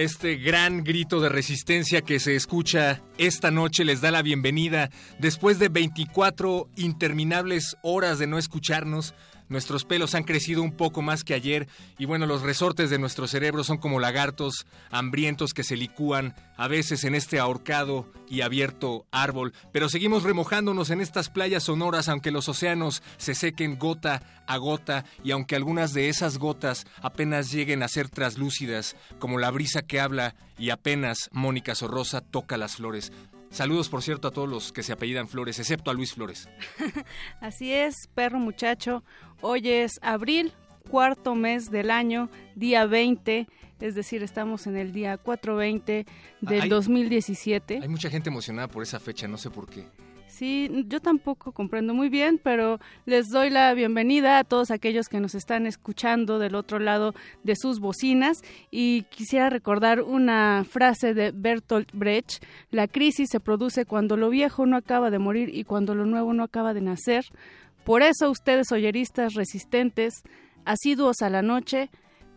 Este gran grito de resistencia que se escucha esta noche les da la bienvenida después de 24 interminables horas de no escucharnos. Nuestros pelos han crecido un poco más que ayer y bueno, los resortes de nuestro cerebro son como lagartos hambrientos que se licúan a veces en este ahorcado y abierto árbol, pero seguimos remojándonos en estas playas sonoras aunque los océanos se sequen gota a gota y aunque algunas de esas gotas apenas lleguen a ser traslúcidas, como la brisa que habla y apenas Mónica Sorrosa toca las flores. Saludos, por cierto, a todos los que se apellidan Flores, excepto a Luis Flores. Así es, perro muchacho. Hoy es abril, cuarto mes del año, día 20, es decir, estamos en el día 420 del Hay- 2017. Hay mucha gente emocionada por esa fecha, no sé por qué. Sí, yo tampoco comprendo muy bien, pero les doy la bienvenida a todos aquellos que nos están escuchando del otro lado de sus bocinas y quisiera recordar una frase de Bertolt Brecht, la crisis se produce cuando lo viejo no acaba de morir y cuando lo nuevo no acaba de nacer. Por eso ustedes oyeristas resistentes, asiduos a la noche,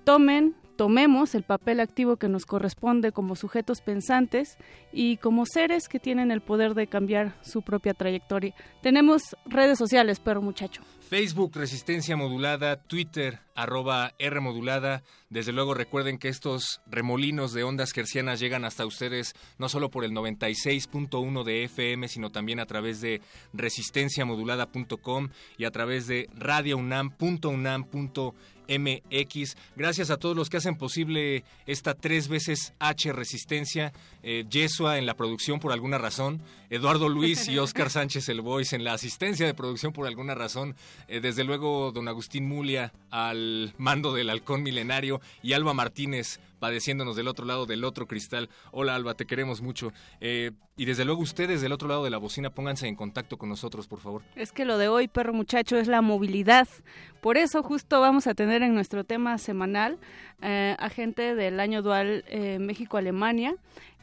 tomen, tomemos el papel activo que nos corresponde como sujetos pensantes y como seres que tienen el poder de cambiar su propia trayectoria. Tenemos redes sociales, pero muchacho. Facebook Resistencia Modulada, Twitter arroba R Modulada. Desde luego recuerden que estos remolinos de ondas gercianas llegan hasta ustedes no solo por el 96.1 de FM, sino también a través de resistenciamodulada.com y a través de radiounam.unam.mx. Gracias a todos los que hacen posible esta tres veces H Resistencia. Eh, Yesua en la producción por alguna razón, Eduardo Luis y Oscar Sánchez el Voice en la asistencia de producción por alguna razón, Eh, desde luego don Agustín Mulia al mando del halcón milenario y Alba Martínez padeciéndonos del otro lado del otro cristal. Hola Alba, te queremos mucho. Eh, y desde luego ustedes del otro lado de la bocina pónganse en contacto con nosotros, por favor. Es que lo de hoy, perro muchacho, es la movilidad. Por eso justo vamos a tener en nuestro tema semanal eh, a gente del año dual eh, México-Alemania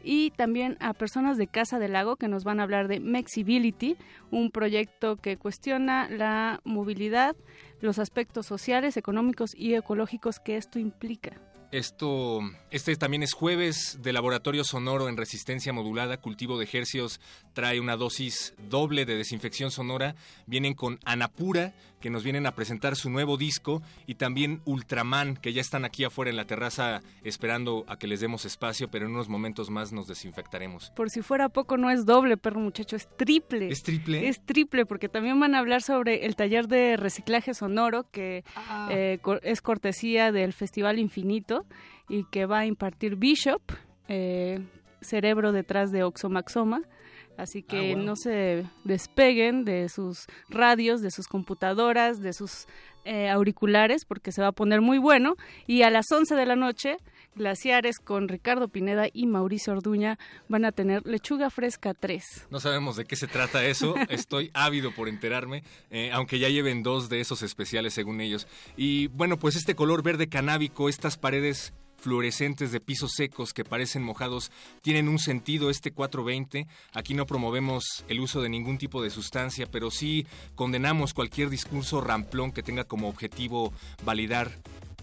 y también a personas de Casa del Lago que nos van a hablar de Mexibility, un proyecto que cuestiona la movilidad, los aspectos sociales, económicos y ecológicos que esto implica. Esto, este también es jueves de Laboratorio Sonoro en Resistencia Modulada, Cultivo de Hercios, trae una dosis doble de desinfección sonora. Vienen con Anapura, que nos vienen a presentar su nuevo disco, y también Ultraman, que ya están aquí afuera en la terraza esperando a que les demos espacio, pero en unos momentos más nos desinfectaremos. Por si fuera poco, no es doble, perro muchacho, es triple. ¿Es triple? Es triple, porque también van a hablar sobre el taller de reciclaje sonoro, que eh, cor- es cortesía del Festival Infinito y que va a impartir Bishop, eh, cerebro detrás de Oxomaxoma. Así que Ah, wow. no se despeguen de sus radios, de sus computadoras, de sus eh, auriculares, porque se va a poner muy bueno. Y a las 11 de la noche, Glaciares con Ricardo Pineda y Mauricio Orduña van a tener Lechuga Fresca 3. No sabemos de qué se trata eso, estoy ávido por enterarme, eh, aunque ya lleven dos de esos especiales según ellos. Y bueno, pues este color verde canábico, estas paredes fluorescentes de pisos secos que parecen mojados tienen un sentido este 420. Aquí no promovemos el uso de ningún tipo de sustancia, pero sí condenamos cualquier discurso ramplón que tenga como objetivo validar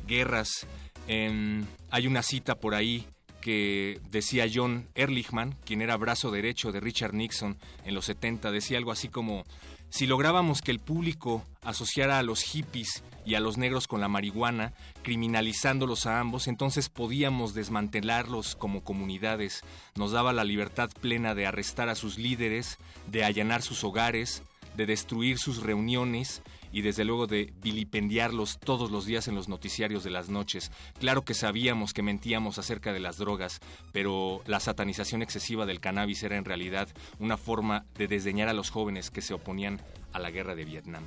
guerras. Em, hay una cita por ahí que decía John Ehrlichman, quien era brazo derecho de Richard Nixon en los 70, decía algo así como, si lográbamos que el público asociara a los hippies y a los negros con la marihuana, criminalizándolos a ambos, entonces podíamos desmantelarlos como comunidades. Nos daba la libertad plena de arrestar a sus líderes, de allanar sus hogares, de destruir sus reuniones y desde luego de vilipendiarlos todos los días en los noticiarios de las noches. Claro que sabíamos que mentíamos acerca de las drogas, pero la satanización excesiva del cannabis era en realidad una forma de desdeñar a los jóvenes que se oponían a la guerra de Vietnam.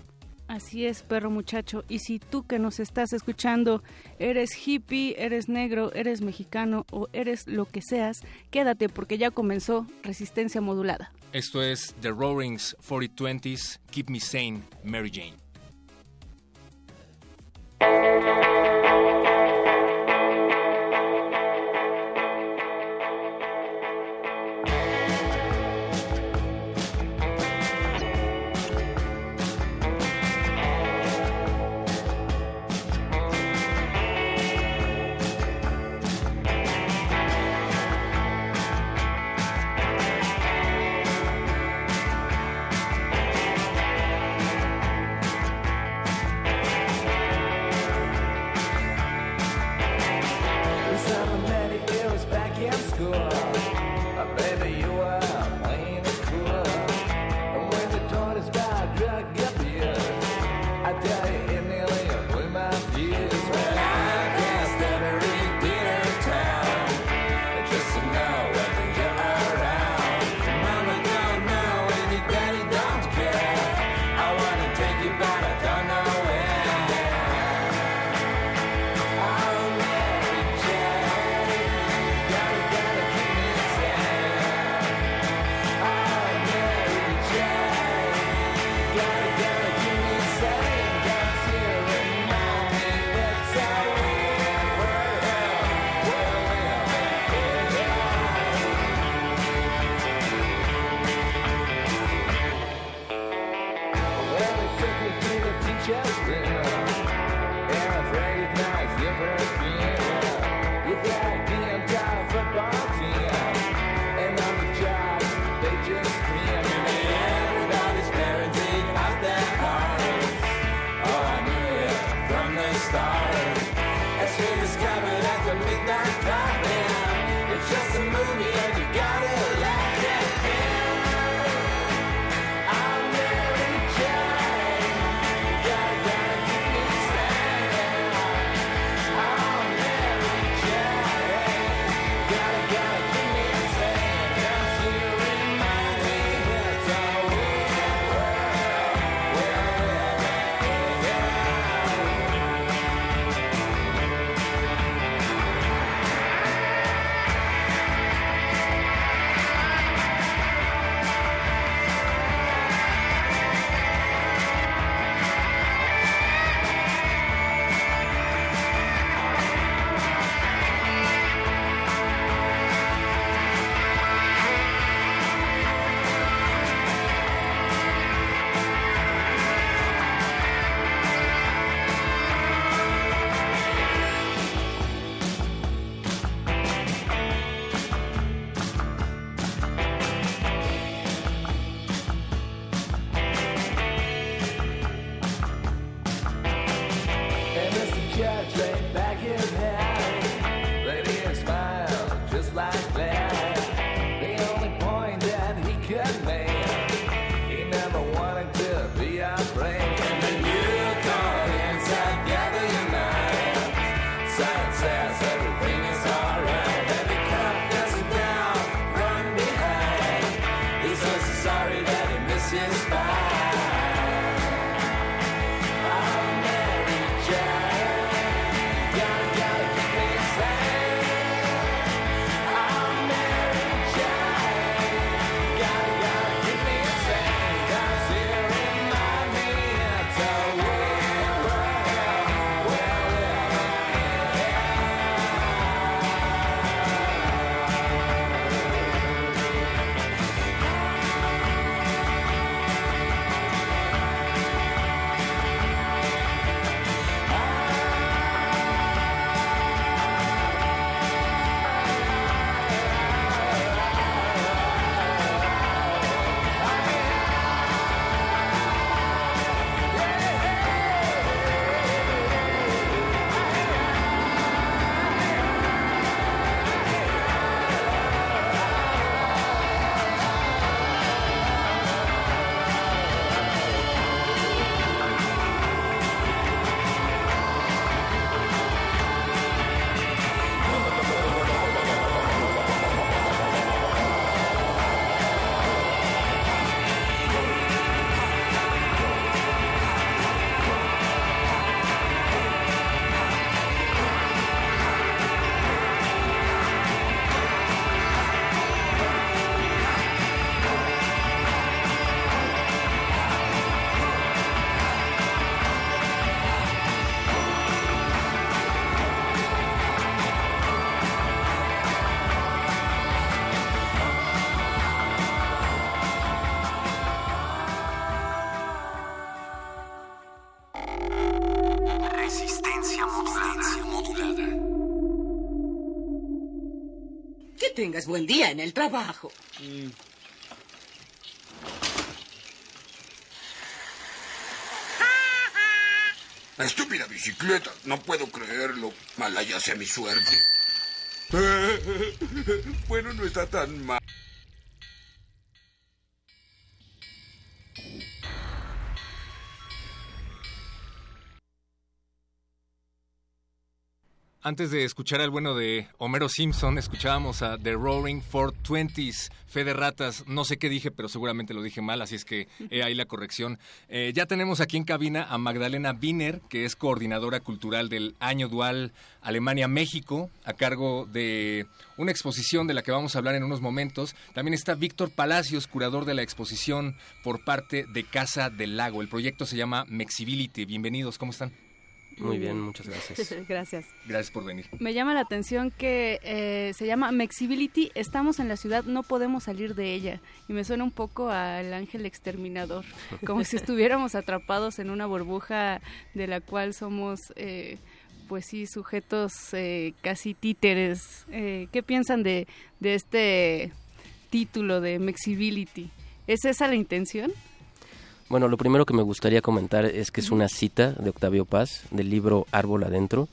Así es, perro muchacho. Y si tú que nos estás escuchando eres hippie, eres negro, eres mexicano o eres lo que seas, quédate porque ya comenzó Resistencia Modulada. Esto es The Roarings 4020s, Keep Me Sane, Mary Jane. Thank you. Buen día en el trabajo. Estúpida bicicleta, no puedo creerlo. Malaya sea mi suerte. bueno, no está tan mal. Antes de escuchar al bueno de Homero Simpson, escuchábamos a The Roaring Four Twenties, Fe de Ratas. No sé qué dije, pero seguramente lo dije mal, así es que ahí la corrección. Eh, ya tenemos aquí en cabina a Magdalena Wiener, que es coordinadora cultural del Año Dual Alemania-México, a cargo de una exposición de la que vamos a hablar en unos momentos. También está Víctor Palacios, curador de la exposición por parte de Casa del Lago. El proyecto se llama Mexibility. Bienvenidos, ¿cómo están? Muy bien, muchas gracias. gracias. Gracias por venir. Me llama la atención que eh, se llama Mexibility, estamos en la ciudad, no podemos salir de ella. Y me suena un poco al ángel exterminador, como si estuviéramos atrapados en una burbuja de la cual somos... Eh, pues sí, sujetos eh, casi títeres. ¿Qué piensan de, de este título de Mexibility? ¿Es esa la intención? Bueno, lo primero que me gustaría comentar es que es una cita de Octavio Paz del libro Árbol Adentro.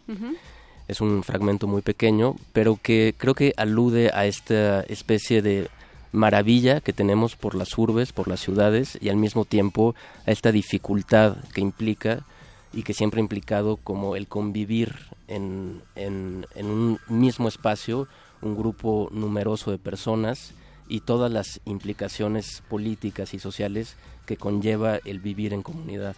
Es un fragmento muy pequeño, pero que creo que alude a esta especie de maravilla que tenemos por las urbes, por las ciudades y al mismo tiempo a esta dificultad que implica y que siempre ha implicado como el convivir en, en, en un mismo espacio, un grupo numeroso de personas y todas las implicaciones políticas y sociales que conlleva el vivir en comunidad.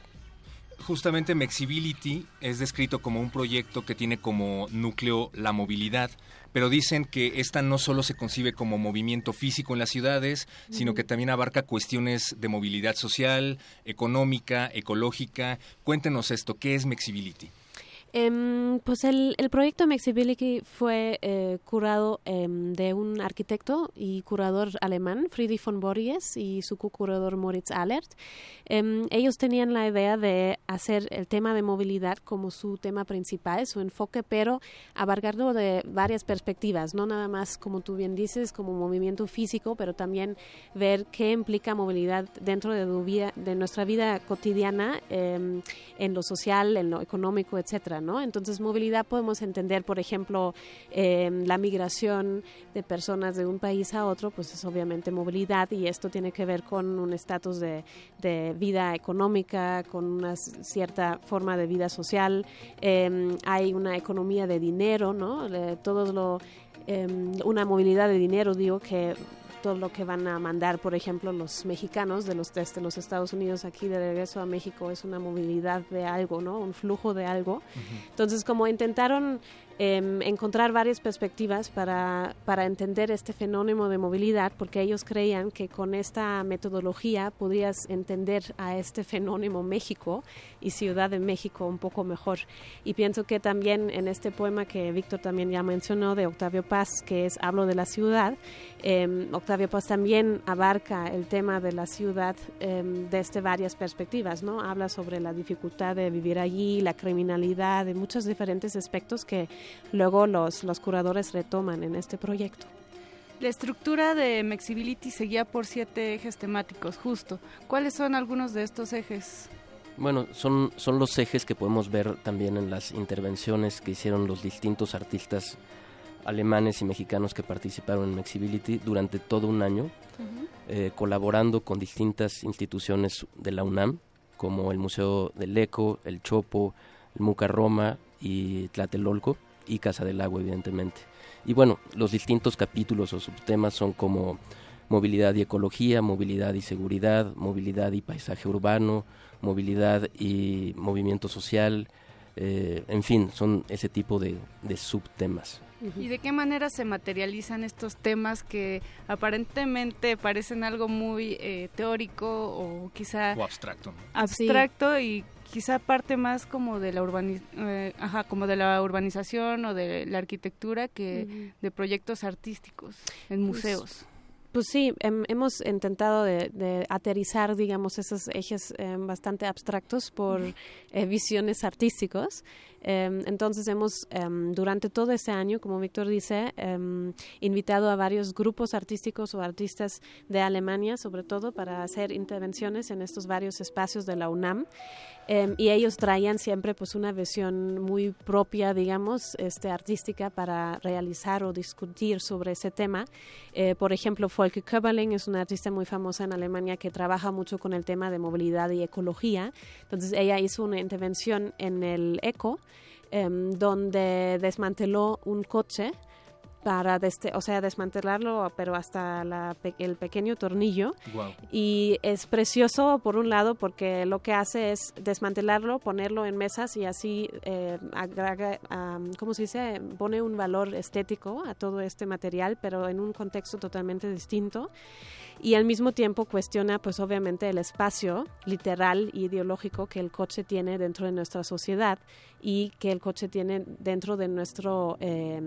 Justamente Mexibility es descrito como un proyecto que tiene como núcleo la movilidad, pero dicen que esta no solo se concibe como movimiento físico en las ciudades, sino que también abarca cuestiones de movilidad social, económica, ecológica. Cuéntenos esto, ¿qué es Mexibility? Em, pues el, el, proyecto Mexibility fue eh, curado em, de un arquitecto y curador alemán, Friedrich von Borries, y su co-curador Moritz Allert. Em, ellos tenían la idea de hacer el tema de movilidad como su tema principal, su enfoque, pero abarcarlo de varias perspectivas, no nada más, como tú bien dices, como movimiento físico, pero también ver qué implica movilidad dentro de, de nuestra vida cotidiana, en lo social, en lo económico, etcétera. Entonces, movilidad podemos entender, por ejemplo, em, la migración de personas de un país a otro, pues es obviamente movilidad y esto tiene que ver con un estatus de, vida económica, con una cierta forma de vida social. Em, hay una economía de dinero, ¿no? todo lo em, una movilidad de dinero, digo que todo lo que van a mandar, por ejemplo, los mexicanos de los desde los Estados Unidos aquí de regreso a México es una movilidad de algo, ¿no? Un flujo de algo. Entonces, como intentaron Em, encontrar varias perspectivas para, para entender este fenómeno de movilidad, porque ellos creían que con esta metodología podrías entender a este fenómeno México y Ciudad de México un poco mejor. Y pienso que también en este poema que Víctor también ya mencionó de Octavio Paz, que es Hablo de la ciudad, em, Octavio Paz también abarca el tema de la ciudad em, desde varias perspectivas, ¿no? Habla sobre la dificultad de vivir allí, la criminalidad, de muchos diferentes aspectos que luego los, los curadores retoman en este proyecto. La estructura de Mexibility seguía por siete ejes temáticos, justo. ¿Cuáles son algunos de estos ejes? Bueno, son, son los ejes que podemos ver también en las intervenciones que hicieron los distintos artistas alemanes y mexicanos que participaron en Mexibility durante todo un año, eh, colaborando con distintas instituciones de la UNAM, como el Museo del Eco, el Chopo, el Muca Roma y Tlatelolco y Casa del Agua, evidentemente. Y bueno, los distintos capítulos o subtemas son como movilidad y ecología, movilidad y seguridad, movilidad y paisaje urbano, movilidad y movimiento social, eh, en fin, son ese tipo de, subtemas. ¿Y de qué manera se materializan estos temas que aparentemente parecen algo muy eh, teórico o quizá... O abstracto. Abstracto y quizá parte más como de la eh, como de la urbanización o de la arquitectura que de proyectos artísticos en pues, museos. pues sí, hem- hemos intentado de, de aterrizar, digamos, esos ejes eh, bastante abstractos por eh, visiones artísticos. Em, entonces hemos, em, durante todo ese año, como Víctor dice, em, invitado a varios grupos artísticos o artistas de Alemania, sobre todo, para hacer intervenciones en estos varios espacios de la UNAM. Y ellos traían siempre pues una visión muy propia, digamos, este, artística para realizar o discutir sobre ese tema. Eh, por ejemplo, Volke Köberling es una artista muy famosa en Alemania que trabaja mucho con el tema de movilidad y ecología. Entonces ella hizo una intervención en el ECO, em, donde desmanteló un coche para, deste- o sea, desmantelarlo, pero hasta la pe- el pequeño tornillo. Wow. Y es precioso por un lado porque lo que hace es desmantelarlo, ponerlo en mesas y así, eh, agrega, am, ¿cómo se dice? Pone un valor estético a todo este material, pero en un contexto totalmente distinto. Y al mismo tiempo cuestiona, pues obviamente, el espacio literal y ideológico que el coche tiene dentro de nuestra sociedad y que el coche tiene dentro de nuestro eh,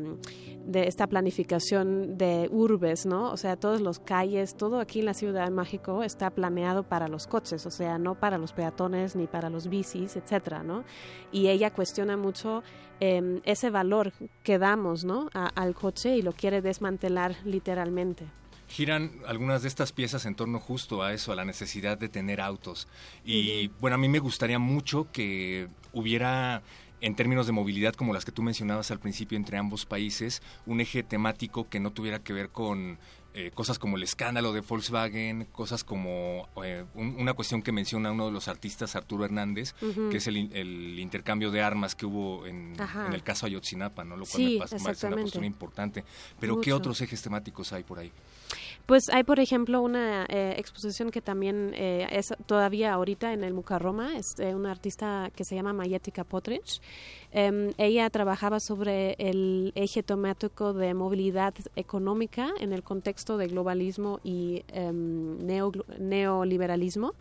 de esta planificación de urbes, ¿no? O sea, todas las calles, todo aquí en la Ciudad de México está planeado para los coches, o sea, no para los peatones ni para los bicis, etcétera, ¿no? Y ella cuestiona mucho eh, ese valor que damos, ¿no? Al coche y lo quiere desmantelar literalmente. Giran algunas de estas piezas en torno justo a eso, a la necesidad de tener autos. Y bueno, a mí me gustaría mucho que hubiera, en términos de movilidad, como las que tú mencionabas al principio entre ambos países, un eje temático que no tuviera que ver con eh, cosas como el escándalo de Volkswagen, cosas como eh, un- una cuestión que menciona uno de los artistas, Arturo Hernández, que es el, el intercambio de armas que hubo en, el caso Ayotzinapa, ¿no? Lo cual Sí, me parece una postura importante. Pero ¿qué otros ejes temáticos hay por ahí? Pues hay, por ejemplo, una eh, exposición que también eh, es todavía ahorita en el Mucarroma, es eh, una artista que se llama Mayetica Potrich. Em, ella trabajaba sobre el eje temático de movilidad económica en el contexto de globalismo y em, neo- neoliberalismo.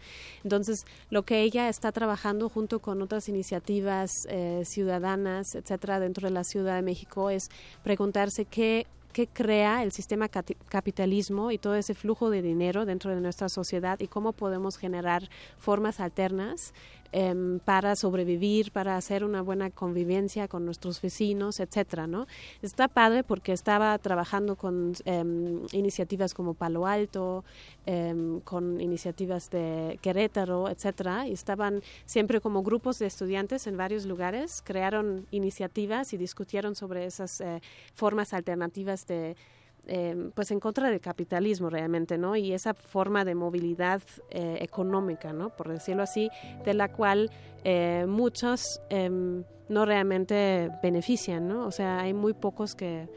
Entonces, lo que ella está trabajando junto con otras iniciativas eh, ciudadanas, etcétera, dentro de la Ciudad de México es preguntarse qué qué crea el sistema capitalismo y todo ese flujo de dinero dentro de nuestra sociedad y cómo podemos generar formas alternas em, para sobrevivir, para hacer una buena convivencia con nuestros vecinos, etcétera, ¿no? Está padre porque estaba trabajando con em, iniciativas como Palo Alto, em, con iniciativas de Querétaro, etcétera, y estaban siempre como grupos de estudiantes en varios lugares, crearon iniciativas y discutieron sobre esas eh, formas alternativas de eh, pues en contra del capitalismo realmente, ¿no? Y esa forma de movilidad eh, económica, ¿no? Por decirlo así, de la cual eh, muchos em, no realmente benefician, ¿no? O sea, hay muy pocos que,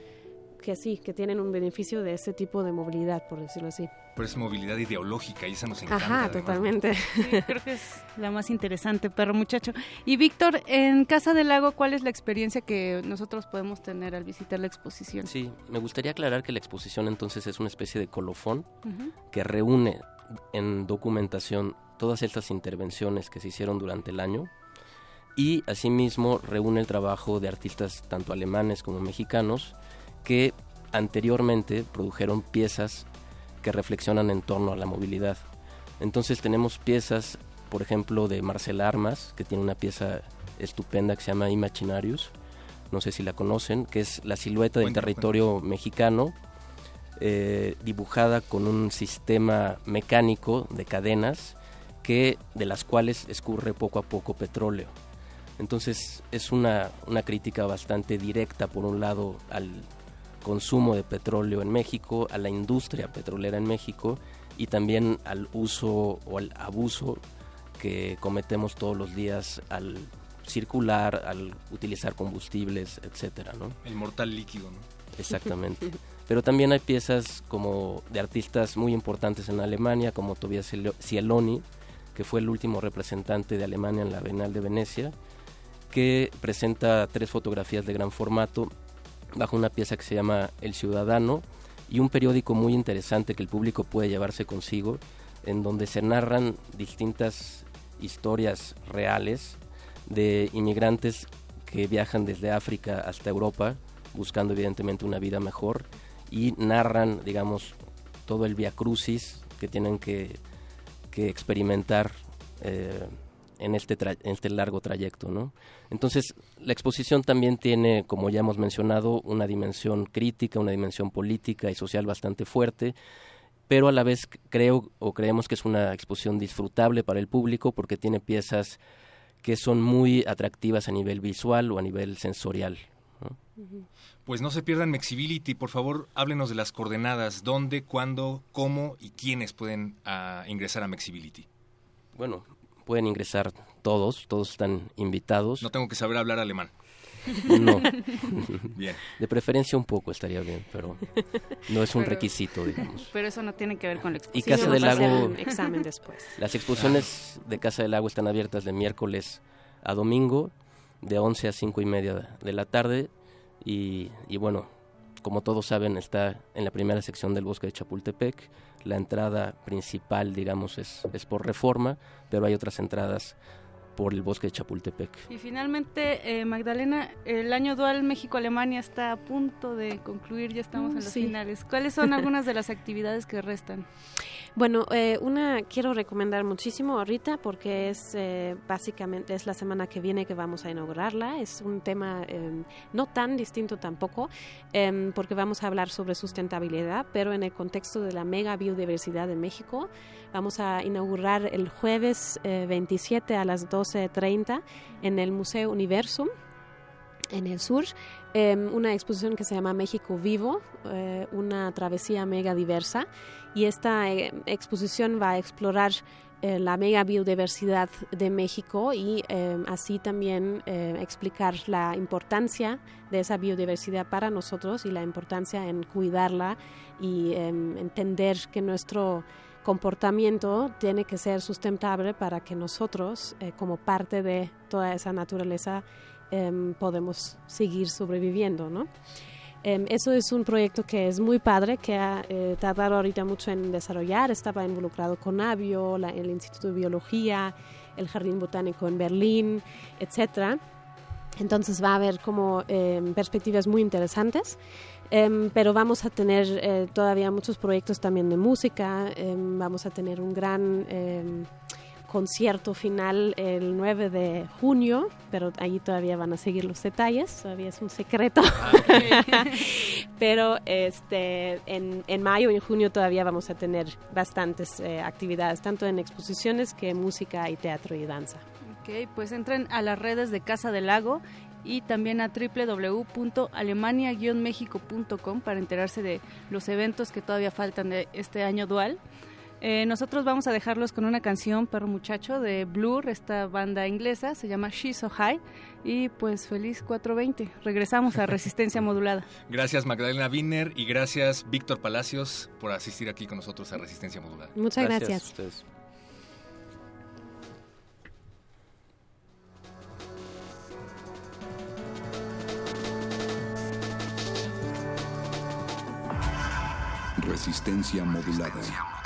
que sí, que tienen un beneficio de ese tipo de movilidad, por decirlo así. Pero es movilidad ideológica y esa nos encanta. Ajá, además. totalmente. Sí, creo que es la más interesante, perro muchacho. Y Víctor, en Casa del Lago, ¿cuál es la experiencia que nosotros podemos tener al visitar la exposición? Sí, me gustaría aclarar que la exposición entonces es una especie de colofón Ujú. que reúne en documentación todas estas intervenciones que se hicieron durante el año y asimismo reúne el trabajo de artistas tanto alemanes como mexicanos que anteriormente produjeron piezas que reflexionan en torno a la movilidad. Entonces tenemos piezas, por ejemplo, de Marcel Armas, que tiene una pieza estupenda que se llama Imaginarius, no sé si la conocen, que es la silueta del territorio mexicano eh, dibujada con un sistema mecánico de cadenas que de las cuales escurre poco a poco petróleo. Entonces es una, una crítica bastante directa, por un lado, al consumo de petróleo en México, a la industria petrolera en México y también al uso o al abuso que cometemos todos los días al circular, al utilizar combustibles, etcétera, ¿no? El mortal líquido, ¿no? Exactamente. Pero también hay piezas como de artistas muy importantes en Alemania, como Tobias Cielo- Cieloni, que fue el último representante de Alemania en la Bienal de Venecia, que presenta tres fotografías de gran formato bajo una pieza que se llama El Ciudadano y un periódico muy interesante que el público puede llevarse consigo, en donde se narran distintas historias reales de inmigrantes que viajan desde África hasta Europa buscando evidentemente una vida mejor y narran, digamos, todo el via crucis que tienen que, que experimentar eh, en, este en este largo trayecto. ¿no? Entonces, la exposición también tiene, como ya hemos mencionado, una dimensión crítica, una dimensión política y social bastante fuerte, pero a la vez creo o creemos que es una exposición disfrutable para el público porque tiene piezas que son muy atractivas a nivel visual o a nivel sensorial. Pues no se pierdan Mexibility, por favor háblenos de las coordenadas, dónde, cuándo, cómo y quiénes pueden uh, ingresar a Mexibility. Bueno, pueden ingresar todos, todos están invitados. No tengo que saber hablar alemán. No. bien. De preferencia un poco estaría bien, pero no es un pero, requisito, digamos. Pero eso no tiene que ver con la exposición. Y Casa del Lago. Examen después. Las exposiciones de Casa del Lago están abiertas de miércoles a domingo, de 11 a 5 y media de la tarde. Y, y bueno, como todos saben, está en la primera sección del bosque de Chapultepec. La entrada principal, digamos, es, es por reforma, pero hay otras entradas por el bosque de Chapultepec. Y finalmente, eh, Magdalena, el año dual México-Alemania está a punto de concluir, ya estamos en los sí. finales. ¿Cuáles son algunas de las actividades que restan? Bueno, eh, una quiero recomendar muchísimo ahorita porque es eh, básicamente es la semana que viene que vamos a inaugurarla. Es un tema eh, no tan distinto tampoco em, porque vamos a hablar sobre sustentabilidad, pero en el contexto de la mega biodiversidad de México. Vamos a inaugurar el jueves 27 a las 12.30 en el Museo Universum en el sur, eh, una exposición que se llama México Vivo, eh, una travesía mega diversa. Y esta eh, exposición va a explorar la mega biodiversidad de México y así también explicar la importancia de esa biodiversidad para nosotros y la importancia en cuidarla y entender que nuestro comportamiento tiene que ser sustentable para que nosotros, como parte de toda esa naturaleza, eh, podemos seguir sobreviviendo, ¿no? Eh, eso es un proyecto que es muy padre, que ha eh, tardado ahorita mucho en desarrollar. Estaba involucrado con Avio, la, el Instituto de Biología, el Jardín Botánico en Berlín, etcétera. Entonces va a haber como perspectivas muy interesantes. Pero vamos a tener eh, todavía muchos proyectos también de música, vamos a tener un gran concierto final el 9 de junio, pero ahí todavía van a seguir los detalles, todavía es un secreto. pero este, en, en, mayo y en junio todavía vamos a tener bastantes eh, actividades, tanto en exposiciones que música y teatro y danza. Ok, pues entren a las redes de Casa del Lago y también a www.alemania-mexico.com para enterarse de los eventos que todavía faltan de este año dual. Eh, nosotros vamos a dejarlos con una canción, Perro Muchacho, de Blur, esta banda inglesa, se llama She's So High. Y pues feliz 420. Regresamos a Resistencia Modulada. Gracias Magdalena Wiener y gracias Víctor Palacios por asistir aquí con nosotros a Resistencia Modulada. Muchas gracias. gracias. Resistencia modulada.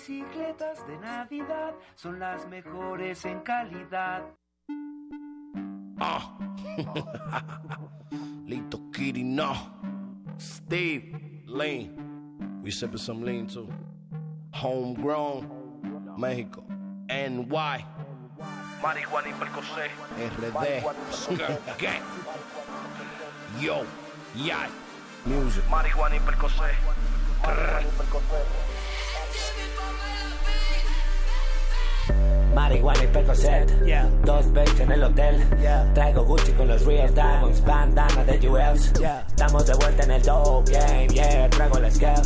Bicicletas de Navidad son las mejores en calidad. Ah. Lito Kitty, no. Steve, lean. We sipping some lean too. Homegrown, México, NY. Marihuana y Percocé. RD. Gang. Yo, yay. Music. Marihuana y Percocé. Marihuana y Percocet, dos babes en el hotel. Traigo Gucci con los Real Diamonds, bandana de Jewels. Estamos de vuelta en el dope game, yeah. Traigo el scale,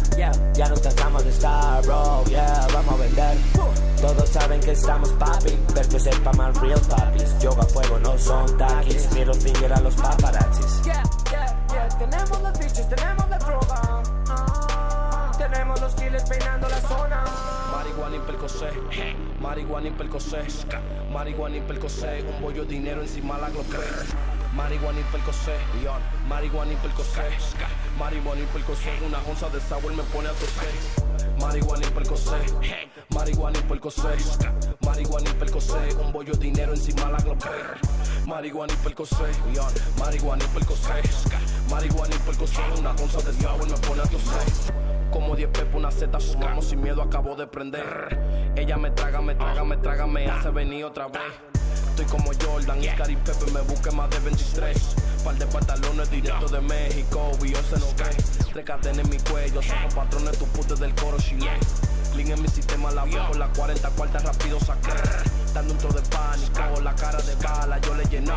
ya nos cansamos de estar, bro, yeah. Vamos a vender. Todos saben que estamos papi, Percocet pa' más real papis. Yoga fuego no son taquis, middle finger a los paparazzis. Yeah, yeah, yeah. Tenemos los bichos, tenemos la droga. Tenemos los giles peinando la zona. Marihuana y Percocé, marihuana y Percocé, marihuana y Percocé, un bollo de dinero encima la glock. Marihuana y Percocé, marihuana y Percocé, marihuana y Percocé, una onza de sour me pone a toser. Marihuana y Percocé, marihuana y Percocé, marihuana y Percocé, un bollo de dinero encima la glock. Marihuana y Percocé, marihuana y Percocé, marihuana y Percocé, una onza de sour me pone a toser. Como 10 pepos, una zeta, fumamos sin miedo, acabo de prender. Ella me traga, me traga, me traga, me hace venir otra vez. Estoy como Jordan y Cari Pepe me busque más de 23. Par de pantalones directo de México, Beyoncé no cae. Tres cadenas en mi cuello, somos patrones, tu putes del coro chileno. Clean en mi sistema, la veo la 40 cuartas rápido saqué. Dando un de pánico, la cara de bala, yo le llené.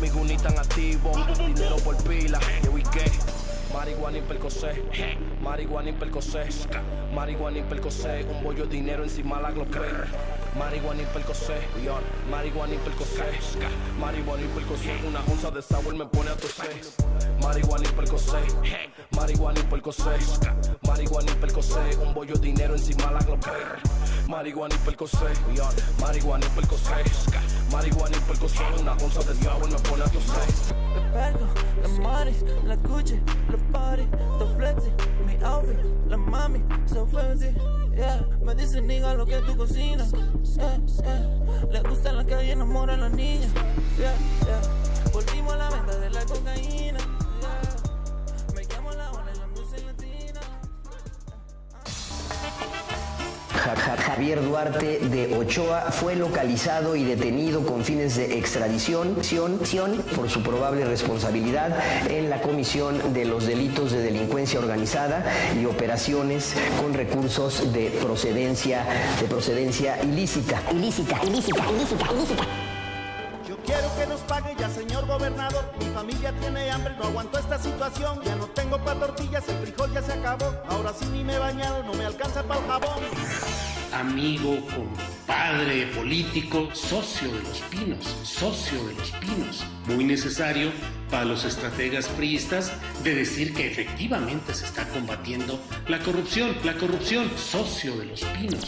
Mi guni tan activo, dinero por pila, yo y qué. Marihuana y Percocé, marihuana y Percocé, marihuana y Percocé, un bollo de dinero encima la glock. Marihuana y Percocé, marihuana y Percocé, marihuana y Percocé, una onza de sour me pone a toser. Marihuana y Percocé, marihuana y Percocé, marihuana y Percocé, un bollo de dinero encima la glock. Marihuana y Percocé, marihuana y Percocé, marihuana y Percocé, una onza de sour me pone a toser. The Bergo, la Maris, la Gucci, la Party, Flexi, mi outfit, la mami, so fancy. Me dicen nigga lo que tú cocinas. Yeah, yeah. Le gusta la calle, enamora a las niñas. Yeah, yeah. Volvimos a la venta de la cocaína. Javier Duarte de Ochoa fue localizado y detenido con fines de extradición ción- ción por su probable responsabilidad en la comisión de los delitos de delincuencia organizada y operaciones con recursos de procedencia de procedencia ilícita. Ilícita, ilícita, ilícita, ilícita. Quiero que nos pague ya, señor gobernador. Mi familia tiene hambre, no aguanto esta situación. Ya no tengo pa' tortillas, el frijol ya se acabó. Ahora sí ni me he bañado, no me alcanza para el jabón. amigo, compadre político, socio de los pinos, socio de los pinos. Muy necesario para los estrategas priistas de decir que efectivamente se está combatiendo la corrupción, la corrupción, socio de los pinos.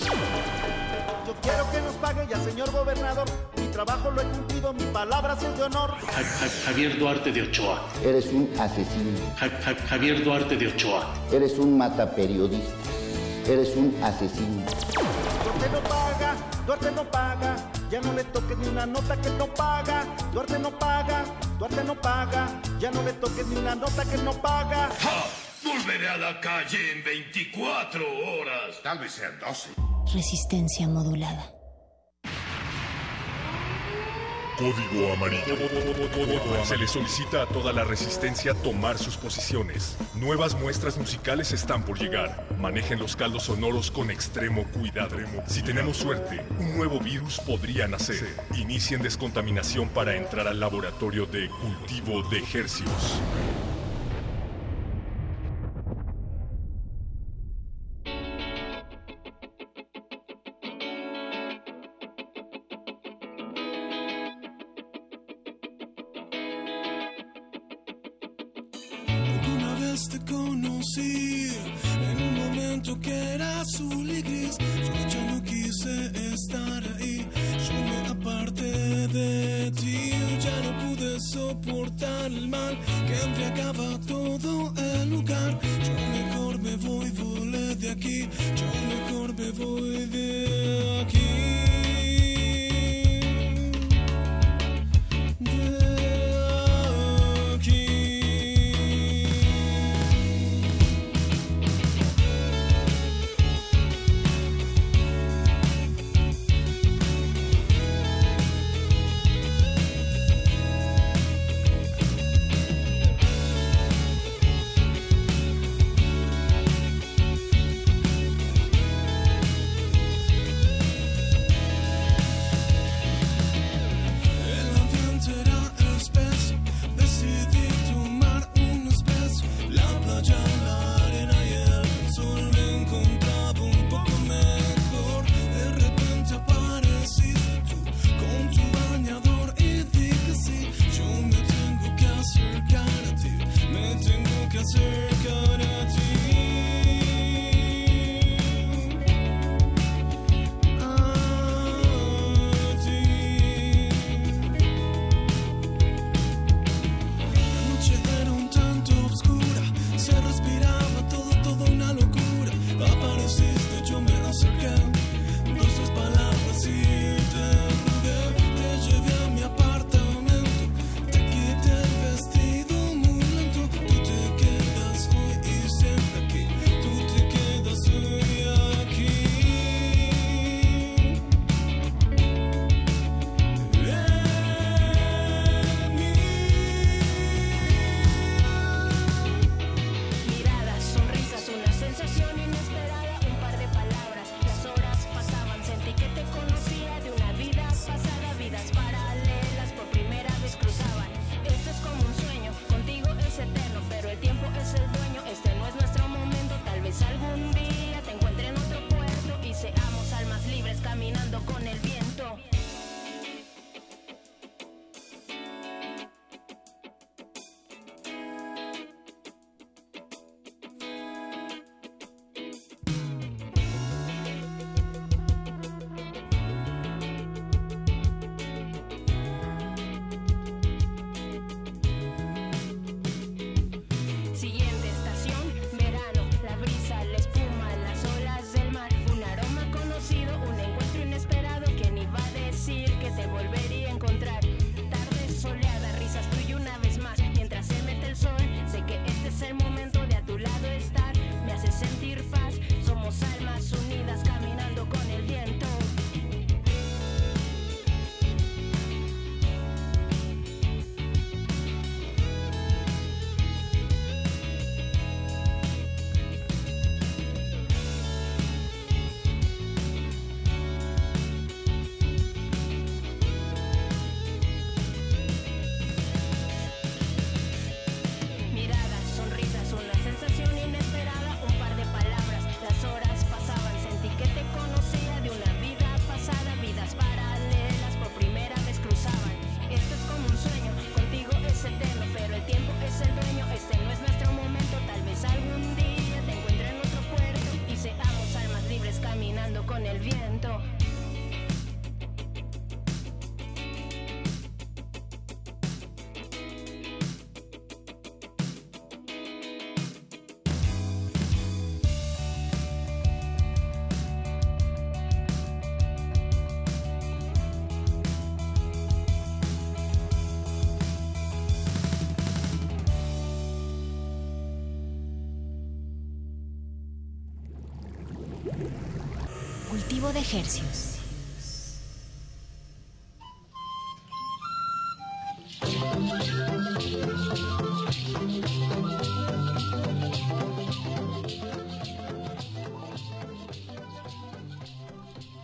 Yo quiero que nos pague ya, señor gobernador. Mi trabajo lo he cumplido, mi palabra sí es de honor. Ja- Ja- Javier Duarte de Ochoa. Eres un asesino. Ja- Ja- Javier Duarte de Ochoa. Eres un mataperiodista. Eres un asesino. Duarte no paga, Duarte no paga. Ya no le toques ni una nota que no paga. Duarte no paga, Duarte no paga. Ya no le toques ni una nota que no paga. Volveré a la calle en 24 horas. Tal vez sean 12. Resistencia modulada. Código amarillo. Se le solicita a toda la resistencia tomar sus posiciones. Nuevas muestras musicales están por llegar. Manejen los caldos sonoros con extremo cuidado. Si tenemos suerte, un nuevo virus podría nacer. Inicien descontaminación para entrar al laboratorio de cultivo de ejercicios.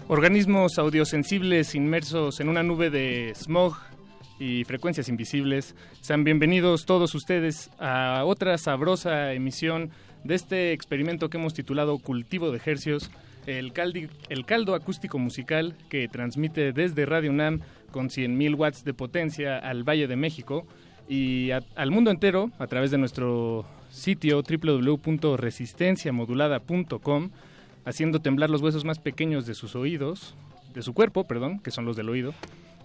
Organismos audiosensibles inmersos en una nube de smog y frecuencias invisibles, sean bienvenidos todos ustedes a otra sabrosa emisión de este experimento que hemos titulado Cultivo de Hercios el, el caldo acústico musical que transmite desde Radio UNAM con 100.000 watts de potencia al Valle de México y al mundo entero a través de nuestro sitio www.resistenciamodulada.com haciendo temblar los huesos más pequeños de sus oídos, de su cuerpo, perdón, que son los del oído.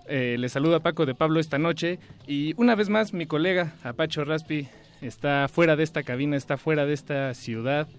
Eh, les saluda Paco de Pablo esta noche y una vez más mi colega Apacho Raspi está fuera de esta cabina, está fuera de esta ciudad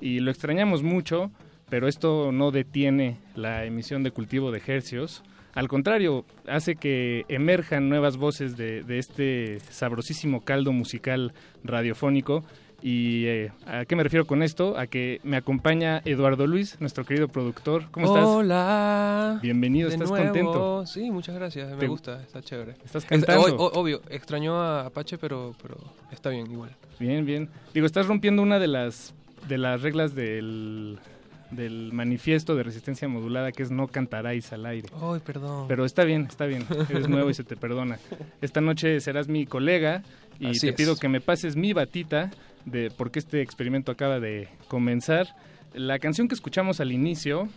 y lo extrañamos mucho, pero esto no detiene la emisión de cultivo de hercios. Al contrario, hace que emerjan nuevas voces de, de este sabrosísimo caldo musical radiofónico. ¿Y eh, a qué me refiero con esto? A que me acompaña Eduardo Luis, nuestro querido productor. ¿Cómo estás? Hola. Bienvenido, ¿estás nuevo. contento? Sí, muchas gracias. Me gusta, está chévere. ¿Estás Es- cantando? o- o- obvio, extrañó a Apache, pero, pero está bien igual. Bien, bien. Digo, estás rompiendo una de las de las reglas del, del manifiesto de resistencia modulada que es no cantaráis al aire. Ay, perdón. Pero está bien, está bien. Eres nuevo y se te perdona. Esta noche serás mi colega y Así te es. pido que me pases mi batita de porque este experimento acaba de comenzar. La canción que escuchamos al inicio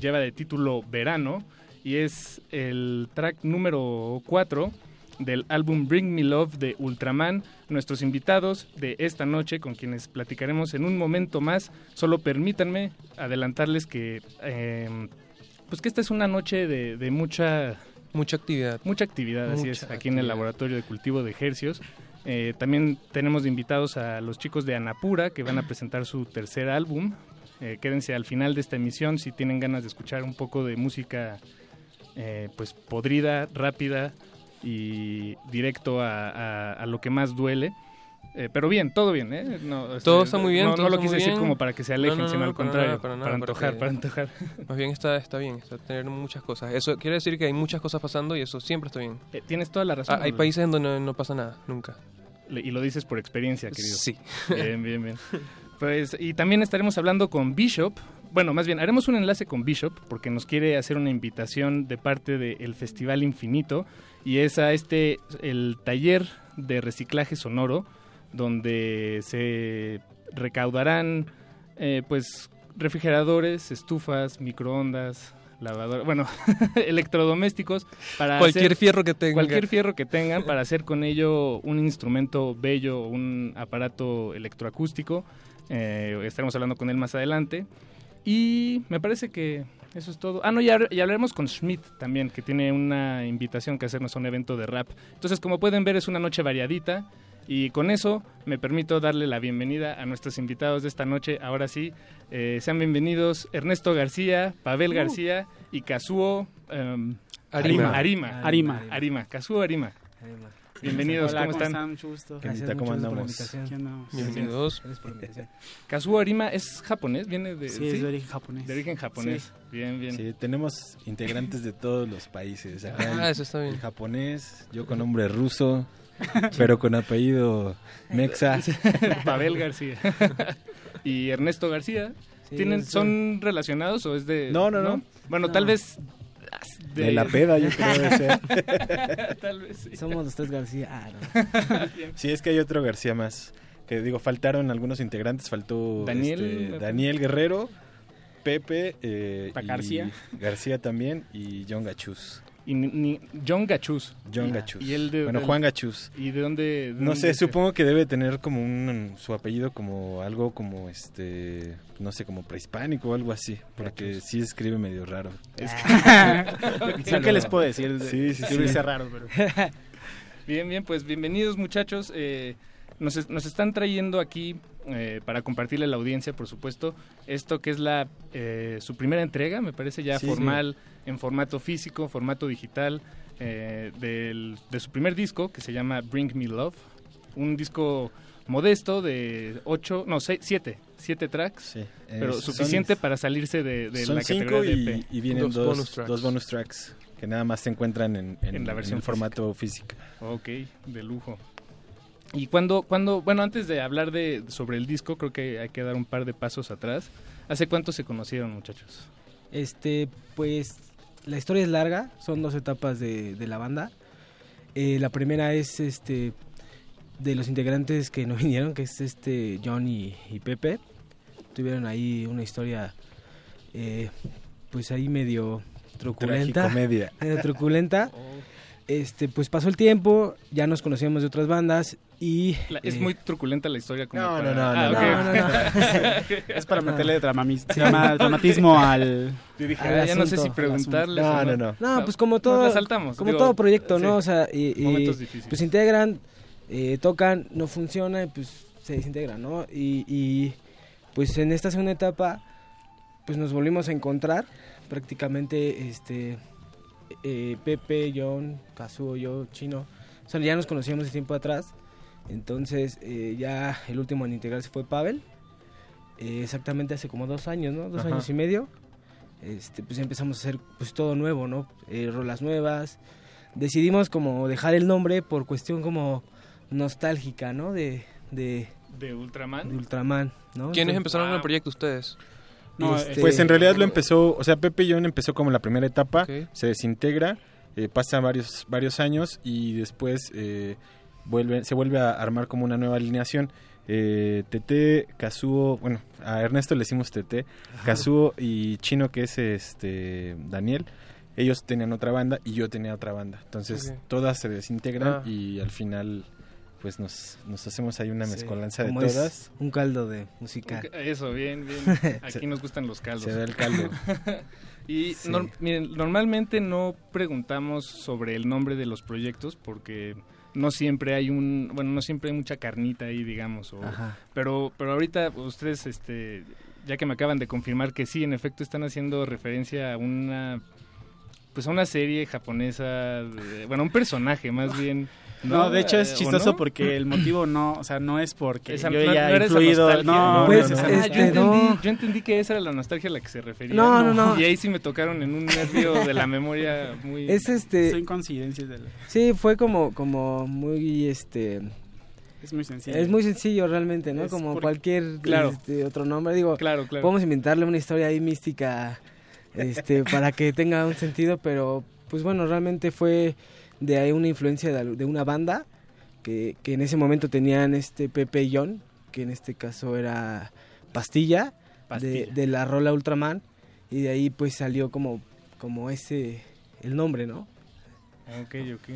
lleva de título Verano y es el track número 4 del álbum Bring Me Love de Ultraman. Nuestros invitados de esta noche, con quienes platicaremos en un momento más, solo permítanme adelantarles que, eh, pues que esta es una noche de, de mucha mucha actividad, mucha actividad, así es, aquí en el laboratorio de cultivo de ejercios. Eh, también tenemos de invitados a los chicos de Anapura que van a presentar su tercer álbum. Eh, quédense al final de esta emisión si tienen ganas de escuchar un poco de música eh, pues podrida, rápida y directo a, a- a lo que más duele. Eh, pero bien, todo bien, ¿eh? No, este, Todo está muy bien. No, todo no lo quise decir bien. como para que se alejen, No, no, sino no, al para contrario, nada, para, nada, antojar, que- para antojar. Más bien está, está bien, está tener muchas cosas. Eso quiere decir que hay muchas cosas pasando y eso siempre está bien. Eh, tienes toda la razón. Ah, hay países en donde no, pasa nada, nunca. Y lo dices por experiencia, querido. Sí. Bien, bien, bien. Pues, y también estaremos hablando con Bishop. Bueno, más bien, haremos un enlace con Bishop porque nos quiere hacer una invitación de parte del Festival Infinito y es a este, el taller de reciclaje sonoro donde se recaudarán, eh, pues, refrigeradores, estufas, microondas, lavadoras, bueno, electrodomésticos para Cualquier hacer- fierro que tenga. Cualquier fierro que tengan para hacer con ello un instrumento bello, un aparato electroacústico. Eh, estaremos hablando con él más adelante. Y me parece que eso es todo. Ah, no, ya, ya hablaremos con Schmidt también, que tiene una invitación que hacernos a un evento de rap. Entonces, como pueden ver, es una noche variadita. Y con eso me permito darle la bienvenida a nuestros invitados de esta noche. Ahora sí, eh, sean bienvenidos Ernesto García, Pavel Uh. García y Kazuo em, Arima. Arima. Arima. Arima. Kazuo Arima. Bienvenidos, Hola, ¿cómo ¿cómo están? están? Mucho gusto. ¿Qué Gracias? ¿Cómo andamos? invitación. Aquí andamos. Bienvenidos. Gracias por la invitación. Kazuo Arima es japonés, viene de... Sí, es de origen japonés. De origen japonés. Sí. Bien, bien. Sí, tenemos integrantes de todos los países. Acá Ah, el- eso está bien. El japonés, yo con nombre ruso, pero con apellido mexa. Pavel García. y Ernesto García. Sí, ¿Tienen, ¿Son relacionados o es de...? No, no, no. Bueno, No. tal vez... De la peda, yo creo debe ser. tal vez sí. Somos los tres García. Ah, no. Sí, es que hay otro García más. Que digo, faltaron algunos integrantes. Faltó Daniel, este, Daniel Guerrero, Pepe, eh, Pa- y García. García también y John Gachus. Y ni- ni- John Gachus. John Ah, Gachus. Y él de, bueno, del- Juan Gachus. ¿Y de dónde? de No dónde sé, supongo que debe tener como un su apellido como algo como este, no sé, como prehispánico o algo así, porque sí escribe medio raro. Es que- Lo que les puedo decir, Sí, sí, sí. raro, pero- Bien, bien, pues bienvenidos muchachos. Eh, nos, nos están trayendo aquí eh, para compartirle a la audiencia, por supuesto, esto que es la eh, su primera entrega, me parece ya Sí, formal, en formato físico, formato digital, eh, del- de su primer disco que se llama Bring Me Love. Un disco modesto de ocho, no, seis, siete, siete tracks, pero Eh, son- suficiente para salirse de, de Son la cinco categoría de y, EP. y vienen Dos dos, bonus tracks. dos bonus tracks que nada más se encuentran en, en, En la versión en formato físico. Ok, de lujo. Y cuando, cuando, bueno, antes de hablar de sobre el disco, creo que hay que dar un par de pasos atrás. ¿Hace cuánto se conocieron, muchachos? Este, pues la historia es larga, son dos etapas de, de la banda. Eh, la primera es este de los integrantes que no vinieron, que es este John y, y Pepe. Tuvieron ahí una historia, eh, pues ahí medio truculenta. Tragicomedia. medio truculenta. Este, pues pasó el tiempo, ya nos conocíamos de otras bandas y... La- es eh, muy truculenta la historia como No, para- no, no, Ah, no, no, no, no. Es para meterle dramamis- drama- dramatismo al- Yo dije, al ah, ya no sé si preguntarles No, no, no. No, pues como todo, saltamos, como digo, todo proyecto, ¿no? sí. O sea, y, y, Momentos difíciles. pues integran, eh, tocan, no funciona, y pues se desintegran, ¿no? Y, y, pues en esta segunda etapa, pues nos volvimos a encontrar, prácticamente, este, eh, Pepe, John, Kazuo, yo, Chino, o sea, ya nos conocíamos de tiempo atrás, entonces eh, ya el último en integrarse fue Pavel, eh, exactamente hace como dos años, ¿no? Dos Ajá. años y medio este, pues empezamos a hacer pues todo nuevo, ¿no? Eh, rolas nuevas. Decidimos como dejar el nombre por cuestión como nostálgica, ¿no? De, de, de Ultraman. de Ultraman, ¿no? ¿Quiénes Entonces- empezaron el proyecto ustedes? No, Este, Pues en realidad lo empezó, o sea, Pepe y John empezó como la primera etapa, se desintegra, eh, pasan varios, varios años y después eh, vuelve, se vuelve a armar como una nueva alineación. Eh, Tete, Kazuo, bueno, a Ernesto le decimos Tete, Kazuo y Chino, que es este Daniel, ellos tenían otra banda y yo tenía otra banda. Entonces todas se desintegran Ah. y al final pues nos, nos hacemos ahí una Sí, mezcolanza de todas. Un caldo de música. Eso, bien, bien. Aquí Se- nos gustan los caldos. se da el caldo. y Sí. miren, normalmente no preguntamos sobre el nombre de los proyectos porque no siempre hay un, bueno, no siempre hay mucha carnita ahí, digamos. o- pero, pero ahorita ustedes, este, ya que me acaban de confirmar que sí, en efecto están haciendo referencia a una, pues a una serie japonesa, de- bueno, un personaje más bien. No, de hecho es ¿o chistoso no? porque el motivo no, o sea, no es porque Esa- yo no- haya no influido, no, Pues, no es Ah, yo, entendí, no. yo entendí que esa era la nostalgia a la que se refería. No, no, no. Y ahí sí me tocaron en un nervio de la memoria muy... Es este... Son coincidencias del... Sí, fue como, como muy, este... Es muy sencillo. Es muy sencillo realmente, ¿no? Es como porque- cualquier Claro. este, otro nombre. Digo, Claro, claro. podemos inventarle una historia ahí mística este, para que tenga un sentido, pero pues bueno, realmente fue de ahí una influencia de, de una banda que, que en ese momento tenían este Pepe y John, que en este caso era Pastilla, Pastilla. De, de la rola Ultraman, y de ahí pues salió como, como ese, el nombre, ¿no? Ok, ok.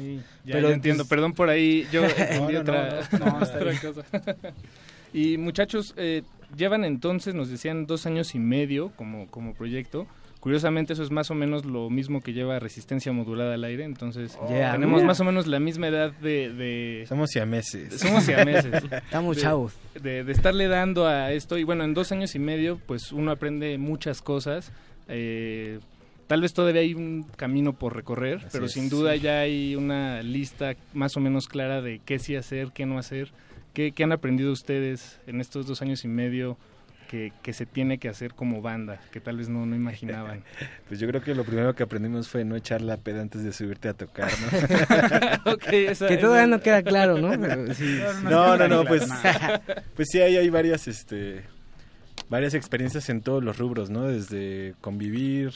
Ya, Pero, ya entiendo. pues- Perdón por ahí. Yo entendí no, otra, no, no, está otra bien. cosa. y muchachos, eh, llevan entonces, nos decían, dos años y medio como, como proyecto. Curiosamente, eso es más o menos lo mismo que lleva Resistencia Modulada al aire. Entonces, Yeah. tenemos Mira. más o menos la misma edad de... de Somos siameses. somos siameses. Estamos De- chavos. de, de estarle dando a esto y bueno en dos años y medio pues uno aprende muchas cosas eh, tal vez todavía hay un camino por recorrer Así pero es, sin duda sí. ya hay una lista más o menos clara de qué sí hacer qué no hacer qué, qué han aprendido ustedes en estos dos años y medio que, que se tiene que hacer como banda que tal vez no, no imaginaban Pues yo creo que lo primero que aprendimos fue no echar la peda antes de subirte a tocar, ¿no? Ok, esa- Que todavía esa- no queda claro, ¿no? Pero sí. No, no, no, claro, pues, pues sí, hay, hay varias, este, varias experiencias en todos los rubros, ¿no? Desde convivir,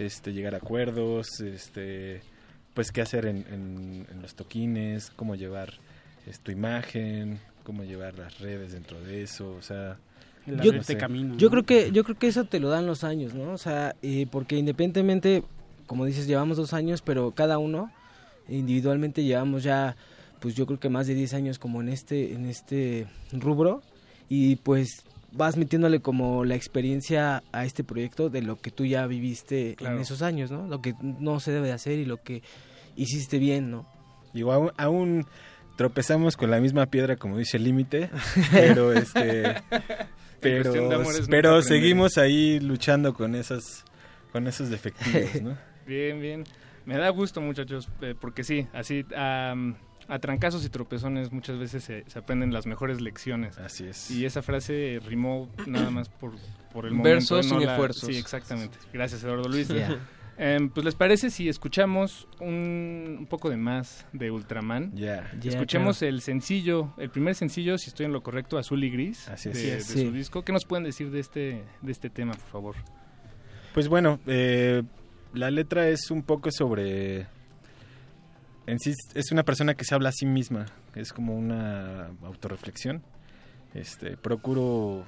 este, llegar a acuerdos, este, pues qué hacer en, en- en los toquines, cómo llevar es, tu imagen, cómo llevar las redes dentro de eso, o sea... El Yo- abrirte camino. Yo ¿no? creo que yo creo que eso te lo dan los años, ¿no? O sea, eh, porque independientemente, como dices, llevamos dos años, pero cada uno individualmente llevamos ya, pues yo creo que más de 10 años como en este en este rubro y pues vas metiéndole como la experiencia a este proyecto de lo que tú ya viviste Claro. en esos años, ¿no? Lo que no se debe de hacer y lo que hiciste bien, ¿no? Digo, aún, aún tropezamos con la misma piedra, como dice el límite, pero este... Pero, pero seguimos ahí luchando con esos, con esos defectivos, ¿no? Bien, bien. Me da gusto, muchachos, eh, porque sí, así am, a trancazos y tropezones muchas veces se, se aprenden las mejores lecciones. Así es. Y esa frase rimó nada más por, por el Versos momento. no sin la- esfuerzos. Sí, exactamente. Gracias, Eduardo Luis. Em, pues les parece si escuchamos un, un poco de más de Ultraman. Ya. Ya, Escuchemos el sencillo, el primer sencillo, si estoy en lo correcto, Azul y Gris, Así es. de, de Sí. su disco. ¿Qué nos pueden decir de este, de este tema, por favor? Pues bueno, eh, la letra es un poco sobre... En sí es una persona que se habla a sí misma, es como una autorreflexión. Este, procuro...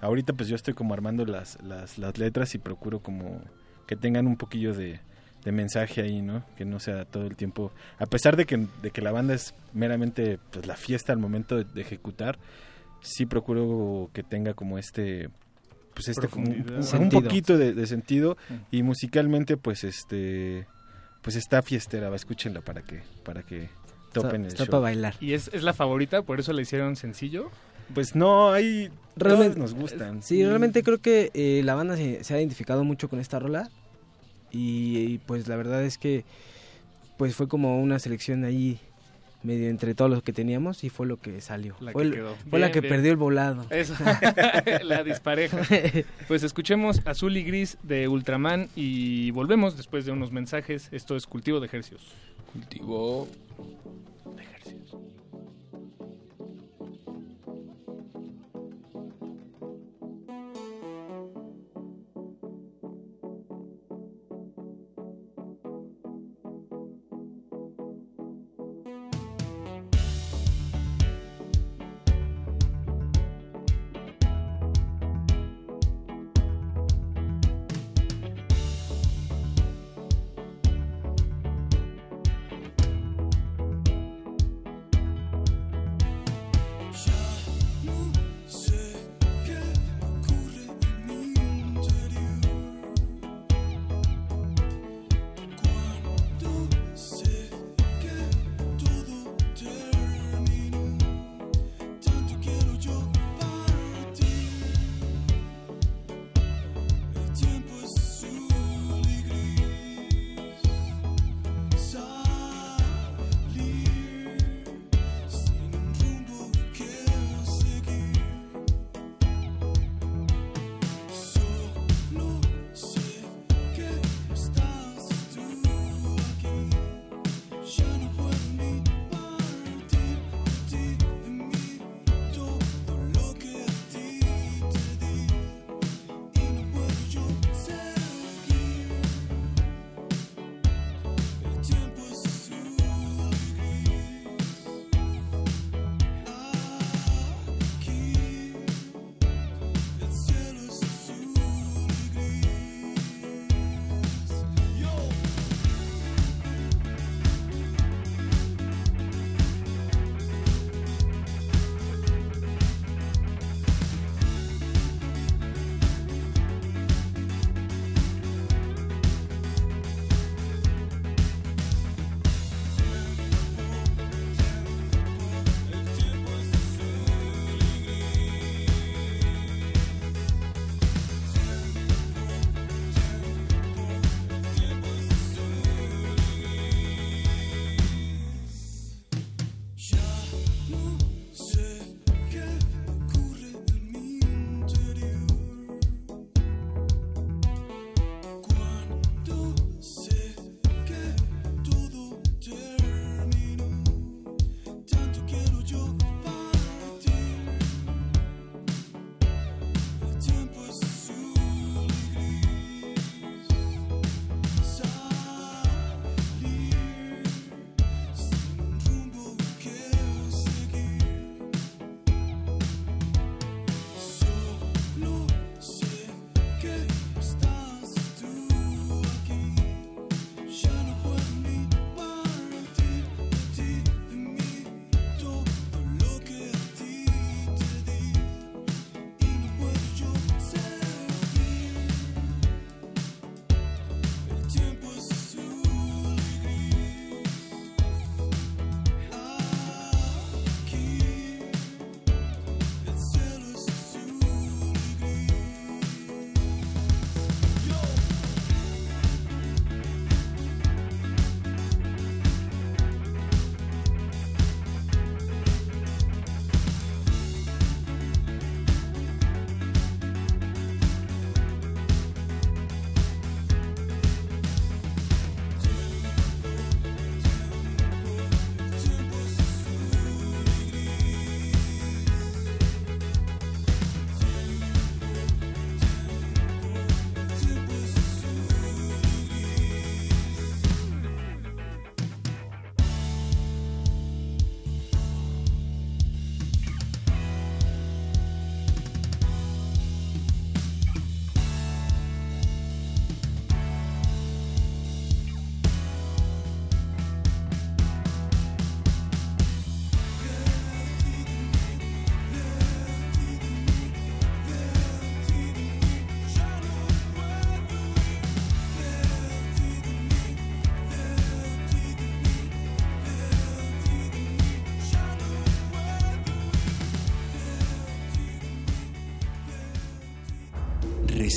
Ahorita pues yo estoy como armando las, las, las letras y procuro como que tengan un poquillo de, de mensaje ahí, ¿no? Que no sea todo el tiempo... A pesar de que, de que la banda es meramente pues, la fiesta al momento de, de ejecutar, sí procuro que tenga como este pues este como un, poquito de, de sentido Mm. y musicalmente pues este pues está fiestera va, escúchenla para que para que topen el está show. para bailar. ¿Y es, es la favorita? ¿Por eso le hicieron sencillo? pues no hay Realmente nos gustan Sí, realmente creo que eh, la banda se, se ha identificado mucho con esta rola y, y, pues la verdad es que pues fue como una selección ahí medio entre todos los que teníamos y fue lo que salió. La fue que quedó. fue la que bien. perdió el volado. Eso, la dispareja. Pues escuchemos Azul y Gris de Ultraman y volvemos después de unos mensajes. Esto es Cultivo de Ejercios. Cultivo.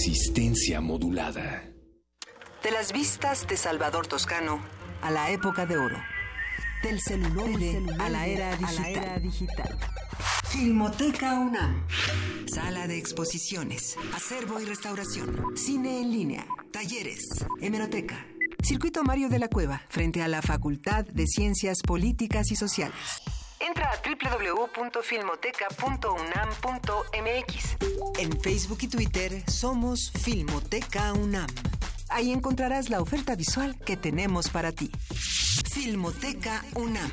Resistencia modulada. De las vistas de Salvador Toscano a la época de oro. Del celuloide, a la era digital. Filmoteca UNAM. Sala de exposiciones, acervo y restauración, cine en línea, talleres, hemeroteca. Circuito Mario de la Cueva, frente a la Facultad de Ciencias Políticas y Sociales. Entra a www.filmoteca.unam.mx. En Facebook y Twitter somos Filmoteca UNAM. Ahí encontrarás la oferta visual que tenemos para ti. Filmoteca UNAM.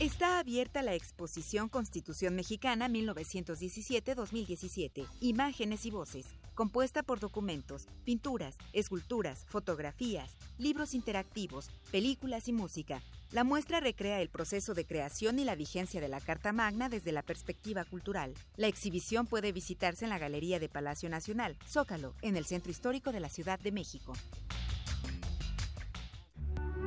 Está abierta la exposición Constitución Mexicana 1917-2017, Imágenes y Voces, compuesta por documentos, pinturas, esculturas, fotografías, libros interactivos, películas y música. La muestra recrea el proceso de creación y la vigencia de la Carta Magna desde la perspectiva cultural. La exhibición puede visitarse en la Galería de Palacio Nacional, Zócalo, en el Centro Histórico de la Ciudad de México.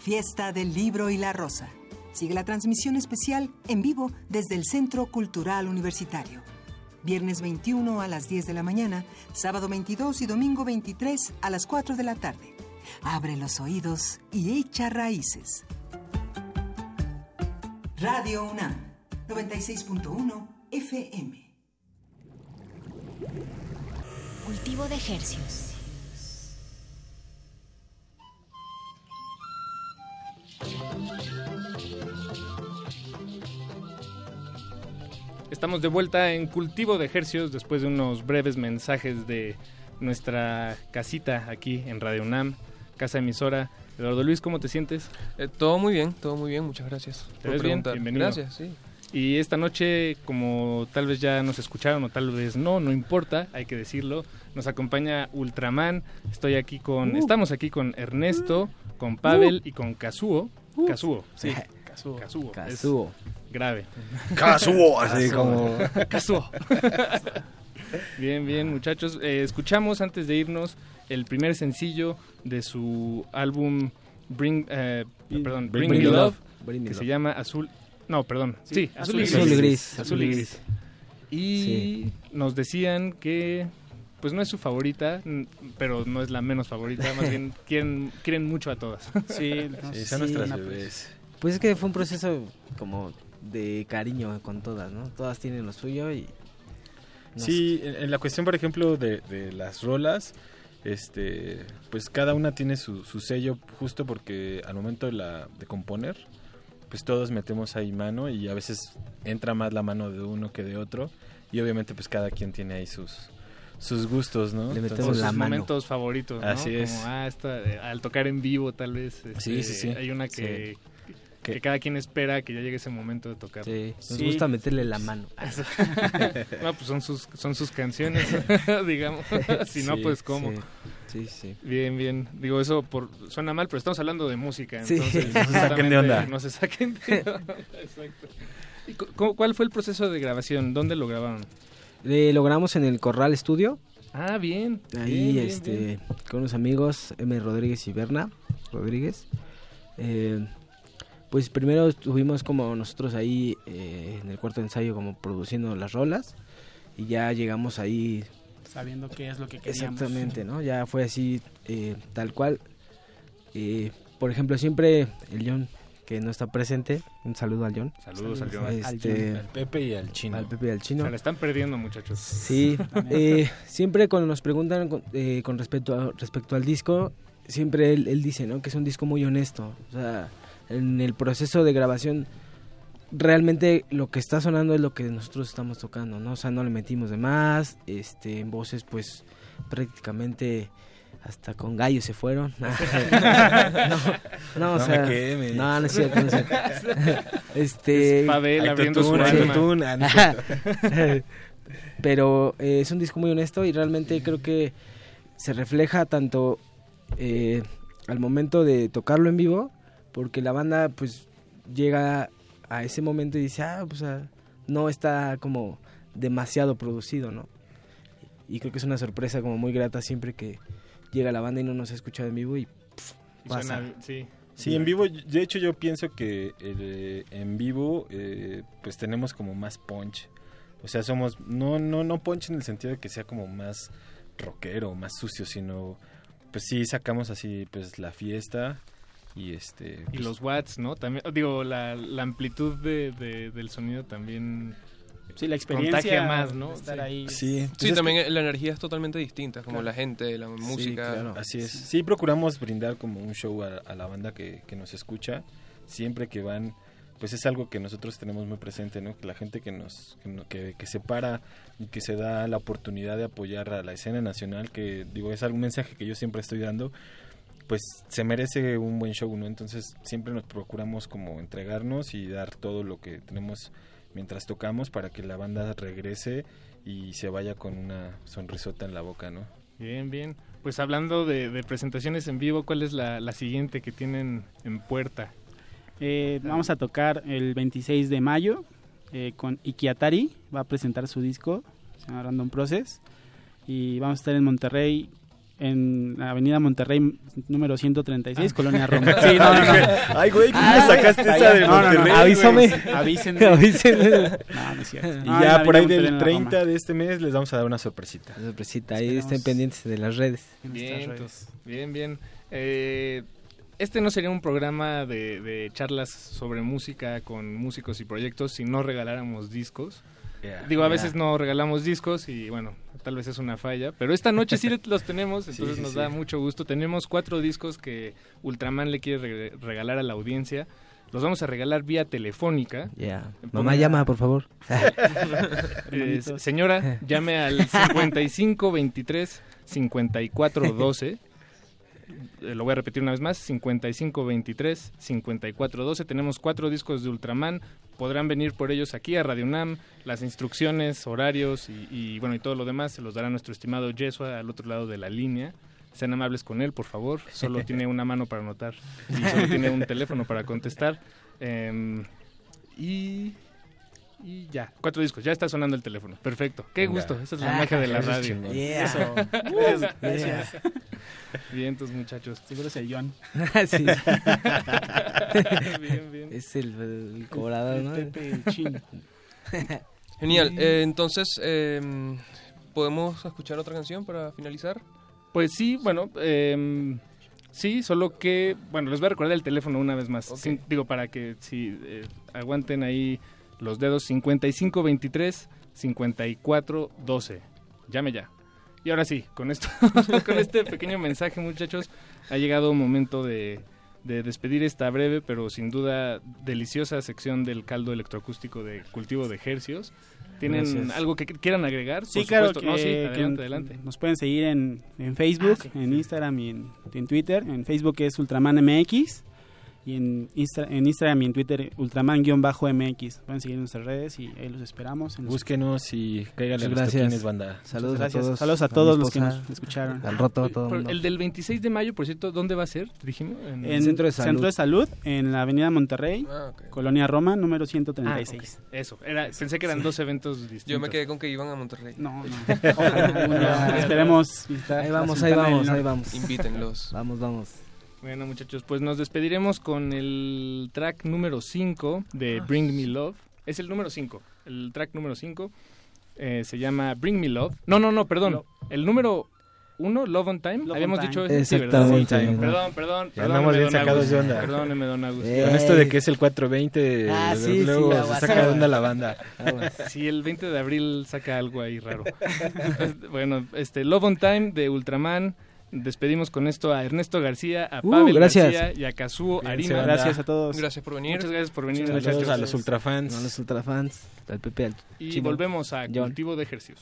Fiesta del Libro y la Rosa. Sigue la transmisión especial en vivo desde el Centro Cultural Universitario. Viernes 21 a las 10 de la mañana, sábado 22 y domingo 23 a las 4 de la tarde. Abre los oídos y echa raíces. Radio UNAM, 96.1 FM. Cultivo de ejercios. Estamos de vuelta en Cultivo de Ejercios después de unos breves mensajes de nuestra casita aquí en Radio UNAM, casa emisora. Eduardo Luis, ¿cómo te sientes? Eh, todo muy bien, todo muy bien, muchas gracias. ¿Te por ves bien? Bienvenido. Gracias, sí. Y esta noche, como tal vez ya nos escucharon o tal vez no, no importa, hay que decirlo, nos acompaña Ultraman. Estoy aquí con, Uh. estamos aquí con Ernesto, con Pavel y con Kazuo. Kazuo, sí. Kazuo. Kazuo. Kazuo. Es grave. Kazuo, así como- Kazuo. bien, bien, muchachos. Eh, escuchamos antes de irnos el primer sencillo de su álbum Bring, eh, perdón, Bring Bring, Me Love. Love, Bring Me que Love. se llama Azul. No, perdón. Sí, Sí, Azul, y Azul Gris. y Gris. Azul y Azul y Gris. Y nos decían que pues no es su favorita, pero no es la menos favorita, más bien quieren, quieren mucho a todas. Sí, Sí, son nuestras bebés. Pues es que fue un proceso como de cariño con todas, ¿no? Todas tienen lo suyo y... no Sí, en, en la cuestión, por ejemplo, de, de las rolas, este, pues cada una tiene su, su sello justo porque al momento de, la, de componer, pues todos metemos ahí mano y a veces entra más la mano de uno que de otro y obviamente pues cada quien tiene ahí sus sus gustos, ¿no? Con Entonces- sus momentos favoritos, ¿no? Así es. Como, ah, esta, eh, al tocar en vivo tal vez. este, Sí, sí, sí. Hay una que, Sí. que cada quien espera que ya llegue ese momento de tocar. Sí, nos gusta meterle la mano. no, pues son sus, son sus canciones, digamos. si no, Sí, pues cómo. sí, sí, sí. Bien, bien. Digo, eso por, suena mal, pero estamos hablando de música. Sí. Entonces, No se saquen de onda. No se saquen de onda. Exacto. ¿Y cu- ¿Cuál fue el proceso de grabación? ¿Dónde lo grabaron? Eh, lo grabamos en el Corral Studio. Ah, bien. Ahí, Bien, bien, este, bien. con unos amigos, M. Rodríguez y Berna Rodríguez. Eh, pues primero estuvimos como nosotros ahí eh, en el cuarto de ensayo como produciendo las rolas y ya llegamos ahí Sabiendo qué es lo que queríamos. Exactamente, ¿no? Ya fue así, eh, tal cual. Eh, por ejemplo, siempre el John, que no está presente, un saludo al John. Saludos al John. Este, Al Pepe y al Chino. Al Pepe y al Chino. Se la están perdiendo, muchachos. Sí, eh, siempre cuando nos preguntan con, eh, con respecto, a- respecto al disco, siempre él, él dice, ¿no? Que es un disco muy honesto. O sea, en el proceso de grabación, realmente lo que está sonando es lo que nosotros estamos tocando, ¿no? O sea, no le metimos de más, este, en voces, pues, prácticamente hasta con gallos se fueron. no, no, o No sea, me quemes. no, no es cierto, no es cierto. este, Es Pavel abriendo su alma. ah, pero eh, es un disco muy honesto y realmente creo que se refleja tanto eh, al momento de tocarlo en vivo, porque la banda pues llega a ese momento y dice, ah, pues ah, no está como demasiado producido, ¿no? Y creo que es una sorpresa como muy grata siempre que llega la banda y no nos ha escuchado en vivo y pff, Y pasa. suena- sí. Sí, en vivo, de hecho yo pienso que eh, en vivo eh, pues tenemos como más punch. O sea, somos, no, no, no punch en el sentido de que sea como más rockero, más sucio, sino pues sí sacamos así pues la fiesta y este... Y pues, los watts, ¿no? También, digo, la, la amplitud de, de- del sonido también Sí, la experiencia contagia más, ¿no? estar Sí. ahí. Sí, Sí, Pues es también que- la energía es totalmente distinta, como la gente, la música. Así es. Sí, procuramos brindar como un show a, a la banda que, que nos escucha. Siempre que van, pues es algo que nosotros tenemos muy presente, ¿no? Que la gente que nos que, no- que, que se para y que se da la oportunidad de apoyar a la escena nacional, que digo, es algún mensaje que yo siempre estoy dando, pues se merece un buen show, ¿no? Entonces siempre nos procuramos como entregarnos y dar todo lo que tenemos mientras tocamos para que la banda regrese y se vaya con una sonrisota en la boca, ¿no? Bien, bien. Pues hablando de, de presentaciones en vivo, ¿cuál es la, la siguiente que tienen en puerta? Eh, vamos a tocar el 26 de mayo eh, con Ikiatari. Va a presentar su disco, se llama Random Process. Y vamos a estar en Monterrey, en la avenida Monterrey número 136, Colonia Roma. Sí, no, no, no. Ay, güey, ¿cómo Ah, sacaste está esa de No, no, no, Monterrey, Avísame. Avísenme. Avísenme. No, no es cierto. Y ya por ahí del Monterrey en la 30 de este mes les vamos a dar una sorpresita. Una sorpresita, ahí estén pendientes de las redes. Bien, bien, bien. Eh, este no sería un programa de, de charlas sobre música con músicos y proyectos si no regaláramos discos. Yeah, Digo, a yeah. veces no regalamos discos y bueno, tal vez es una falla, pero esta noche sí los tenemos, entonces sí, nos sí. da mucho gusto. Tenemos cuatro discos que Ultraman le quiere re- regalar a la audiencia. Los vamos a regalar vía telefónica. Mamá llama, por favor. Eh, se- señora, llame al 55 23 54 12. Eh, Lo voy a repetir una vez más, 55 23 54 12. Tenemos cuatro discos de Ultraman. Podrán venir por ellos aquí a Radio UNAM. Las instrucciones, horarios y, y, bueno y todo lo demás se los dará nuestro estimado Yesua al otro lado de la línea. Sean amables con él, por favor. Solo tiene una mano para anotar y solo tiene un teléfono para contestar. Em, y y ya, cuatro discos, ya está sonando el teléfono. Perfecto. Qué Venga. gusto, esa es la Ah, magia de la radio. Yeah. Eso. Gracias, gracias. Bien, tus muchachos. Seguro es el John. Sí. Bien, bien. Es el, el cobrador, ¿no? El Pepe Chin. Genial. Eh, entonces, eh, ¿podemos escuchar otra canción para finalizar? Pues sí, bueno, em, sí, solo que, bueno, les voy a recordar el teléfono una vez más. Sin- digo, para que si eh, aguanten ahí los dedos, 5523 5412. Llame ya. Y ahora sí, con esto, con este pequeño mensaje, muchachos, ha llegado un momento de, de despedir esta breve, pero sin duda deliciosa sección del caldo electroacústico de cultivo de hercios. ¿Tienen Gracias. algo que quieran agregar? Sí, Por claro. supuesto. Que, No, sí, que adelante, adelante. Nos pueden seguir en, en Facebook, Ah, sí. en Instagram y en, en Twitter. En Facebook es Ultraman MX. Y en, Insta- en Instagram y en Twitter Ultraman-MX. Pueden seguir en nuestras redes y ahí los esperamos. En los- Búsquenos y cáiganle los gracias. toquines, banda. Saludos gracias. a todos. Saludos a todos los que nos escucharon. Al roto, todo el Por- el del 26 de mayo, por cierto, ¿dónde va a ser? Dijimos. En, En Centro de Salud. Centro de Salud, en la Avenida Monterrey, Ah. Colonia Roma, número Ah, 136. ok. Eso, era, pensé que eran dos eventos distintos. Yo me quedé con que iban a Monterrey. No, no. Ojalá esperemos Ahí vamos, ahí vamos, ahí vamos. Invítenlos. Vamos, vamos. Bueno, muchachos, pues nos despediremos con el track número 5 de Ah, Bring Me Love. Es el número 5. El track número 5 se llama Bring Me Love. No, no, no, perdón. El número 1, Love on Time. Love Habíamos on dicho Time. ese, sí, ¿verdad? Exactamente. Sí, Perdón, perdón. Ya andamos bien sacados de onda. Perdóneme, don Agus. Eh, Con esto de que es el 420, Ah, de- sí, luego sí, se saca de onda la banda. Sí, el 20 de abril saca algo ahí raro. Bueno, este Love on Time de Ultraman. Despedimos con esto a Ernesto García, a Uh, Pavel gracias. García y a Kazuo Arima. Gracias a todos. Gracias por venir. Muchas gracias por venir, Saludos muchachos. a los ultrafans. A los ultrafans, al Pepe, al Y Chino. volvemos a John. cultivo de ejercicios.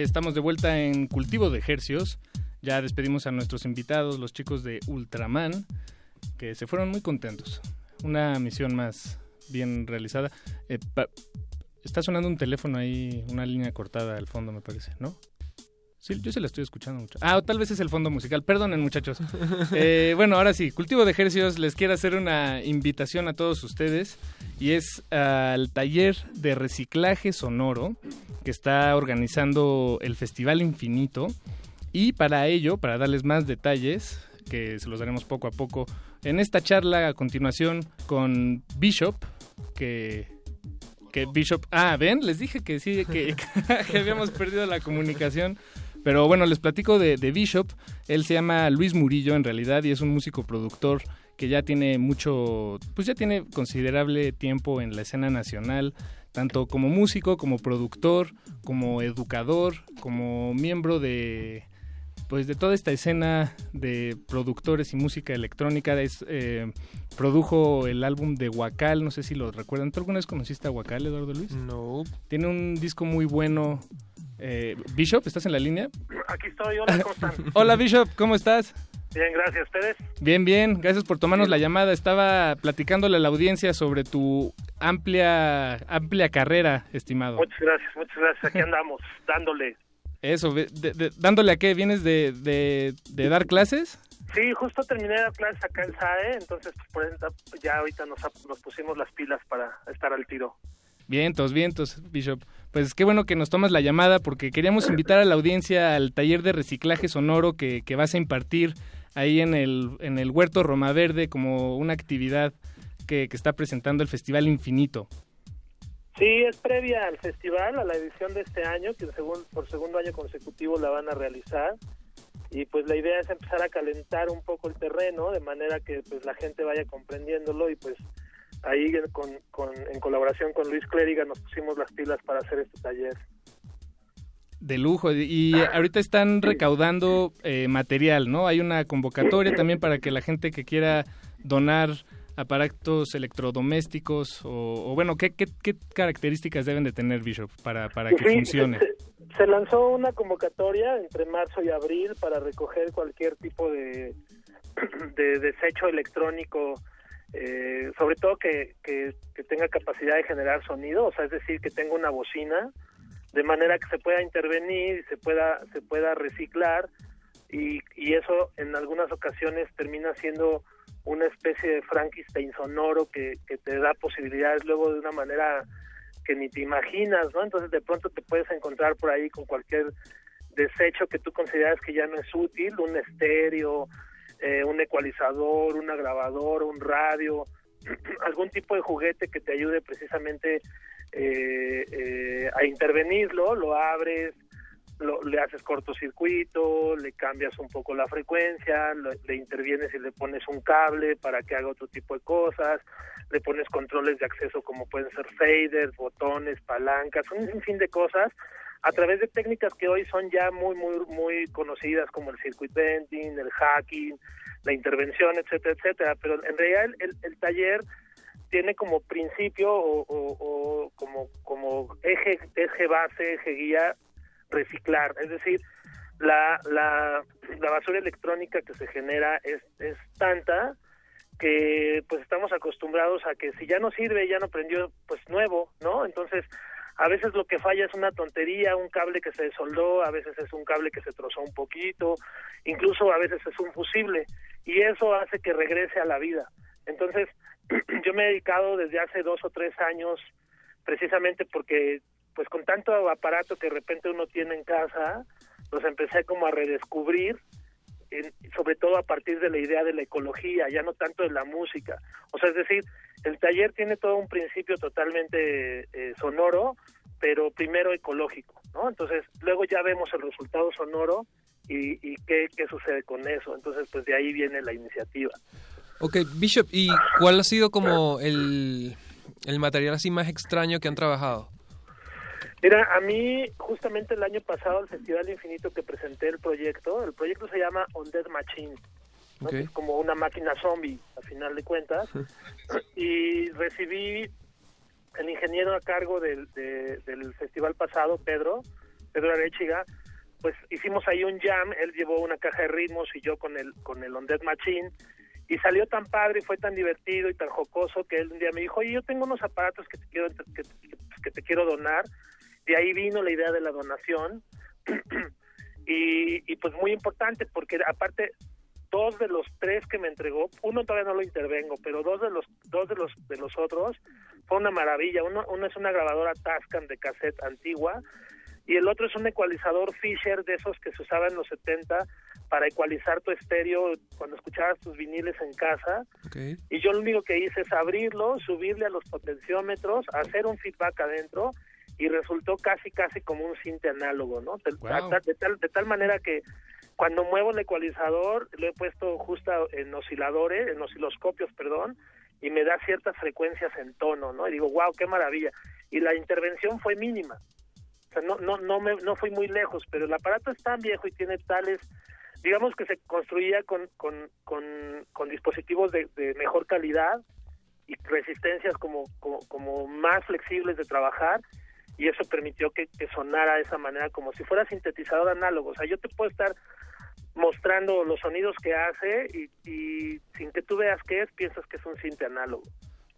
Estamos de vuelta en Cultivo de Ejercios. Ya despedimos a nuestros invitados, los chicos de Ultraman, que se fueron muy contentos. Una misión más bien realizada. Eh, está sonando un teléfono ahí, una línea cortada al fondo, me parece, ¿no? Sí, yo se la estoy escuchando mucho. Ah, o tal vez es el fondo musical. Perdonen, muchachos. Eh, bueno, ahora sí, Cultivo de Ejercios les quiero hacer una invitación a todos ustedes y es al taller de reciclaje sonoro que está organizando el Festival Infinito y para ello, para darles más detalles, que se los daremos poco a poco, en esta charla a continuación con Bishop, que que Bishop. Ah, ven, les dije que sí, que, habíamos perdido la comunicación. Pero bueno, les platico de Bishop. Él se llama Luis Murillo en realidad y es un músico productor que ya tiene mucho, pues ya tiene considerable tiempo en la escena nacional, tanto como músico, como productor, como educador, como miembro de, pues de toda esta escena de productores y música electrónica. Es, eh, produjo el álbum de Huacal, no sé si lo recuerdan. ¿Tú alguna vez conociste a Huacal, Eduardo Luis? No. Tiene un disco muy bueno. Eh, Bishop, ¿estás en la línea? Aquí estoy, hola, ¿cómo están? Hola Bishop, ¿cómo estás? Bien, gracias. ¿Ustedes? Bien, bien, gracias por tomarnos la llamada. Estaba platicándole a la audiencia sobre tu amplia, amplia carrera, estimado. Muchas gracias, muchas gracias. Aquí andamos, dándole. Eso, de- de- dándole a qué, ¿vienes de, de, de dar clases? Sí, justo terminé la clase acá en SAE, entonces pues, ya ahorita nos, nos pusimos las pilas para estar al tiro. Vientos, vientos, Bishop. Pues qué bueno que nos tomas la llamada porque queríamos invitar a la audiencia al taller de reciclaje sonoro que, que vas a impartir ahí en el, en el Huerto Roma Verde como una actividad que, que está presentando el Festival Infinito. Sí, es previa al festival, a la edición de este año, que segun- por segundo año consecutivo la van a realizar. Y pues la idea es empezar a calentar un poco el terreno, de manera que pues la gente vaya comprendiéndolo y pues ahí con, con- en colaboración con Luis Clériga nos pusimos las pilas para hacer este taller. De lujo. Y ahorita están recaudando eh, material, ¿no? Hay una convocatoria también para que la gente que quiera donar aparatos electrodomésticos o, o bueno, ¿qué, qué, qué características deben de tener Bishop para, para que Sí, funcione? Se, se lanzó una convocatoria entre marzo y abril para recoger cualquier tipo de, de desecho electrónico, eh, sobre todo que, que, que tenga capacidad de generar sonido, o sea, es decir, que tenga una bocina, de manera que se pueda intervenir se pueda, se pueda reciclar y, y eso en algunas ocasiones termina siendo una especie de Frankenstein sonoro que, que te da posibilidades luego de una manera que ni te imaginas, ¿no? Entonces de pronto te puedes encontrar por ahí con cualquier desecho que tú consideras que ya no es útil, un estéreo, eh, un ecualizador, una grabadora, un radio, algún tipo de juguete que te ayude precisamente eh, eh, a intervenirlo, lo abres, lo- le haces cortocircuito, le cambias un poco la frecuencia, le intervienes y le pones un cable para que haga otro tipo de cosas, le pones controles de acceso como pueden ser faders, botones, palancas, un sinfín de cosas. A través de técnicas que hoy son ya muy muy muy conocidas como el circuit bending, el hacking, la intervención, etcétera, etcétera, pero en realidad el- el taller tiene como principio o, como como eje base, eje guía reciclar, es decir, la, la, la basura electrónica que se genera es, es tanta que pues estamos acostumbrados a que si ya no sirve, ya no prendió, pues nuevo, ¿no? Entonces, a veces lo que falla es una tontería, un cable que se soldó, a veces es un cable que se trozó un poquito, incluso a veces es un fusible, y eso hace que regrese a la vida. Entonces, yo me he dedicado desde hace dos o tres años, precisamente porque, pues con tanto aparato que de repente uno tiene en casa, los empecé como a redescubrir, en- sobre todo a partir de la idea de la ecología, ya no tanto de la música. O sea, es decir, el taller tiene todo un principio totalmente eh, sonoro, pero primero ecológico, ¿no? Entonces, luego ya vemos el resultado sonoro y, y qué, qué sucede con eso. Entonces, pues de ahí viene la iniciativa. Ok, Bishop, ¿y cuál ha sido como el, el material así más extraño que han trabajado? Mira, a mí justamente el año pasado el Festival Infinito que presenté el proyecto, el proyecto se llama On Dead Machine, ¿no? Es como una máquina zombie a final de cuentas, y recibí el ingeniero a cargo del, de- del festival pasado, Pedro, Pedro Arechiga, pues hicimos ahí un jam, él llevó una caja de ritmos y yo con el con el On Dead Machine y salió tan padre y fue tan divertido y tan jocoso que él un día me dijo, oye, yo tengo unos aparatos que te quiero que, te quiero donar. De ahí vino la idea de la donación y, y pues muy importante porque aparte dos de los tres que me entregó, uno todavía no lo intervengo, pero dos de los dos de los de los otros fue una maravilla. Uno, uno es una grabadora Tascam de cassette antigua y el otro es un ecualizador Fisher de esos que se usaba en los 70 para ecualizar tu estéreo cuando escuchabas tus viniles en casa. Y yo lo único que hice es abrirlo, subirle a los potenciómetros, hacer un feedback adentro y resultó casi casi como un cinte análogo, ¿no? De, Wow. de- de tal, de tal manera que cuando muevo el ecualizador lo he puesto justo en osciladores, en osciloscopios, perdón, y me da ciertas frecuencias en tono, ¿no? Y digo, wow, qué maravilla. Y la intervención fue mínima. O sea, no, no, no, me, no fui muy lejos, pero el aparato es tan viejo y tiene tales, digamos que se construía con, con, con, dispositivos de, mejor calidad y resistencias como, como, más flexibles de trabajar y eso permitió que, sonara de esa manera como si fuera sintetizador análogo. O sea, yo te puedo estar mostrando los sonidos que hace y, sin que tú veas qué es, piensas que es un cinte análogo.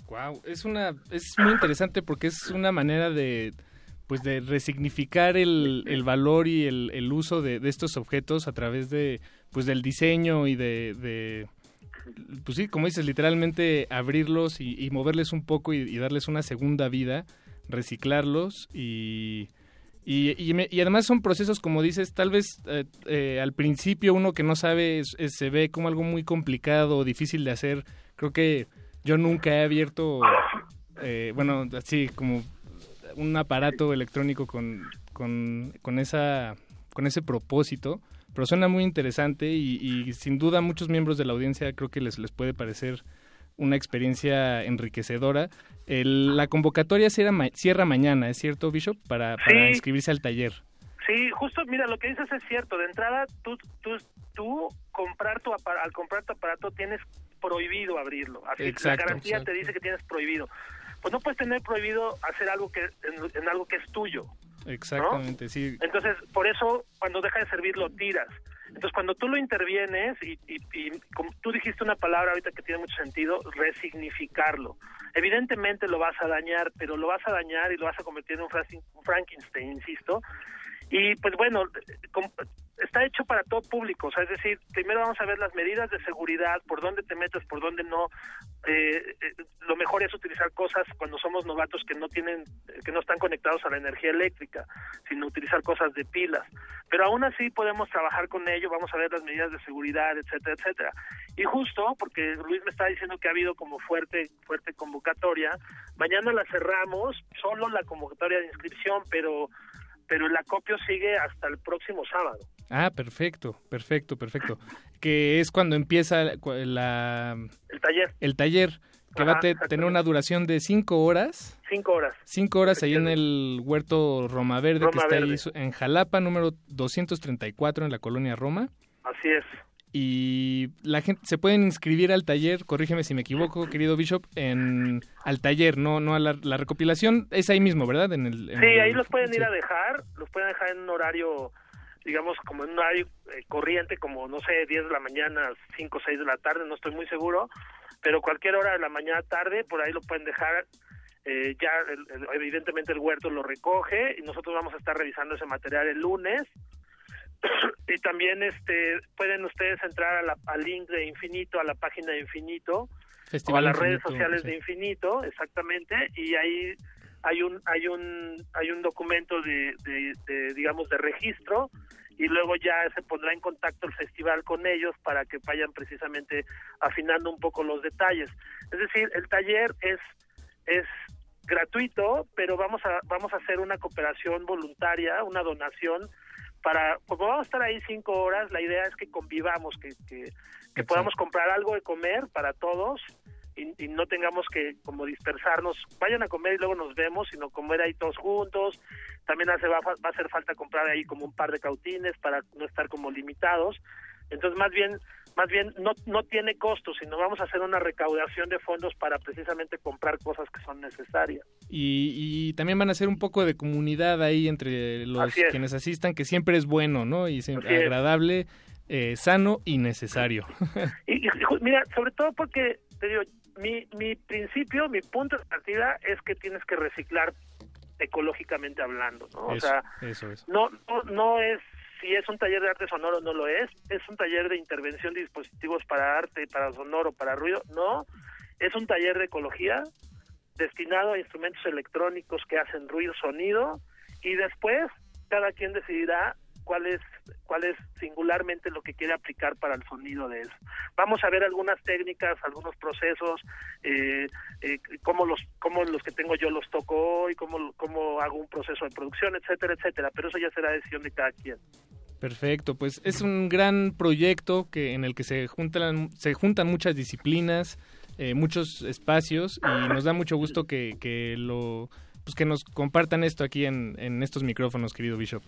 Wow, es una es muy interesante porque es una manera de pues de resignificar el, el valor y el, el uso de, de estos objetos a través de pues del diseño y de, pues sí, como dices, literalmente abrirlos y, moverles un poco y, darles una segunda vida, reciclarlos y y, y, además son procesos, como dices, tal vez eh, eh, al principio uno que no sabe se ve como algo muy complicado o difícil de hacer. Creo que yo nunca he abierto, eh, bueno, así como un aparato electrónico con, con, con, esa, con ese propósito, pero suena muy interesante y, y sin duda a muchos miembros de la audiencia creo que les, les puede parecer una experiencia enriquecedora. El- la convocatoria cierra, ma- cierra mañana, ¿es cierto, Bishop? Para, para Sí. inscribirse al taller. Sí, justo, mira, lo que dices es cierto. De entrada, tú, tú, tú comprar tu al comprar tu aparato tienes prohibido abrirlo. Así, Exacto, la garantía exacto. te dice que tienes prohibido. Pues no puedes tener prohibido hacer algo que en, en algo que es tuyo. Exactamente, sí. Entonces, por eso, cuando deja de servir, lo tiras. Entonces, cuando tú lo intervienes, y, y, y como tú dijiste una palabra ahorita que tiene mucho sentido, resignificarlo. Evidentemente lo vas a dañar, pero lo vas a dañar y lo vas a convertir en un Franken- un Frankenstein, insisto. Y pues bueno, está hecho para todo público, o sea, es decir, primero vamos a ver las medidas de seguridad, por dónde te metes, por dónde no. Eh, eh, lo mejor es utilizar cosas cuando somos novatos que no tienen, que no están conectados a la energía eléctrica, sino utilizar cosas de pilas. Pero aún así podemos trabajar con ello, vamos a ver las medidas de seguridad, etcétera, etcétera. Y justo, porque Luis me está diciendo que ha habido como fuerte, fuerte convocatoria, mañana la cerramos, solo la convocatoria de inscripción, pero pero el acopio sigue hasta el próximo sábado. Ah, perfecto, perfecto, perfecto. Que es cuando empieza la- El taller, el taller, que va a te- tener una duración de cinco horas. cinco horas. Cinco horas ahí en el huerto Roma Verde, que está ahí Verde. en Jalapa, número 234 en la colonia Roma. Así es. Y la gente se pueden inscribir al taller, corrígeme si me equivoco, querido Bishop, en al taller, no no a la, la recopilación es ahí mismo, ¿verdad? En el, en Sí, el- ahí los pueden ir a dejar, los pueden dejar en un horario, digamos, como en un horario eh, corriente, como, no sé, 10 de la mañana, 5 o 6 de la tarde, no estoy muy seguro, pero cualquier hora de la mañana, tarde, por ahí lo pueden dejar. eh, ya, el- evidentemente, el huerto lo recoge y nosotros vamos a estar revisando ese material el lunes. y también este pueden ustedes entrar a la- al link de Infinito, a la página de Infinito, Festival o a las redes sociales sí. de Infinito, exactamente, y ahí hay un hay un hay un documento de, de- de, digamos de registro y luego ya se pondrá en contacto el festival con ellos para que vayan precisamente afinando un poco los detalles. Es decir, el taller es es gratuito, pero vamos a vamos a hacer una cooperación voluntaria, una donación para como vamos a estar ahí cinco horas, la idea es que convivamos, que, que, que podamos comprar algo de comer para todos y, y no tengamos que como dispersarnos, vayan a comer y luego nos vemos, sino comer ahí todos juntos. También hace, va, va a hacer falta comprar ahí como un par de cautines para no estar como limitados. Entonces, más bien, más bien no, no tiene costo, sino vamos a hacer una recaudación de fondos para precisamente comprar cosas que son necesarias. Y, y también van a ser un poco de comunidad ahí entre los Así quienes asistan, que siempre es bueno, ¿no? Y siempre Así es. agradable, eh, sano y necesario. Y, mira, sobre todo porque, te digo, mi, mi principio, mi punto de partida es que tienes que reciclar ecológicamente hablando, ¿no? O Eso, sea, eso es. no, no, no es si es un taller de arte sonoro, no lo es, es un taller de intervención de dispositivos para arte, para sonoro, para ruido, no, es un taller de ecología destinado a instrumentos electrónicos que hacen ruido, sonido, y después cada quien decidirá cuál es, cuál es singularmente lo que quiere aplicar para el sonido de eso. Vamos a ver algunas técnicas, algunos procesos, eh, eh, cómo los, cómo los que tengo yo los toco hoy, cómo, cómo hago un proceso de producción, etcétera, etcétera, pero eso ya será decisión de cada quien. Perfecto, pues es un gran proyecto que en el que se juntan se juntan muchas disciplinas, eh, muchos espacios y nos da mucho gusto que, que lo pues que nos compartan esto aquí en, en estos micrófonos, querido Bishop.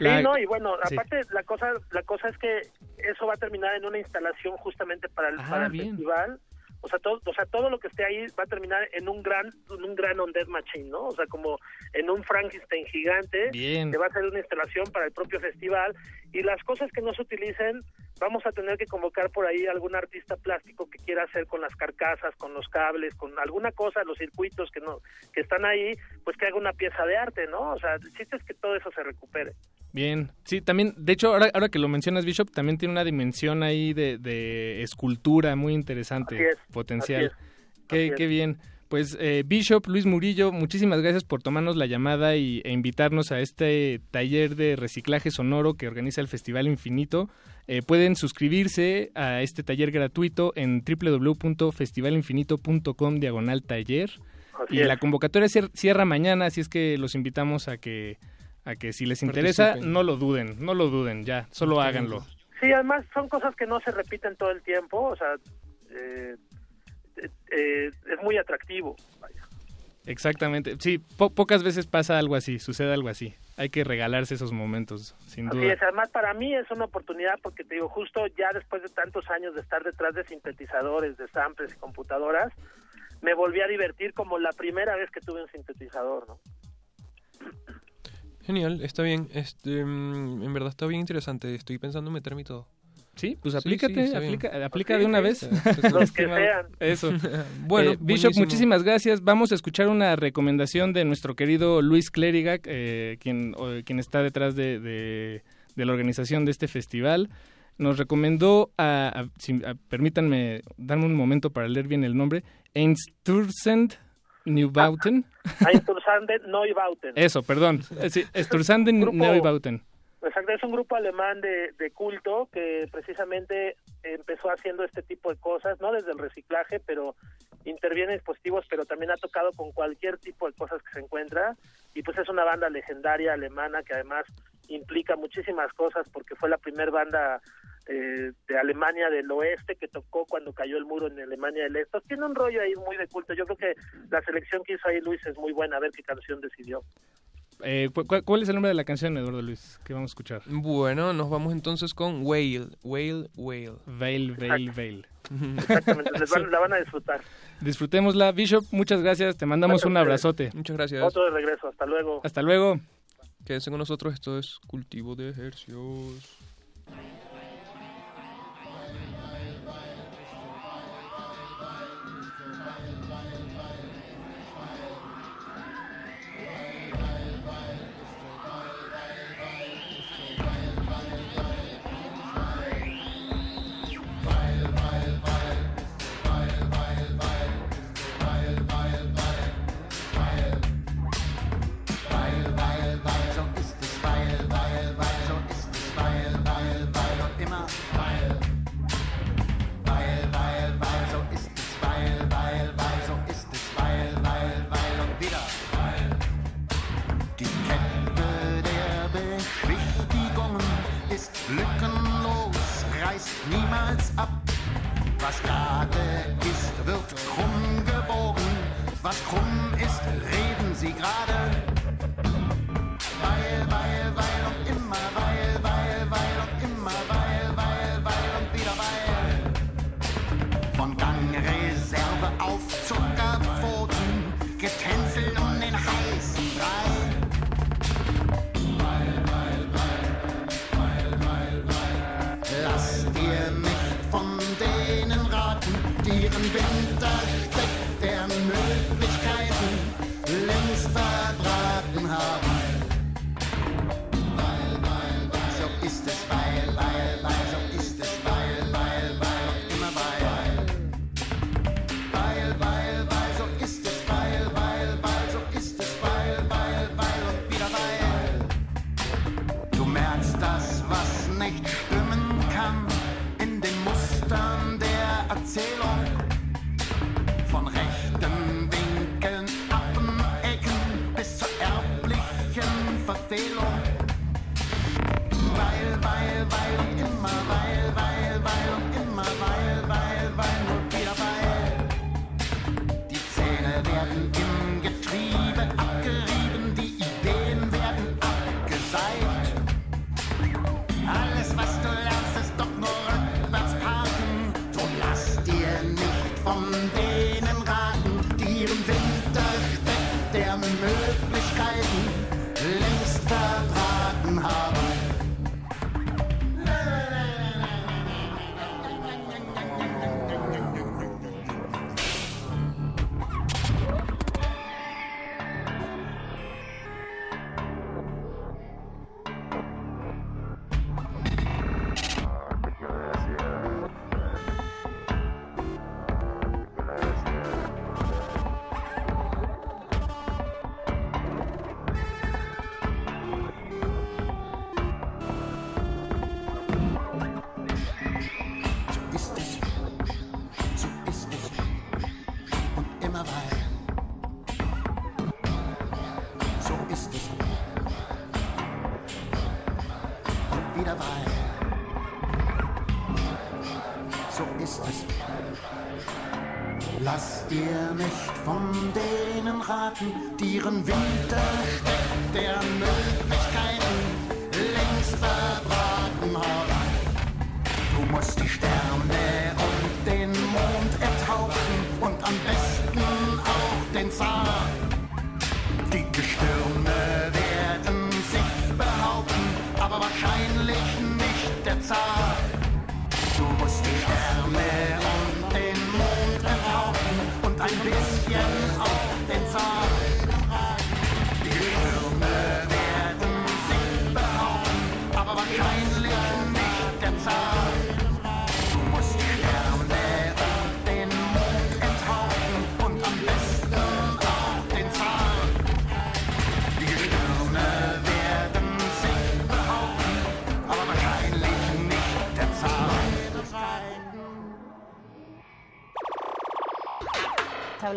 Sí, La- no, y bueno, sí. aparte la cosa la cosa es que eso va a terminar en una instalación justamente para el, Ah, para el festival. O sea, todo, o sea, todo lo que esté ahí va a terminar en un gran en un gran on dead machine, ¿no? O sea, como en un Frankenstein gigante Bien. que va a ser una instalación para el propio festival y las cosas que no se utilicen vamos a tener que convocar por ahí algún artista plástico que quiera hacer con las carcasas, con los cables, con alguna cosa, los circuitos que no que están ahí, pues que haga una pieza de arte, ¿no? O sea, el chiste es que todo eso se recupere. Bien, sí, también, de hecho, ahora, ahora que lo mencionas, Bishop, también tiene una dimensión ahí de, de escultura muy interesante, Así es, potencial. así es, qué, así qué bien. Pues eh, Bishop, Luis Murillo, muchísimas gracias por tomarnos la llamada y, e invitarnos a este taller de reciclaje sonoro que organiza el Festival Infinito. Eh, pueden suscribirse a este taller gratuito en www.festivalinfinito.com diagonal taller. Y es. la convocatoria cier- cierra mañana, así es que los invitamos a que a que si les interesa, Participen. no lo duden, no lo duden, ya, solo háganlo. Sí, además son cosas que no se repiten todo el tiempo, o sea, eh, eh, es muy atractivo. Exactamente, sí, po- pocas veces pasa algo así, sucede algo así. Hay que regalarse esos momentos, sin Así duda. es, además para mí es una oportunidad porque te digo, justo ya después de tantos años de estar detrás de sintetizadores, de samples y computadoras, me volví a divertir como la primera vez que tuve un sintetizador, ¿no? Genial, está bien. Este, mm, en verdad está bien interesante. Estoy pensando en meterme y todo. Sí, pues aplícate, aplica, aplica de una vez. Los que sean. Eso. Bueno, Eh, Bishop, buenísimo. muchísimas gracias. Vamos a escuchar una recomendación de nuestro querido Luis Clériga, eh, quien, quien está detrás de, de- de la organización de este festival. Nos recomendó, a, a- si- a- permítanme darme un momento para leer bien el nombre, Einsturzend Neubauten. Einsturzande Neubauten. Eso, perdón. Eh, sí, Neubauten. Exacto, es un grupo alemán de, de culto que precisamente empezó haciendo este tipo de cosas, no desde el reciclaje, pero interviene en dispositivos, pero también ha tocado con cualquier tipo de cosas que se encuentra y pues es una banda legendaria alemana que además implica muchísimas cosas porque fue la primera banda eh, de Alemania del Oeste que tocó cuando cayó el muro en Alemania del Este. Tiene un rollo ahí muy de culto. Yo creo que la selección que hizo ahí Luis es muy buena. A ver qué canción decidió. Eh, cu- cu- ¿Cuál es el nombre de la canción, Eduardo Luis, que vamos a escuchar? Bueno, nos vamos entonces con Whale, Whale, Whale. Veil, Veil, Veil. Exactamente, les van- la van a disfrutar. Disfrutémosla. Bishop, muchas gracias. Te mandamos Gracias un abrazote. Muchas gracias. Otro de regreso. Hasta luego. Hasta luego. Quédense con nosotros, esto es Cultivo de Ejercios. Reißt niemals ab. Was gerade ist, wird krumm gebogen. Was krumm ist, reden Sie gerade. Weil, weil, weil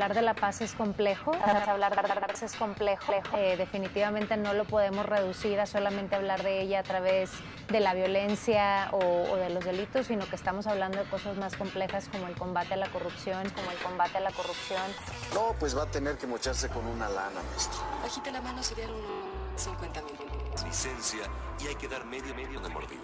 Hablar de la paz es complejo, hablar de la paz es complejo. Eh, definitivamente no lo podemos reducir a solamente hablar de ella a través de la violencia o, o de los delitos, sino que estamos hablando de cosas más complejas como el combate a la corrupción, como el combate a la corrupción. No, pues va a tener que mocharse con una lana, maestro. Agita la mano si dieron 50 mil. Licencia y hay que dar medio medio de mordido.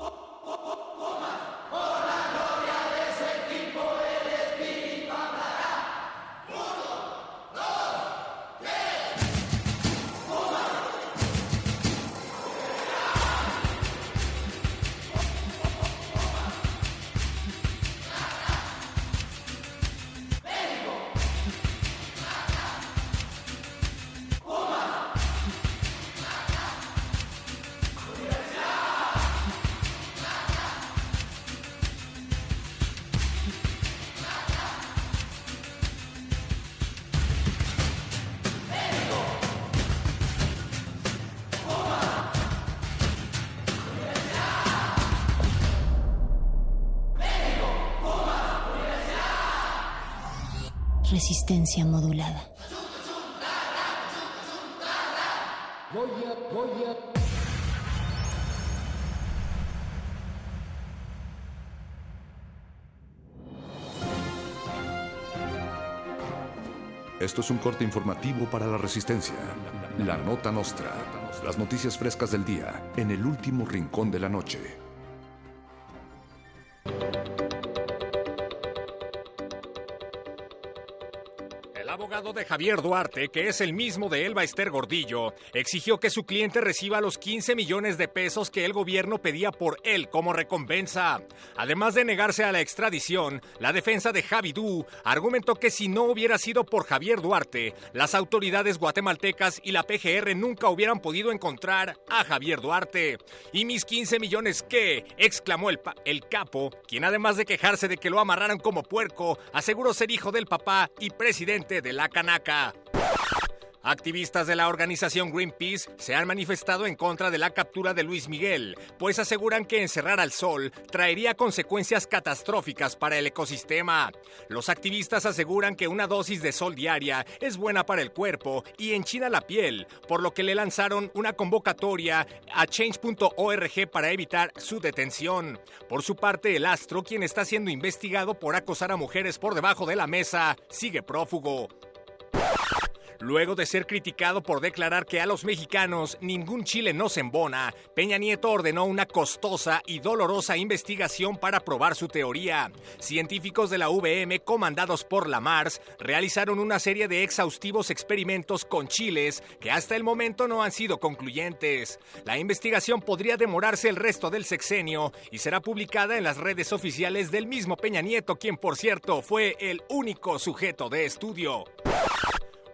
Modulada. Esto es un corte informativo para la Resistencia. La Nota Nostra. Las noticias frescas del día en el último rincón de la noche. Javier Duarte, que es el mismo de Elba Ester Gordillo, exigió que su cliente reciba los 15 millones de pesos que el gobierno pedía por él como recompensa. Además de negarse a la extradición, la defensa de Javidú argumentó que si no hubiera sido por Javier Duarte, las autoridades guatemaltecas y la PGR nunca hubieran podido encontrar a Javier Duarte. ¿Y mis 15 millones qué? exclamó el, el capo, quien además de quejarse de que lo amarraran como puerco, aseguró ser hijo del papá y presidente de la Canaca. Activistas de la organización Greenpeace se han manifestado en contra de la captura de Luis Miguel, pues aseguran que encerrar al sol traería consecuencias catastróficas para el ecosistema. Los activistas aseguran que una dosis de sol diaria es buena para el cuerpo y enchina la piel, por lo que le lanzaron una convocatoria a change.org para evitar su detención. Por su parte, el astro, quien está siendo investigado por acosar a mujeres por debajo de la mesa, sigue prófugo. Luego de ser criticado por declarar que a los mexicanos ningún chile nos embona, Peña Nieto ordenó una costosa y dolorosa investigación para probar su teoría. Científicos de la VM, comandados por la Mars, realizaron una serie de exhaustivos experimentos con chiles que hasta el momento no han sido concluyentes. La investigación podría demorarse el resto del sexenio y será publicada en las redes oficiales del mismo Peña Nieto, quien por cierto fue el único sujeto de estudio.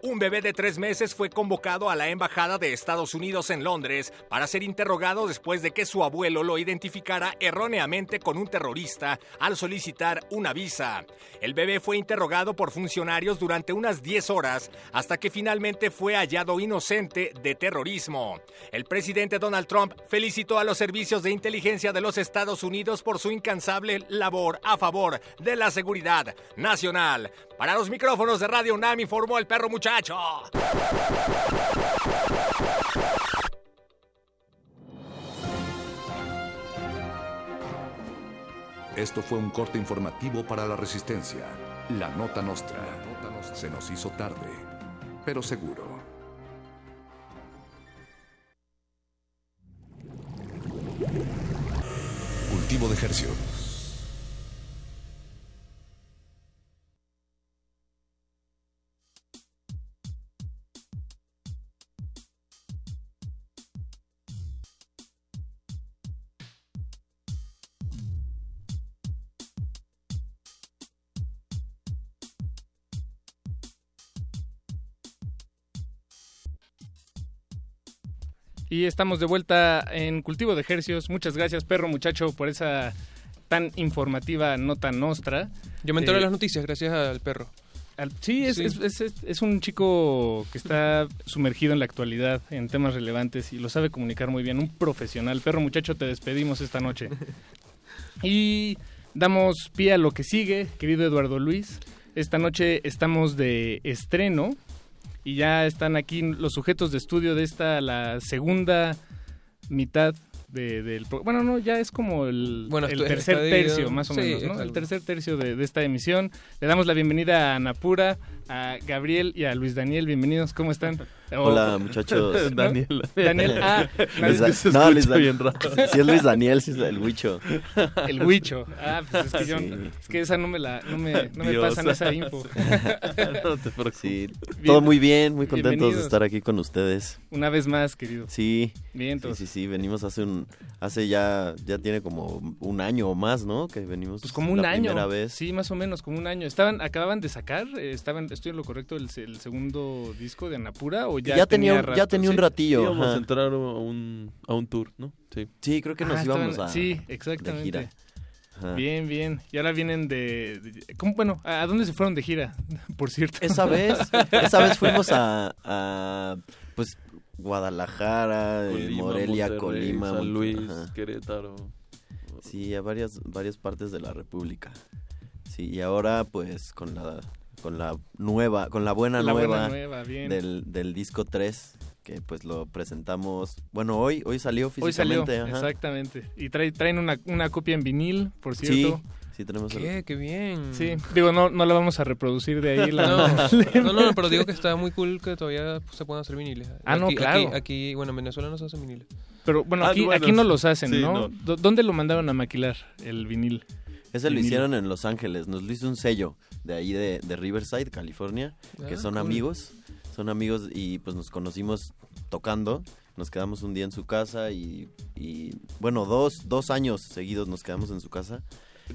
Un bebé de tres meses fue convocado a la Embajada de Estados Unidos en Londres para ser interrogado después de que su abuelo lo identificara erróneamente con un terrorista al solicitar una visa. El bebé fue interrogado por funcionarios durante unas 10 horas hasta que finalmente fue hallado inocente de terrorismo. El presidente Donald Trump felicitó a los servicios de inteligencia de los Estados Unidos por su incansable labor a favor de la seguridad nacional. Para los micrófonos de Radio UNAM informó el perro muchacho. Esto fue un corte informativo para la Resistencia. La Nota Nostra. Se nos hizo tarde, pero seguro. Cultivo de ejercio. Y estamos de vuelta en Cultivo de Ejercios. Muchas gracias, perro muchacho, por esa tan informativa nota nostra. Yo me enteré Eh, las noticias gracias al perro. al- sí, es, Sí. Es, es- es- es un chico que está sumergido en la actualidad, en temas relevantes y lo sabe comunicar muy bien. Un profesional. Perro muchacho, te despedimos esta noche. Y damos pie a lo que sigue, querido Eduardo Luis. Esta noche estamos de estreno y ya están aquí los sujetos de estudio de esta, la segunda mitad de- del... Bueno, no, ya es como el, Bueno, el tercer tercio, más o sí, menos, ¿no? El tercer tercio de, de esta emisión. Le damos la bienvenida a Napura, a Gabriel y a Luis Daniel. Bienvenidos, ¿cómo están? Hola, Oh, muchachos. ¿no? Daniel. Ah, Luis Da- se no, Luis bien raro. Si es Luis Daniel, si es el Huicho. El Huicho. Ah, pues es que yo, Sí. es que esa no me la, no me, no me pasan esa info. No te preocupes. Sí, Bien- todo muy bien, muy contentos de estar aquí con ustedes. Una vez más, querido. Sí. Bien, sí, entonces. sí, sí, venimos hace un, hace ya, ya tiene como un año o más, ¿no? Que venimos Pues como un la año. primera vez. Sí, más o menos, como un año. Estaban, acababan de sacar, eh, estaban, estoy en lo correcto, el, se- el segundo disco de Anapura o ya, Ya tenía un- rato? ya tenía un Sí. ratillo, Íbamos a entrar a un, a un tour, ¿no? Sí. Sí, creo que nos Ah, íbamos estaban- a Sí, de exactamente. gira. Ajá. Bien, bien. Y ahora vienen de... de- ¿cómo? Bueno, ¿a dónde se fueron de gira? Por cierto. Esa vez, esa vez fuimos a, a, pues Guadalajara, eh, Colima, Morelia, Monterrey, Colima, San Luis, ajá. Querétaro. Sí, a varias, varias partes de la República. Sí, y ahora pues con la con la nueva, con la buena La buena nueva, nueva, bien. Del, del disco 3 que pues lo presentamos, bueno, hoy hoy salió Hoy salió, físicamente, ajá. exactamente. Y trae, traen una, una copia en vinil, por Sí, cierto. sí tenemos el- ¿Qué? Qué bien. Sí, digo, no, no la vamos a reproducir de ahí. La No, no, no, pero digo que está muy cool que todavía se puedan hacer viniles. Ah, no, Aquí- claro. Aquí, aquí, bueno, en Venezuela no se hacen viniles. Pero bueno, Ah, aquí, bueno, aquí no los hacen, sí, ¿no? no. ¿Dó- ¿Dónde lo mandaron a maquilar el vinil? Ese lo hicieron en Los Ángeles, nos lo hizo un sello de ahí de, de Riverside, California, que Ah, son cool. amigos, son amigos y pues nos conocimos tocando, nos quedamos un día en su casa y, y, bueno, dos, dos años seguidos nos quedamos en su casa.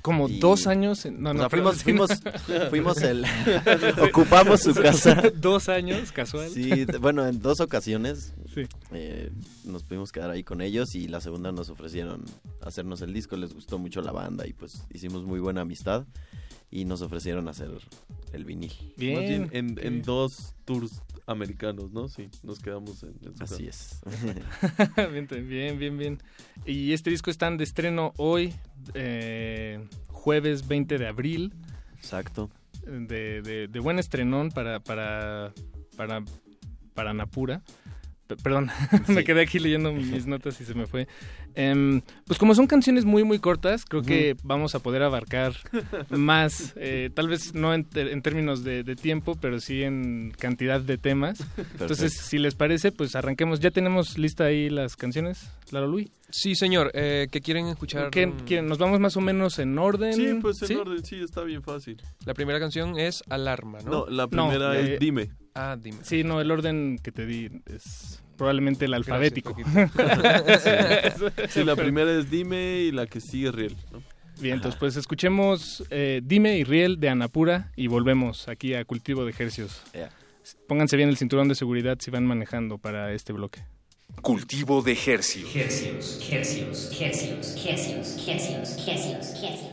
Como Y- dos años. en- No, o no, sea, fuimos, fuimos, fuimos el, ocupamos su casa. Dos años, casual. Sí, bueno, en dos ocasiones Sí. eh, nos pudimos quedar ahí con ellos y la segunda nos ofrecieron hacernos el disco, les gustó mucho la banda y pues hicimos muy buena amistad y nos ofrecieron hacer el vinil. Más bien en, en dos tours americanos, ¿no? Sí, nos quedamos en, en su Así casa. es. bien, bien, bien, bien. Y este disco está de estreno hoy, eh, jueves 20 de abril. Exacto. De, de- de buen estrenón para, para, para, para Napura. P- Perdón, me Sí. quedé aquí leyendo mis notas y se me fue. Em, pues como son canciones muy, muy cortas, creo que vamos a poder abarcar más, eh, tal vez no en, términos de, de tiempo, pero sí en cantidad de temas. Entonces, si les parece, pues arranquemos. ¿Ya tenemos lista ahí las canciones, Lalo Luis? Sí, señor. Eh, ¿Qué quieren escuchar? ¿Qué- qué- ¿Nos vamos más o menos en orden? Sí, pues en ¿Sí? orden, sí, está bien fácil. La primera canción es Alarma, ¿no? No, la primera eh, es Dime. Ah, dime. Sí, no, el orden que te di es probablemente el alfabético. sí. Sí, la primera es Dime y la que sigue es Riel. ¿no? Bien, entonces pues escuchemos eh, Dime y Riel de Anapura y volvemos aquí a Cultivo de Ejercios. Pónganse bien el cinturón de seguridad si van manejando para este bloque. Cultivo de Hercios. Hercios, hercios, hercios, hercios, hercios, hercios, hercios.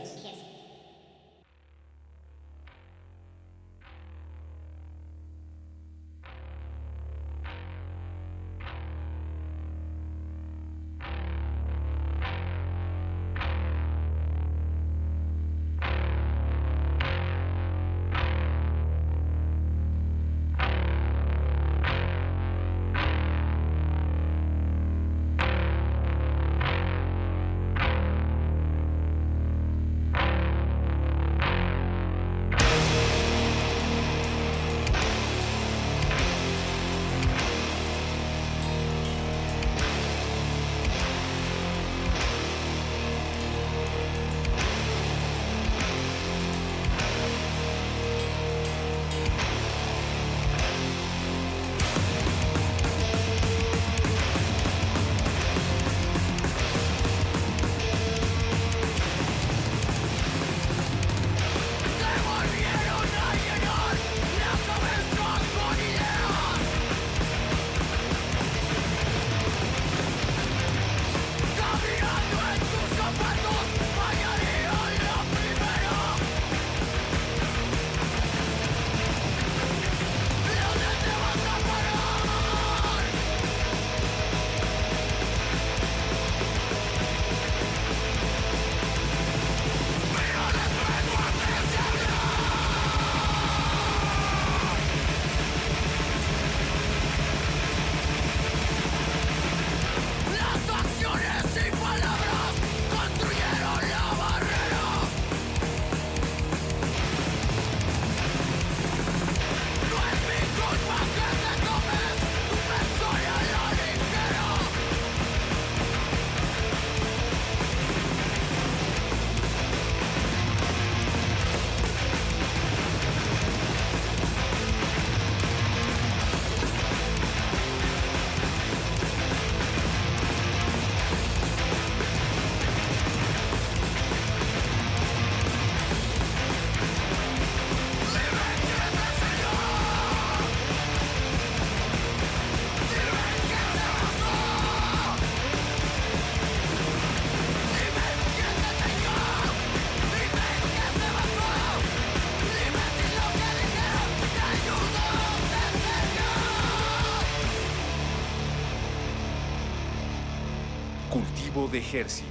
De Hercios.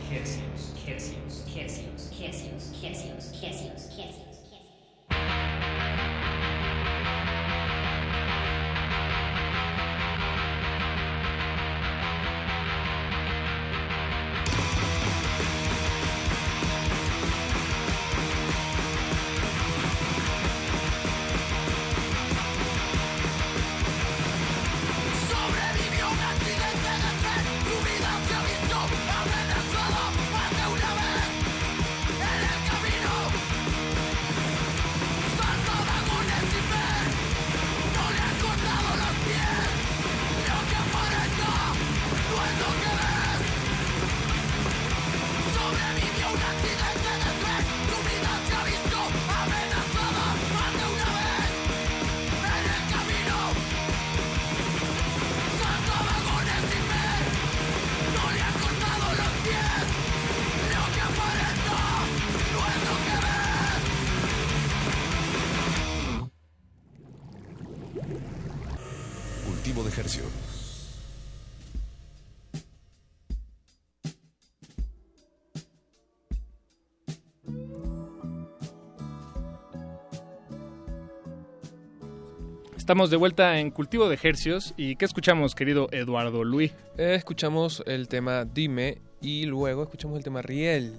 Estamos de vuelta en Cultivo de Hercios. ¿Y qué escuchamos, querido Eduardo Luis? Eh, escuchamos el tema Dime y luego escuchamos el tema Riel.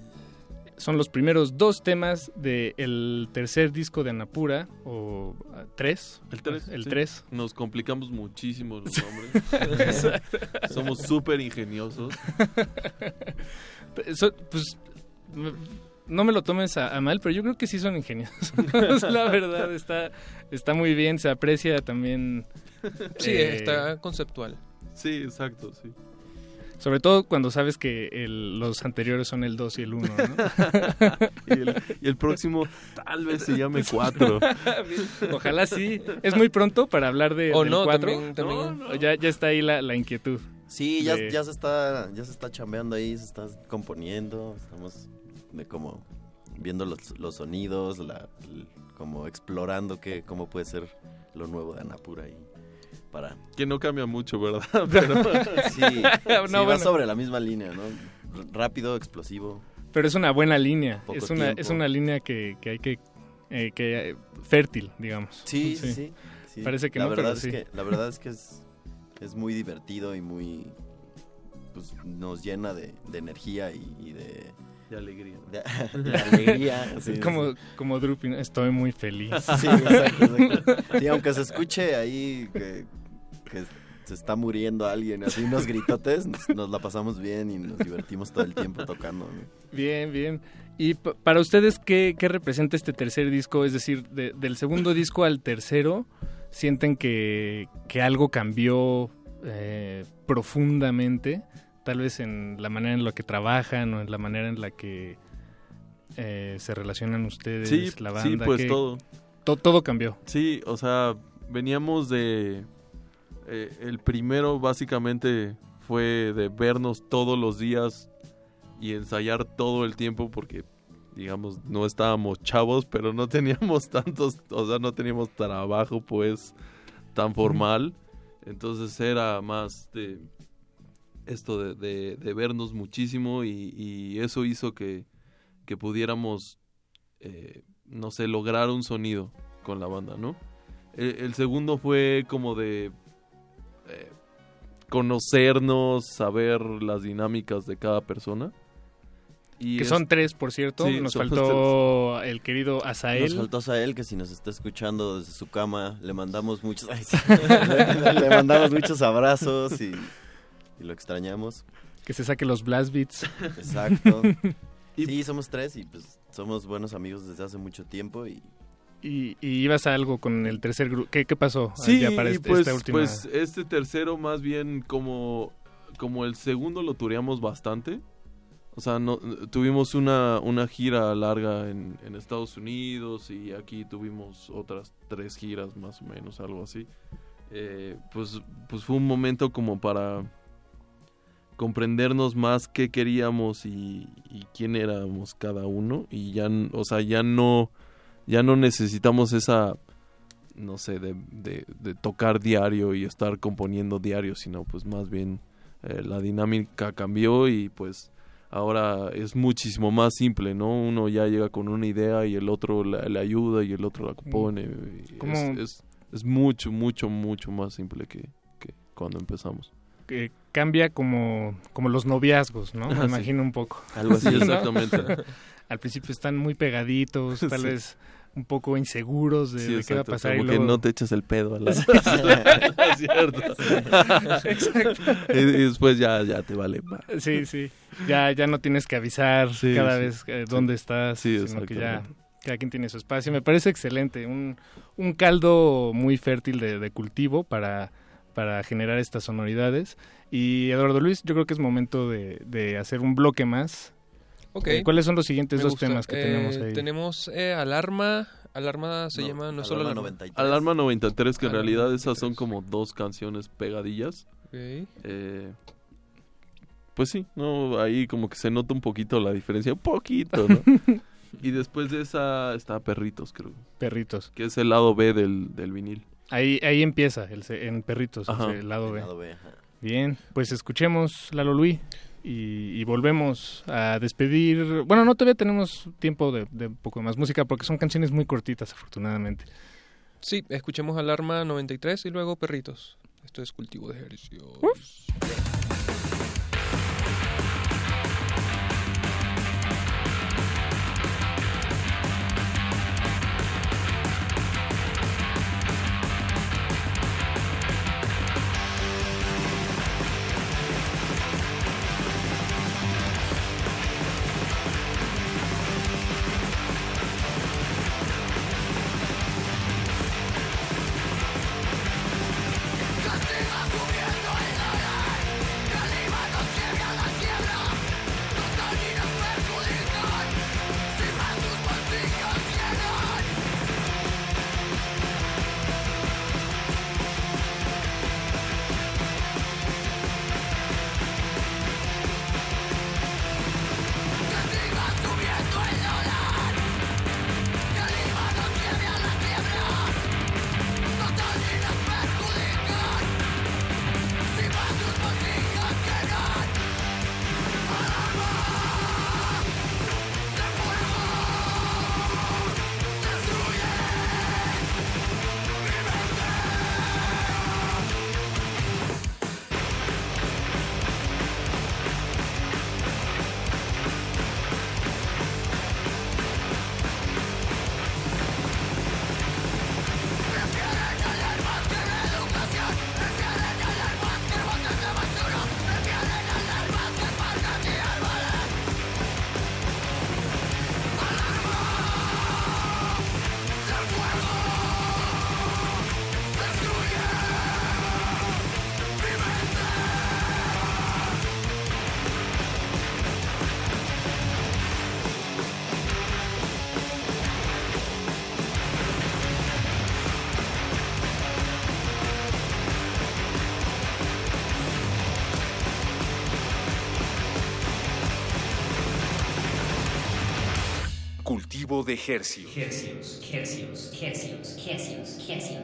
Son los primeros dos temas del tercer disco de Anapura, o tres. El 3. El 3. Nos complicamos muchísimo los nombres. Somos súper ingeniosos. So- pues no me lo tomes a, a mal, pero yo creo que sí son ingeniosos. La verdad, está, está muy bien, se aprecia también. Sí, eh, está conceptual. Sí, exacto, sí. Sobre todo cuando sabes que el- los anteriores son el 2 y el 1, y, el, y el próximo tal vez se llame 4. Ojalá sí. Es muy pronto para hablar de, O del no, 4. también- también- ¿O Ya, ya está ahí la, la inquietud. Sí, ya, de- ya se está ya se está chambeando ahí, se está componiendo, estamos de como viendo los, los sonidos, la, el- como explorando qué cómo puede ser lo nuevo de Anapura y para Que no cambia mucho, ¿verdad? Pero sí, No, sí, va sobre la misma línea, ¿no? R- Rápido, explosivo. Pero es una buena línea. Es una, tiempo. es una línea que, que hay que... eh, que eh, fértil, digamos. Sí, sí, sí. sí. Parece que la no, verdad pero es sí. que la verdad es que es es muy divertido y muy pues nos llena de, de energía y, y de De alegría. de, de alegría. sí, como, sí. como Drupi, estoy muy feliz. Sí, exacto, exacto. Sí, aunque se escuche ahí que, que se está muriendo alguien, así unos gritotes, nos, nos la pasamos bien y nos divertimos todo el tiempo tocando. ¿no? Bien, bien. ¿Y pa- para ustedes qué, qué representa este tercer disco? Es decir, de- del segundo disco al tercero, ¿sienten que, que algo cambió eh, profundamente? Tal vez en la manera en la que trabajan o en la manera en la que eh, se relacionan ustedes, Sí, la sí, banda. pues ¿qué- todo. to- todo cambió. Sí, o sea, veníamos de... eh, el primero básicamente fue de vernos todos los días y ensayar todo el tiempo porque, digamos, no estábamos chavos, pero no teníamos tantos, o sea, no teníamos trabajo pues tan formal. Entonces era más de esto de, de- de vernos muchísimo y, y eso hizo que, que pudiéramos, eh, no sé, lograr un sonido con la banda, ¿no? El, el segundo fue como de eh, conocernos, saber las dinámicas de cada persona. Y que es- son tres, por cierto. Sí, Nos faltó el querido Azael. Nos faltó Azael, que si nos está escuchando desde su cama, le mandamos muchos, le, le mandamos muchos abrazos y, y lo extrañamos. Que se saque los blast beats. Exacto. Sí, somos tres y pues somos buenos amigos desde hace mucho tiempo y Y, y ibas a algo con el tercer grupo. ¿Qué, qué pasó? Sí, ya para este- pues, esta última. pues este tercero más bien como, como el segundo lo tureamos bastante. O sea, no, tuvimos una, una gira larga en, en Estados Unidos y aquí tuvimos otras tres giras más o menos, algo así. Eh, pues, pues fue un momento como para comprendernos más qué queríamos y, y quién éramos cada uno y ya, o sea, ya no, ya no necesitamos esa no sé, de, de- de tocar diario y estar componiendo diario, sino pues más bien eh, la dinámica cambió y pues ahora es muchísimo más simple, ¿no? Uno ya llega con una idea y el otro le, le ayuda y el otro la compone. Es, es, es mucho, mucho, mucho más simple que, que cuando empezamos. Cambia como, como los noviazgos, ¿no? Me Ah, sí. imagino un poco. Algo así, exactamente. Al principio están muy pegaditos, tal vez un poco inseguros de, Sí, de qué va a pasar. como y que luego- no te echas el pedo a la. Es cierto. Exacto. Y, y después ya, ya te vale. ma- Sí, sí. Ya, ya no tienes que avisar Sí, cada sí, vez eh, dónde estás, sino que ya cada quien tiene su espacio. Me parece excelente, un, un caldo muy fértil de, de cultivo para, para generar estas sonoridades. Y Eduardo Luis, yo creo que es momento de, de hacer un bloque más. Ok. Eh, ¿Cuáles son los siguientes Me dos gusta. temas que Eh, tenemos ahí? Tenemos eh, Alarma. Alarma se No, llama, no es solo Alarma Alarma. 93. Alarma 93, que en Alarma realidad esas son como dos canciones pegadillas. Ok. Eh, pues sí, no, ahí como que se nota un poquito la diferencia, un poquito, ¿no? y después de esa está Perritos, creo. Perritos. Que es el lado B del, del vinil. Ahí, ahí empieza, el, se- en Perritos, el Ajá. se- el lado B. El lado B, ajá. Bien, pues escuchemos Lalo Luis y, y volvemos a despedir. Bueno, no todavía tenemos tiempo de, de un poco más música porque son canciones muy cortitas, afortunadamente. Sí, escuchemos Alarma 93 y luego Perritos. Esto es cultivo de ejercicios. De hercios. Hercios, hercios, hercios, hercios, hercios,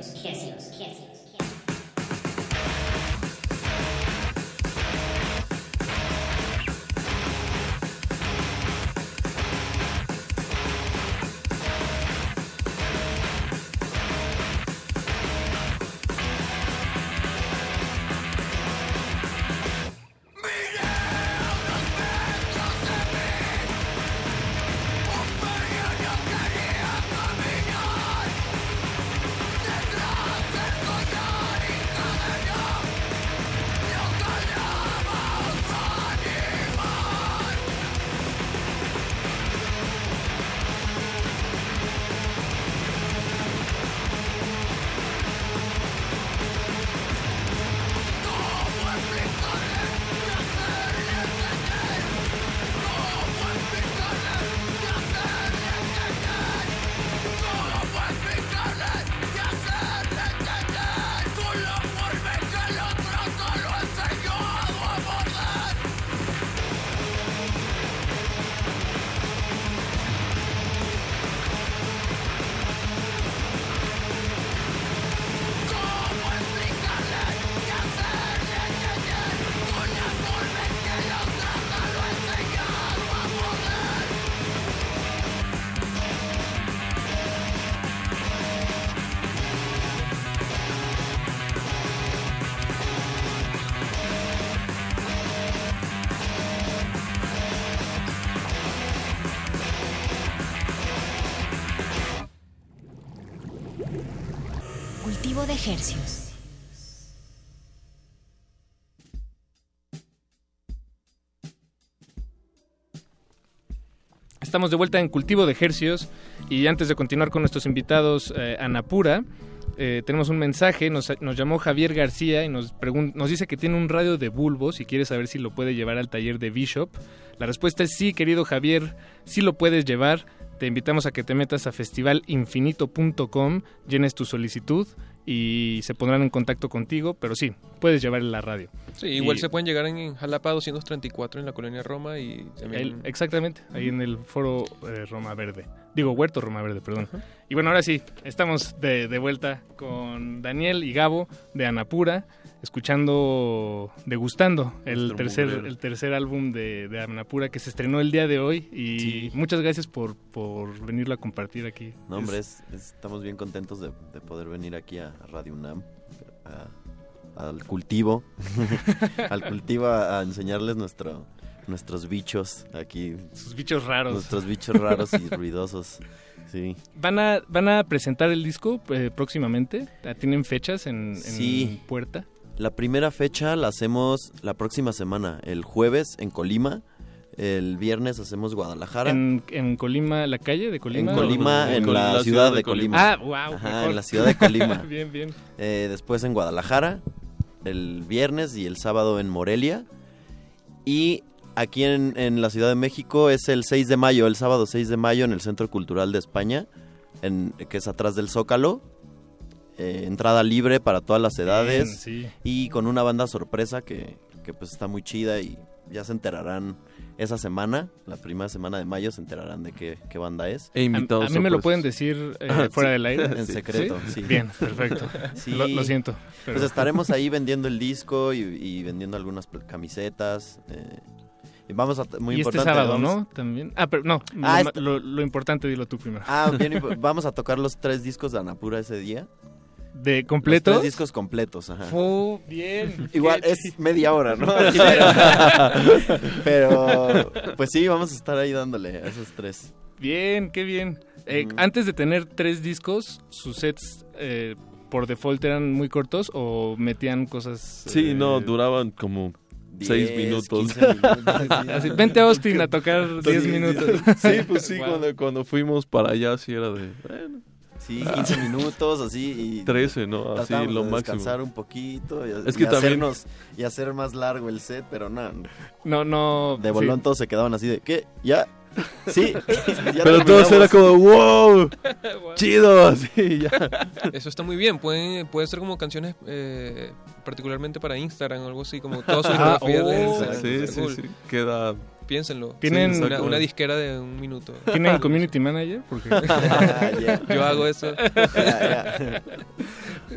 Estamos de vuelta en Cultivo de Hercios y antes de continuar con nuestros invitados eh, Anapura, eh, tenemos un mensaje, nos, nos llamó Javier García y nos, nos dice que tiene un radio de bulbos y quiere saber si lo puede llevar al taller de Bishop. La respuesta es sí, querido Javier, sí lo puedes llevar. Te invitamos a que te metas a festivalinfinito.com, llenes tu solicitud y se pondrán en contacto contigo, pero sí, puedes llevar la radio. Sí, igual Y- se pueden llegar en, en Jalapa 234 en la colonia Roma y también... El- exactamente, ahí en el foro eh, Roma Verde. Digo, Huerto Roma Verde, perdón. Y bueno, ahora sí, estamos de, de vuelta con Daniel y Gabo de Anapura, escuchando, degustando el tercer, el tercer álbum de, de Anapura que se estrenó el día de hoy. Y muchas gracias por, por venirlo a compartir aquí. No, hombre, es- es- estamos bien contentos de, de poder venir aquí a Radio UNAM, a- al cultivo, al cultivo a, a enseñarles nuestro, nuestros bichos aquí. Sus bichos raros. Nuestros bichos raros y ruidosos, sí. ¿Van a, ¿Van a presentar el disco eh, próximamente? ¿Tienen fechas en, en Sí. puerta? La primera fecha la hacemos la próxima semana, el jueves en Colima, el viernes hacemos Guadalajara. ¿En, en Colima, la calle de Colima? En Colima, en la, ciudad, de Colima. Ah, wow. Ajá, en la ciudad de Colima. bien, bien. Eh, después en Guadalajara, el viernes y el sábado en Morelia. Y aquí en, en la Ciudad de México es el 6 de mayo, el sábado 6 de mayo en el Centro Cultural de España, en, que es atrás del Zócalo. Eh, entrada libre para todas las edades Bien, sí. y con una banda sorpresa que, que pues está muy chida y ya se enterarán esa semana, la primera semana de mayo se enterarán de qué, qué banda es. E A, invitados a mí me lo sorpresas. pueden decir eh, Ah, fuera sí, del aire. En secreto, sí. Bien, perfecto. Sí. Lo, lo siento. pero- Pues estaremos ahí vendiendo el disco y, y vendiendo algunas camisetas. eh, vamos a... Muy y este importante, sábado, vamos- ¿no? También. Ah, pero no. Ah, lo, este- lo- lo importante dilo tú primero. Ah, bien, vamos a tocar los tres discos de Anapura ese día. ¿De Los completos? tres discos completos, ajá. Fu, bien. Igual es media hora, ¿no? Pero, pues sí, vamos a estar ahí dándole a esos tres. Bien, qué bien. Eh. Antes de tener tres discos, sus sets eh, por default eran muy cortos o metían cosas. Sí, eh, no, duraban como 6 10, minutos. 15 minutos, así. Vente a Austin a tocar 10 Sí, minutos. Sí, pues sí, Wow. cuando, cuando fuimos para allá sí era de... Bueno, Sí, 15 minutos, así. Y 13, ¿no? Así, lo de máximo. descansar un poquito y, Es y que también- hacernos, y hacer más largo el set, pero no. No, no. De bolón sí. todos se quedaban así de, ¿qué? ¿Ya? Sí. Pero todos era como, wow, chido, así, ya. Eso está muy bien. Pueden, puede ser como canciones eh, particularmente para Instagram o algo así, como todas sus Ah, de oh. Instagram. Sí, sí, cool. sí, queda... Piénsenlo. ¿Tienen- Sí, una, disquera de un minuto. ¿Tienen community manager? Porque... Ah. Yo hago eso.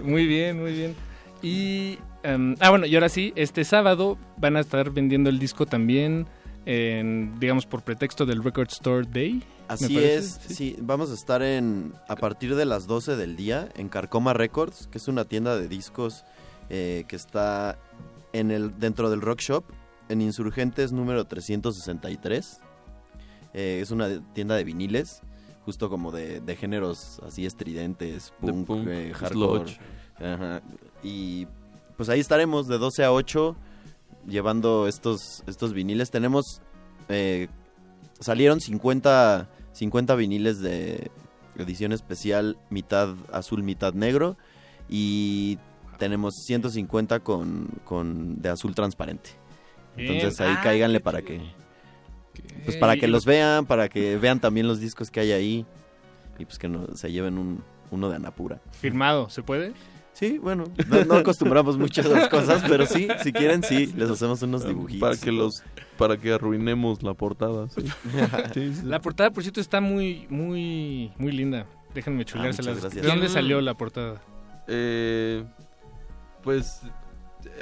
Muy bien, muy bien. Y, em, ah, bueno, y ahora sí, este sábado van a estar vendiendo el disco también, en, digamos, por pretexto del Record Store Day. Así es, sí. vamos a estar en a partir de las 12 del día en Carcoma Records, que es una tienda de discos eh, que está en el dentro del Rock Shop, en Insurgentes número 363. Eh, es una tienda de viniles, justo como de, de géneros así estridentes, De punk, punk, eh, hardcore. Ajá. Y pues ahí estaremos de 12 a 8 llevando estos, estos viniles. Tenemos, eh, salieron 50, 50 viniles de edición especial, mitad azul, mitad negro. Y tenemos 150 con, con de azul transparente. Entonces ahí Ah, cáiganle para que... Pues para que lo- los vean, para que vean también los discos que hay ahí. Y pues que no, se lleven un, uno de Anapura. Firmado, ¿se puede? Sí, bueno, no, no acostumbramos mucho a esas cosas, pero sí, si quieren, sí, les hacemos unos dibujitos. Para que los para que arruinemos la portada. Sí. Sí, sí. La portada, por cierto, está muy, muy, muy linda. Déjenme chuleárselas. muchas gracias. ¿De dónde salió la portada? Eh, pues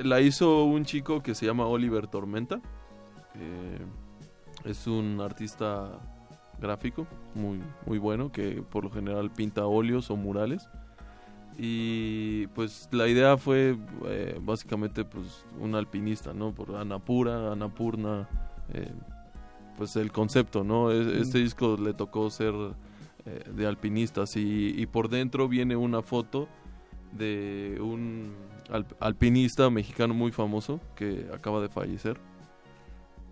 la hizo un chico que se llama Oliver Tormenta. Eh, es un artista gráfico muy, muy bueno que por lo general pinta óleos o murales. Y pues la idea fue eh, básicamente pues un alpinista, ¿no? Por Anapura, Anapurna, eh, pues el concepto, ¿no? Este disco le tocó ser eh, de alpinistas y, y por dentro viene una foto de un alp- alpinista mexicano muy famoso que acaba de fallecer.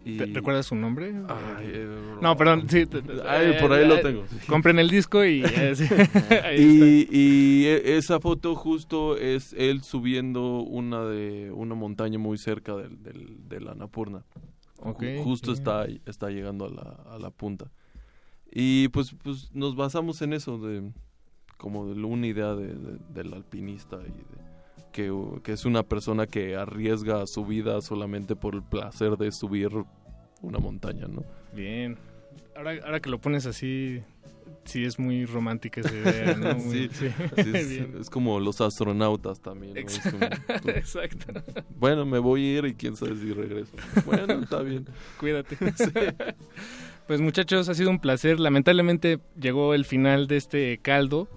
Y... ¿Te- ¿Recuerdas su nombre? Ay, eh, no, perdón. Sí, Ay, por ahí lo eh, tengo. Compren el disco y... eh, sí. Y, y e- esa foto justo es él subiendo una de una montaña muy cerca del, del, de la Ju- justo está, está llegando a la, a la punta. Y pues, pues nos basamos en eso, de como de una idea de, de- del alpinista y de que, que es una persona que arriesga su vida solamente por el placer de subir una montaña, ¿no? Bien. Ahora, ahora que lo pones así, sí es muy romántica esa idea, ¿no? Muy- Sí, sí, es, como los astronautas también. ¿no? Es como- Exacto. Bueno, me voy a ir y quién sabe si regreso. Bueno, está bien. Cuídate. Pues muchachos, ha sido un placer. Lamentablemente llegó el final de este caldo,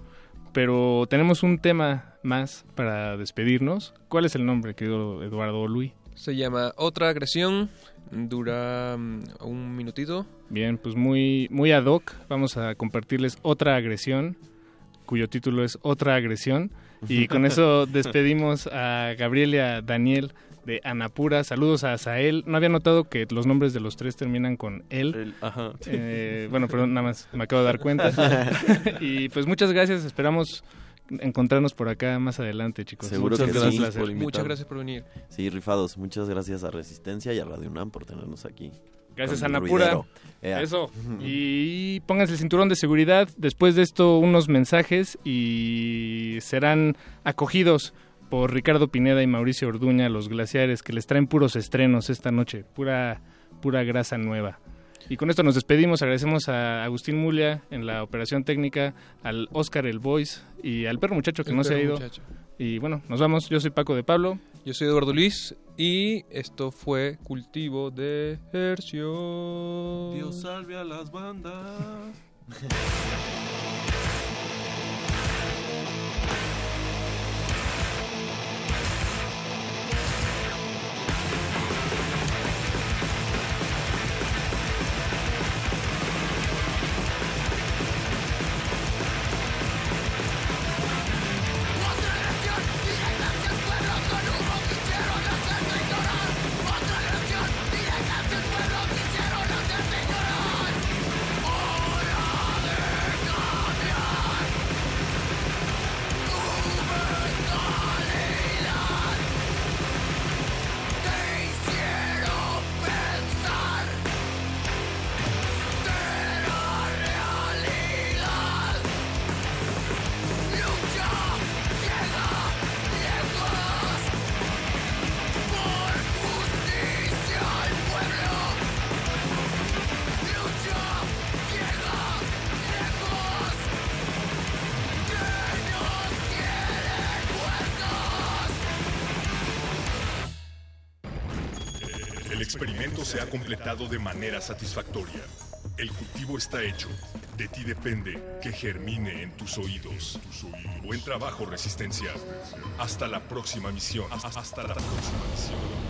pero tenemos un tema más para despedirnos. ¿Cuál es el nombre, querido Eduardo Luis? Se llama Otra agresión, dura mm, un minutito. Bien, pues muy, muy ad hoc. Vamos a compartirles otra agresión, cuyo título es Otra agresión. Y con eso despedimos a Gabriel y a Daniel de Anapura. Saludos a Asael. No había notado que los nombres de los tres terminan con él. ajá. Eh, bueno, pero nada más me acabo de dar cuenta. y pues muchas gracias. Esperamos encontrarnos por acá más adelante, chicos. Seguro Muchas que gracias sí. por. Muchas gracias por venir. Sí, rifados. Muchas gracias a Resistencia y a Radio UNAM por tenernos aquí. Gracias, ruidero. Ea. Eso. Y pónganse el cinturón de seguridad. Después de esto, unos mensajes y serán acogidos por Ricardo Pineda y Mauricio Orduña, los glaciares, que les traen puros estrenos esta noche. Pura, pura grasa nueva. Y con esto nos despedimos. Agradecemos a Agustín Mulia en la operación técnica, al Oscar el Voice y al perro muchacho que El no se ha ido. muchacho. Y bueno, nos vamos. Yo soy Paco de Pablo. Yo soy Eduardo Luis y esto fue Cultivo de Hercio. Dios salve a las bandas. completado de manera satisfactoria. El cultivo está hecho. De ti depende que germine en tus oídos. Buen trabajo, Resistencia. Hasta la próxima misión. Hasta la próxima misión.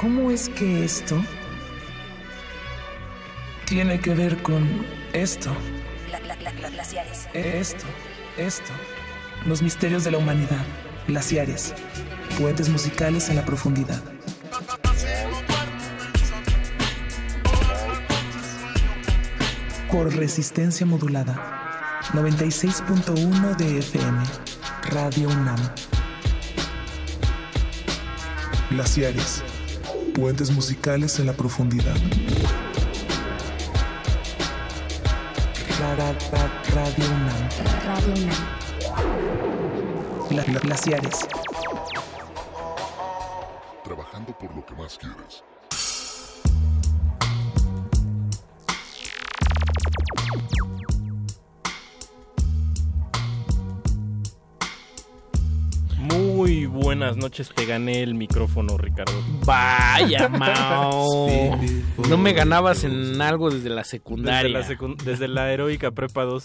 ¿Cómo es que esto tiene que ver con esto? glaciares. Esto, esto. Los misterios de la humanidad. Glaciares. Puentes musicales en la profundidad. por resistencia modulada. 96.1 de FM. Radio UNAM. Glaciares. Puentes musicales en la profundidad. Ra- ra- ra- Radio UNAM. Radio UNAM. Gla- gla- glaciares. Trabajando por lo que más quieres. Muy buenas noches, te gané el micrófono, Ricardo. Vaya, Mao. No me ganabas en algo desde la secundaria. Desde la, desde la heroica Prepa 2.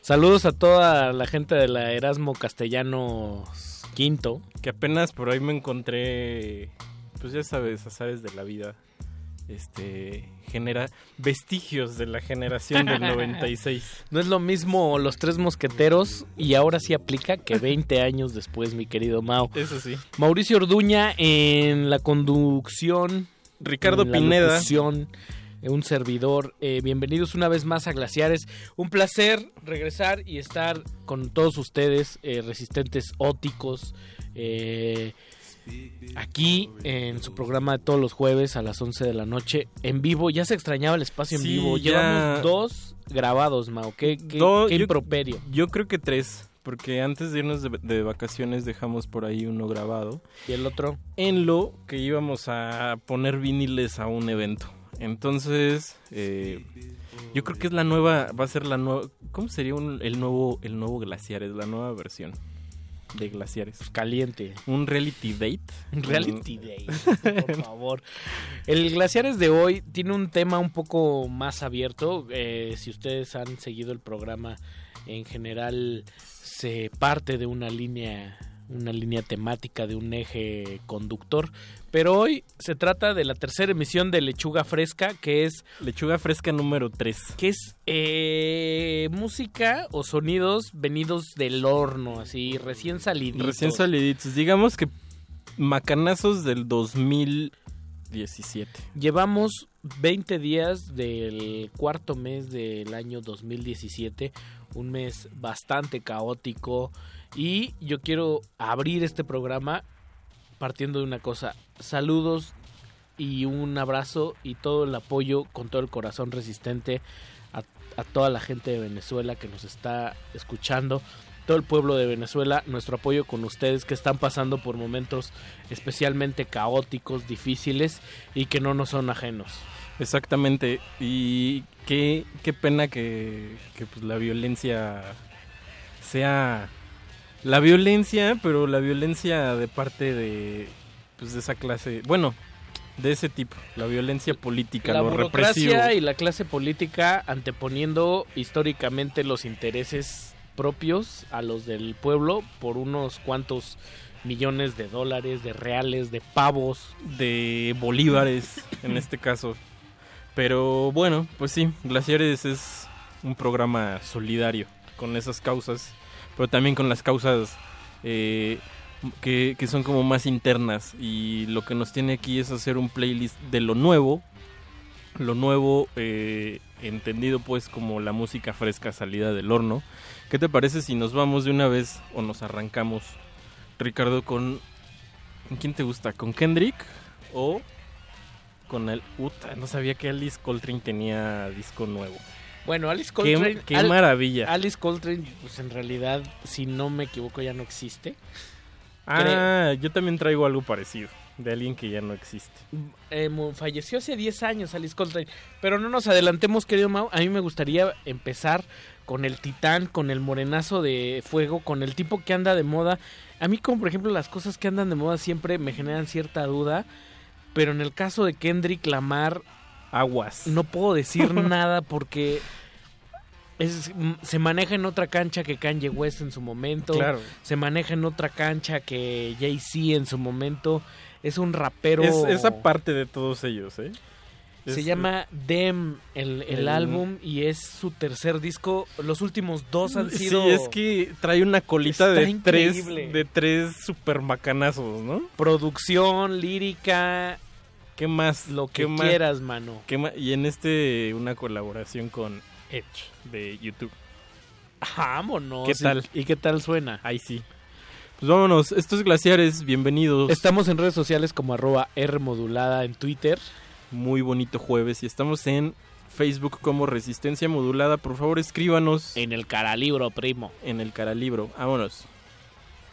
Saludos a toda la gente de la Erasmo Castellano Quinto. Que apenas por ahí me encontré, pues ya sabes, azares de la vida. Este genera vestigios de la generación del 96. No es lo mismo los tres mosqueteros y ahora sí aplica que 20 años después, mi querido Mao. Eso sí. Mauricio Orduña en la conducción. Ricardo en la Pineda. locución, eh, un servidor. Eh, bienvenidos una vez más a Glaciares. Un placer regresar y estar con todos ustedes, eh, resistentes óticos. eh, aquí en su programa de todos los jueves a las 11 de la noche en vivo. Ya se extrañaba el espacio en Sí, vivo. ya- Llevamos dos grabados, Mao. Qué, qué- Do- qué yo- improperio. Yo creo que tres, porque antes de irnos de, de vacaciones dejamos por ahí uno grabado. ¿Y el otro? En lo que íbamos a poner viniles a un evento. Entonces, eh, yo creo que es la nueva, va a ser la nueva, ¿cómo sería un- el nuevo, el nuevo Glaciares, la nueva versión de Glaciares? caliente. Un reality date. Un reality date, por favor. El Glaciares de hoy tiene un tema un poco más abierto. Eh, si ustedes han seguido el programa, en general se parte de una línea, una línea temática, de un eje conductor. Pero hoy se trata de la tercera emisión de Lechuga Fresca, que es... Lechuga Fresca número 3. Que es eh, música o sonidos venidos del horno, así, recién saliditos. Recién saliditos. Digamos que macanazos del 2017. Llevamos 20 días del cuarto mes del año 2017, un mes bastante caótico y yo quiero abrir este programa partiendo de una cosa, saludos y un abrazo y todo el apoyo con todo el corazón resistente a, toda la gente de Venezuela que nos está escuchando, todo el pueblo de Venezuela, nuestro apoyo con ustedes que están pasando por momentos especialmente caóticos, difíciles y que no nos son ajenos. Exactamente. Y qué, qué pena que, que, pues, la violencia sea la violencia, pero la violencia de parte de pues de esa clase, bueno, de ese tipo, la violencia política, la lo burocracia represivo. y la clase política anteponiendo históricamente los intereses propios a los del pueblo por unos cuantos millones de dólares, de reales, de pavos, de bolívares en este caso. Pero bueno, pues sí, Glaciares es un programa solidario con esas causas, pero también con las causas eh, que, que son como más internas. Y lo que nos tiene aquí es hacer un playlist de lo nuevo, lo nuevo eh, entendido pues como la música fresca salida del horno. ¿Qué te parece si nos vamos de una vez o nos arrancamos, Ricardo, con... ¿Con quién te gusta? ¿Con Kendrick o con el... Uta, no sabía que Alice Coltrane tenía disco nuevo. Bueno, Alice Coltrane. qué Al- maravilla. Alice Coltrane, pues en realidad, si no me equivoco, ya no existe. Ah, yo también traigo algo parecido, de alguien que ya no existe. Eh, falleció hace 10 años Alice Coltrane. Pero no nos adelantemos, querido Mau. A mí me gustaría empezar con el titán, con el morenazo de fuego, con el tipo que anda de moda. A mí, como por ejemplo, las cosas que andan de moda siempre me generan cierta duda. Pero en el caso de Kendrick Lamar, aguas. No puedo decir nada porque es- se maneja en otra cancha que Kanye West en su momento. Claro. Se maneja en otra cancha que Jay-Z en su momento. Es un rapero. Es esa parte de todos ellos, ¿eh? Se Es- llama Dem el, el El- álbum y es su tercer disco. Los últimos dos han sido. Sí, es que trae una colita de tres, de tres super macanazos, ¿no? Producción, lírica. ¿Qué más? Lo que quieras, mano. ¿Qué ma- Y en este, una colaboración con Edge de YouTube. Vámonos. ¿Qué tal? ¿Y, y qué tal suena? Ahí sí. Pues vámonos, estos glaciares, bienvenidos. Estamos en redes sociales como arroba Rmodulada en Twitter. Muy bonito jueves y estamos en Facebook como Resistencia Modulada. Por favor, escríbanos. En el caralibro, primo. En el caralibro. Vámonos.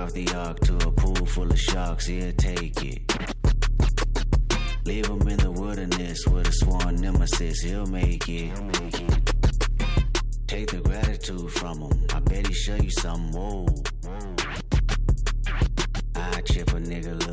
off the ark to a pool full of sharks, he'll take it. Leave him in the wilderness with a sworn nemesis, he'll make it. Take the gratitude from him, I bet he show you something, whoa. I chip a nigga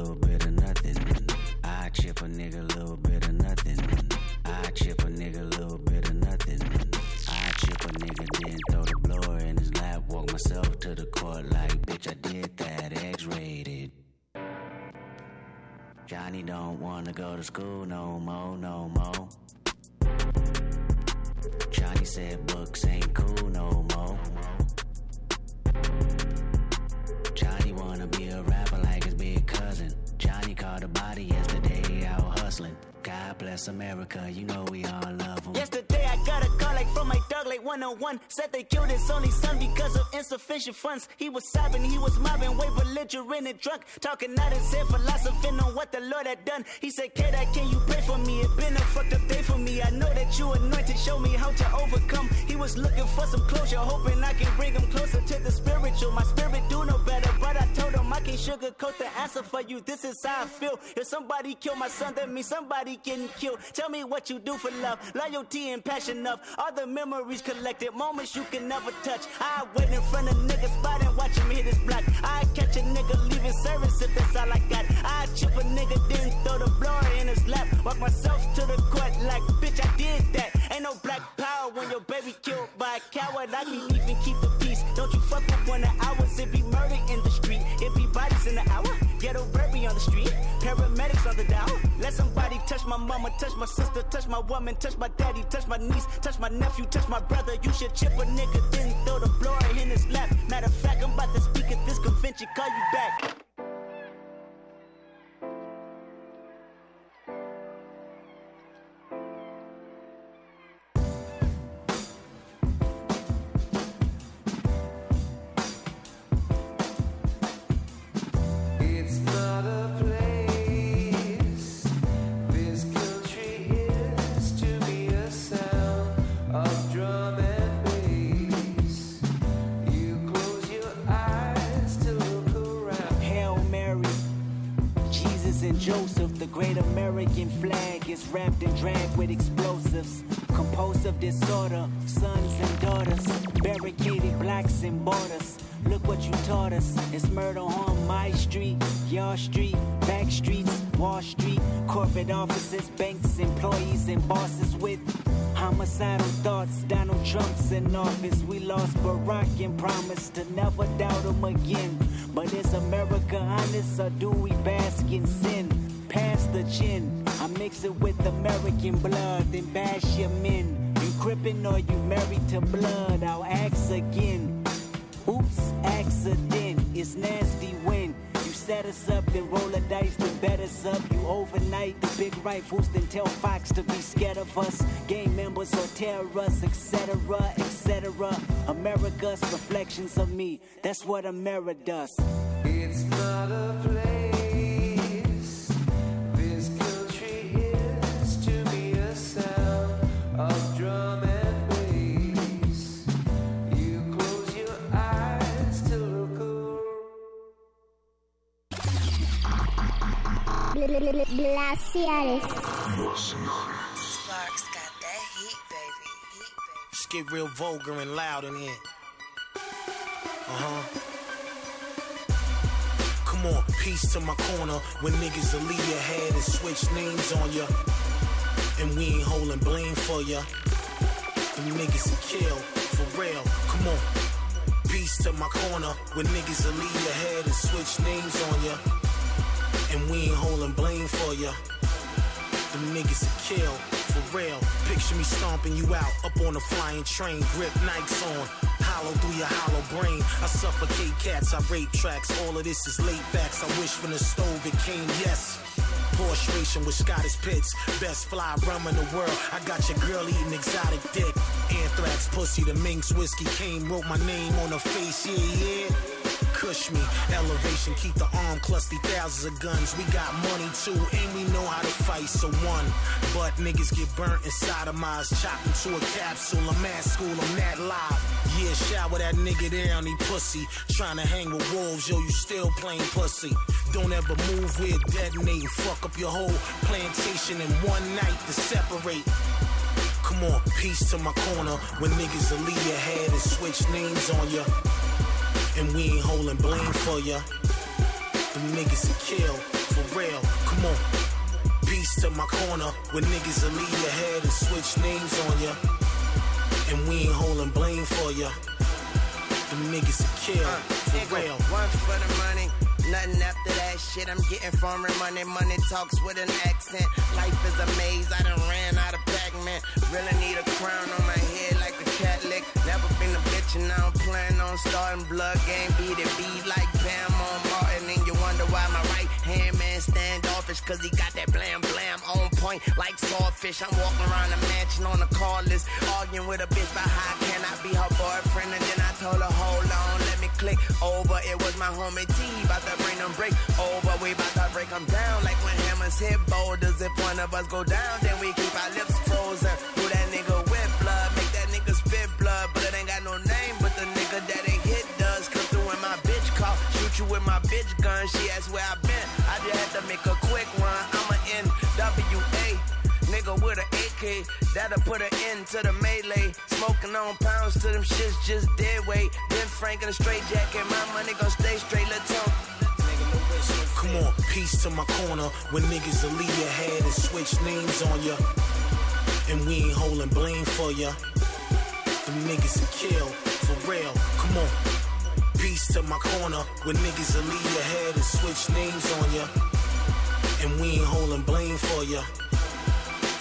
funds. He was sobbing, he was mobbing, way belligerent and drunk. Talking out his head, philosophing on what the Lord had done. He said, K-Dot, can you pray for me? It been a fucked up day for me. I know that you anointed, show me how to overcome. He was looking for some closure, hoping I can bring him closer to the spiritual. My spirit do no better, but I told can't sugarcoat the answer for you. This is how I feel. If somebody kill my son, that means somebody getting killed. Tell me what you do for love, loyalty and passion of All the memories collected, moments you can never touch. I wait in front of niggas spot and watch him hit his block. I catch a nigga leaving service if that's all I got. I chip a nigga, then throw the blower in his lap. Walk myself to the court like, bitch, I did that. Ain't no black power when your baby killed by a coward. I can't even keep the peace. Don't you fuck with one of ours It be murder in the street in the hour? Ghetto baby on the street. Paramedics on the down. Let somebody touch my mama, touch my sister Touch my woman, touch my daddy, touch my niece Touch my nephew, touch my brother. You should chip a nigga, then throw the blower in his lap. Matter of fact, I'm about to speak at this convention. Call you back is wrapped and dragged with explosives. Compulsive disorder, sons and daughters, barricaded blacks and borders. Look what you taught us. It's murder on my street, your street, back streets, Wall Street, corporate offices, banks, employees, and bosses with homicidal thoughts. Donald Trump's in office. We lost Barack and promised to never doubt him again. But is America honest or do we bask in sin? Pass the gin. Mix it with American blood, then bash your men. You crippin' or you married to blood? I'll ask again. Oops, accident. It's nasty when you set us up, then roll a dice, then bet us up. You overnight the big rifles, then tell Fox to be scared of us. Gang members or terrorists, etc., etc. America's reflections of me. That's what America does. It's not a place. Glaciares. Sparks got that heat, baby. Let's get real vulgar and loud in here. Uh huh. Come on, peace to my corner when niggas will leave your head and switch names on ya. And we ain't holding blame for ya. Them niggas will kill, for real. Come on. Peace to my corner when niggas will leave your head and switch names on ya. And we ain't holding blame for ya. The niggas will kill, for real. Picture me stomping you out up on a flying train, grip Nikes on. Hollow through your hollow brain. I suffocate cats, I rape tracks. All of this is late facts. I wish from the stove it came, yes. Porsche racing with Scottish pits. Best fly rum in the world. I got your girl eating exotic dick. Anthrax pussy, the Minx whiskey came, wrote my name on her face, yeah, yeah. Cush me, elevation, keep the arm clutchy, thousands of guns. We got money too, and we know how to fight, so one. But niggas get burnt inside of mines, chopped into a capsule. I'm at school, I'm that live. Yeah, shower that nigga down, he pussy. Trying to hang with wolves, yo, you still playing pussy. Don't ever move, we're detonating. Fuck up your whole plantation in one night to separate. Come on, peace to my corner when niggas will leave your head and switch names on ya. And we ain't holding blame for ya. Them niggas kill, for real. Come on. Peace to my corner when niggas will leave your head and switch names on ya. And we ain't holding blame for ya. Them niggas kill, uh, for Nigga, real. One for the money. Nothing after that shit. I'm getting foreign money. Money talks with an accent. Life is a maze. I done ran out of Pac-Man. Really need a crown on my head like a cat lick. Never been a bitch and now I'm planning on starting blood game. Beat it, beat like Bam on Martin. And you wonder why my right hand man standoffish. Cause he got that blam blam on point like swordfish. I'm walking around the mansion on a call list. Arguing with a bitch about how can I be her boyfriend. And then I told her, hold on, let me click over. It was my homie T. About to bring them break over. We about to break them down like when hammers hit boulders. If one of us go down, then we keep our lips frozen. With my bitch gun. She asked where I been. I just had to make a quick run. I'm a NWA. Nigga with an AK, that'll put an end to the melee. Smoking on pounds to them shits just dead weight. Then Frank in a straight jacket, my money gon' stay straight. Let's talk. Come on, peace to my corner when niggas will leave your head and switch names on ya. And we ain't holding blame for ya. Them niggas will kill, for real. Come on. Peace to my corner when niggas will leave your head and switch names on ya. And we ain't holding blame for ya.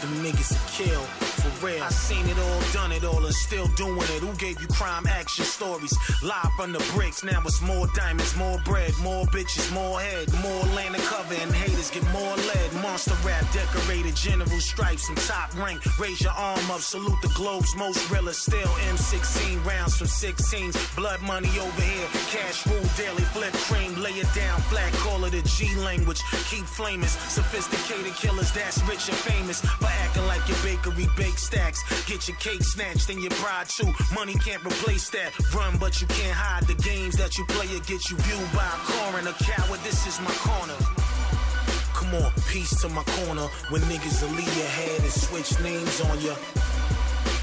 Them niggas will kill, for real. I seen it all, done it all, and still doing it. Who gave you crime action stories? Live from the bricks, now it's more diamonds, more bread, more bitches, more head, more land to cover, and haters get more lead. Monster rap decorated, general stripes and top rank. Raise your arm up, salute the globe's most realest. Still M16 rounds from 16s. Blood money over here, cash rule daily, flip cream, lay it down flat, call it a G language. Keep flaming, sophisticated killers that's rich and famous for acting like your bakery bake stacks. Get your cake snatched and your pride too. Money can't replace that. Run, but you can't hide the games that you play or get you viewed by a coroner. Coward, this is my corner. Come on, peace to my corner when niggas will leave your head and switch names on ya.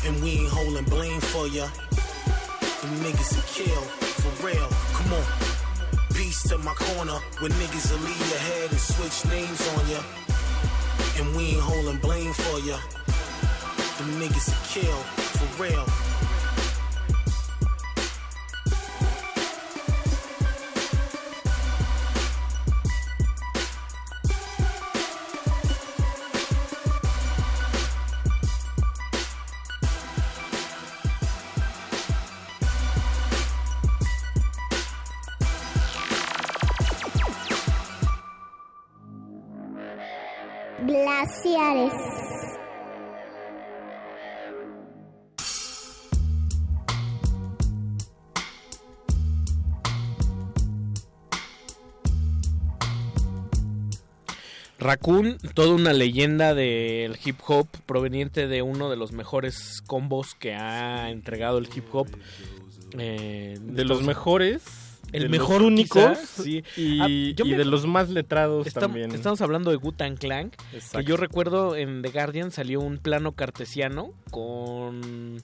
And we ain't holding blame for ya. Them niggas will kill, for real. Come on. Peace to my corner when niggas will leave your head and switch names on ya. And we ain't holding blame for ya. Them niggas will kill, for real. Glaciares. Raccoon, toda una leyenda del hip hop proveniente de uno de los mejores combos que ha entregado el hip hop. eh, De los mejores, el mejor sí. y, Ah, yo y me- de los más letrados también. Estamos hablando de Gutan Clan. Que Exacto. yo recuerdo en The Guardian salió un plano cartesiano con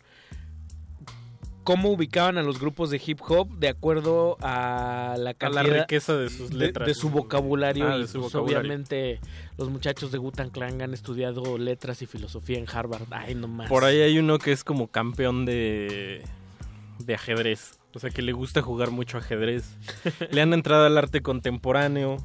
cómo ubicaban a los grupos de hip hop de acuerdo a la A cantidad la riqueza de sus de- letras. de su vocabulario Ah, y de su pues, vocabulario. obviamente los muchachos de Gutan Clan han estudiado letras y filosofía en Harvard. Ay, no más. Por ahí hay uno que es como campeón de, de ajedrez. O sea, que le gusta jugar mucho ajedrez. le han entrado al arte contemporáneo.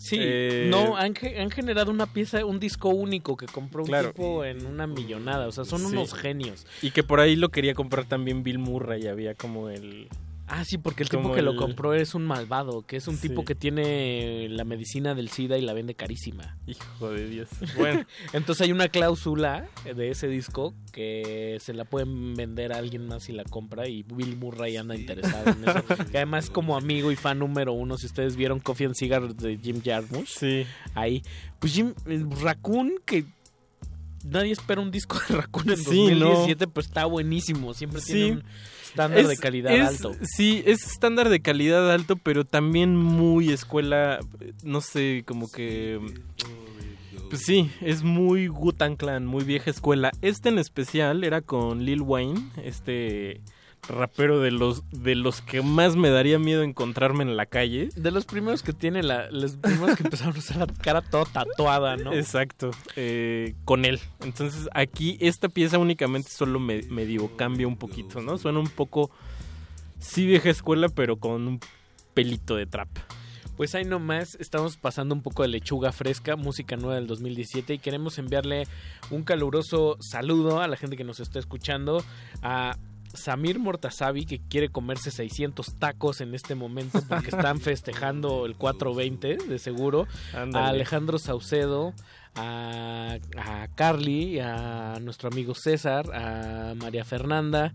Sí, Eh, no, han, han generado una pieza, un disco único que compró un Claro. tipo en una millonada. O sea, son Sí. unos genios. Y que por ahí lo quería comprar también Bill Murray. Había como el... Ah, sí, porque el Como tipo que lo compró es un malvado, que es un Sí. tipo que tiene la medicina del SIDA y la vende carísima. Hijo de Dios. Bueno, Entonces hay una cláusula de ese disco que se la pueden vender a alguien más si la compra y Bill Murray anda interesado en eso. que además como amigo y fan número uno, si ustedes vieron Coffee and Cigarettes de Jim Jarmusch, sí. ahí, pues Jim Raccoon que nadie espera un disco de Raccoon en Sí, 2017, pues está buenísimo, siempre Sí. tiene un estándar de calidad es- alto. Sí, es estándar de calidad alto, pero también muy escuela, no sé, como que... Pues sí, es muy Wu-Tang Clan, muy vieja escuela. Este en especial era con Lil Wayne, este rapero de los de los que más me daría miedo encontrarme en la calle. De los primeros que tiene la, los primeros que empezaron a usar la cara toda tatuada, ¿no? Exacto, eh, con él. Entonces aquí esta pieza únicamente solo me, medio cambia un poquito, ¿no? Suena un poco, sí vieja escuela, pero con un pelito de trap. Pues ahí nomás estamos pasando un poco de lechuga fresca, música nueva del 2017 y queremos enviarle un caluroso saludo a la gente que nos está escuchando, a Samir Mortazavi que quiere comerse 600 tacos en este momento porque están festejando el 420 de seguro, a Alejandro Saucedo, a, a Carly, a nuestro amigo César, a María Fernanda,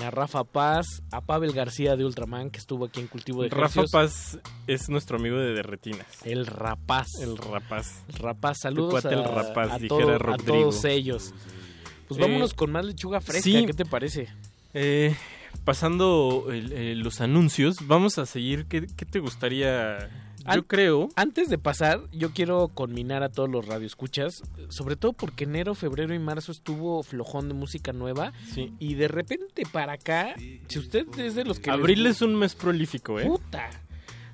a Rafa Paz, a Pavel García de Ultraman que estuvo aquí en Cultivo de Rafa. Paz es nuestro amigo de Derretinas. El rapaz. El rapaz. Rapaz, saludos cuate a, el rapaz, a todo- todos ellos. Pues Eh, vámonos con más lechuga fresca, sí. ¿qué te parece? Eh, pasando el- eh, los anuncios, vamos a seguir. ¿Qué, qué te gustaría? Yo creo. Antes de pasar, yo quiero conminar a todos los radioescuchas, sobre todo porque enero, febrero y marzo estuvo flojón de música nueva Sí. y de repente para acá, si usted es de los que Abril es un mes prolífico, ¿eh? puta.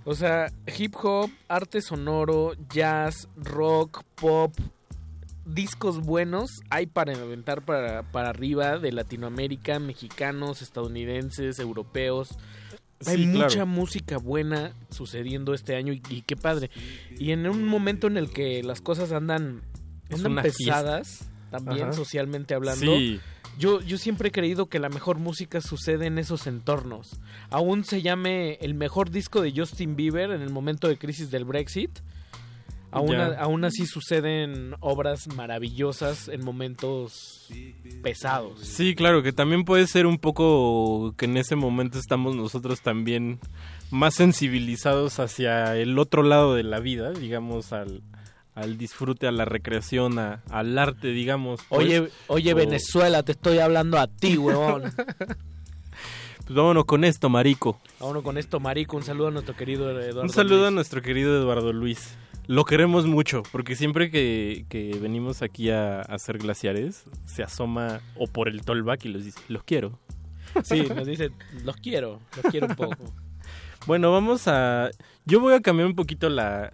O sea, hip hop, arte sonoro, jazz, rock, pop, discos buenos hay para inventar para, para arriba de Latinoamérica, mexicanos, estadounidenses, europeos. Hay claro. mucha música buena sucediendo este año y, y qué padre. Y en un momento en el que las cosas andan, andan pesadas, también Ajá. socialmente hablando, Sí. yo, yo siempre he creído que la mejor música sucede en esos entornos. Aún se llame el mejor disco de Justin Bieber en el momento de crisis del Brexit. Aún, a- aún así suceden obras maravillosas en momentos pesados. Sí, claro, que también puede ser un poco que en ese momento estamos nosotros también más sensibilizados hacia el otro lado de la vida, digamos, al, al disfrute, a la recreación, a- al arte, digamos. pues. Oye, oye O- Venezuela, te estoy hablando a ti, huevón. Pues vámonos con esto, marico. Vámonos con esto, marico. Un saludo a nuestro querido Eduardo. Un saludo a nuestro querido Eduardo Luis. Lo queremos mucho, porque siempre que, que venimos aquí a, a hacer glaciares, se asoma o por el tollback y los dice, los quiero. Sí, nos dice, los quiero, los quiero un poco. Bueno, vamos a... Yo voy a cambiar un poquito la...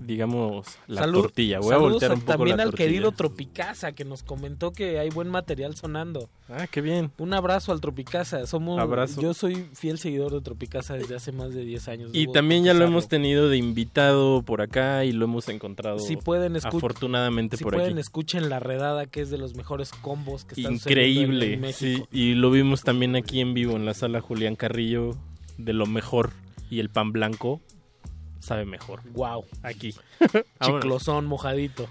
Digamos, la Salud- tortilla. Voy a voltear un poco también la al tortilla. querido Tropicasa que nos comentó que hay buen material sonando. Ah, qué bien. Un abrazo al Tropicasa. Somos, Abrazo. Yo soy fiel seguidor de Tropicasa desde hace más de 10 años. Y también ya lo hemos tenido de invitado por acá y lo hemos encontrado Si pueden afortunadamente Si por pueden, aquí. escuchen La Redada, que es de los mejores combos que están Increíble, en, en sí. México. Y lo vimos también aquí en vivo en la sala Julián Carrillo, de lo mejor. Y el pan blanco sabe mejor. Wow. Aquí. Chiclosón, mojadito.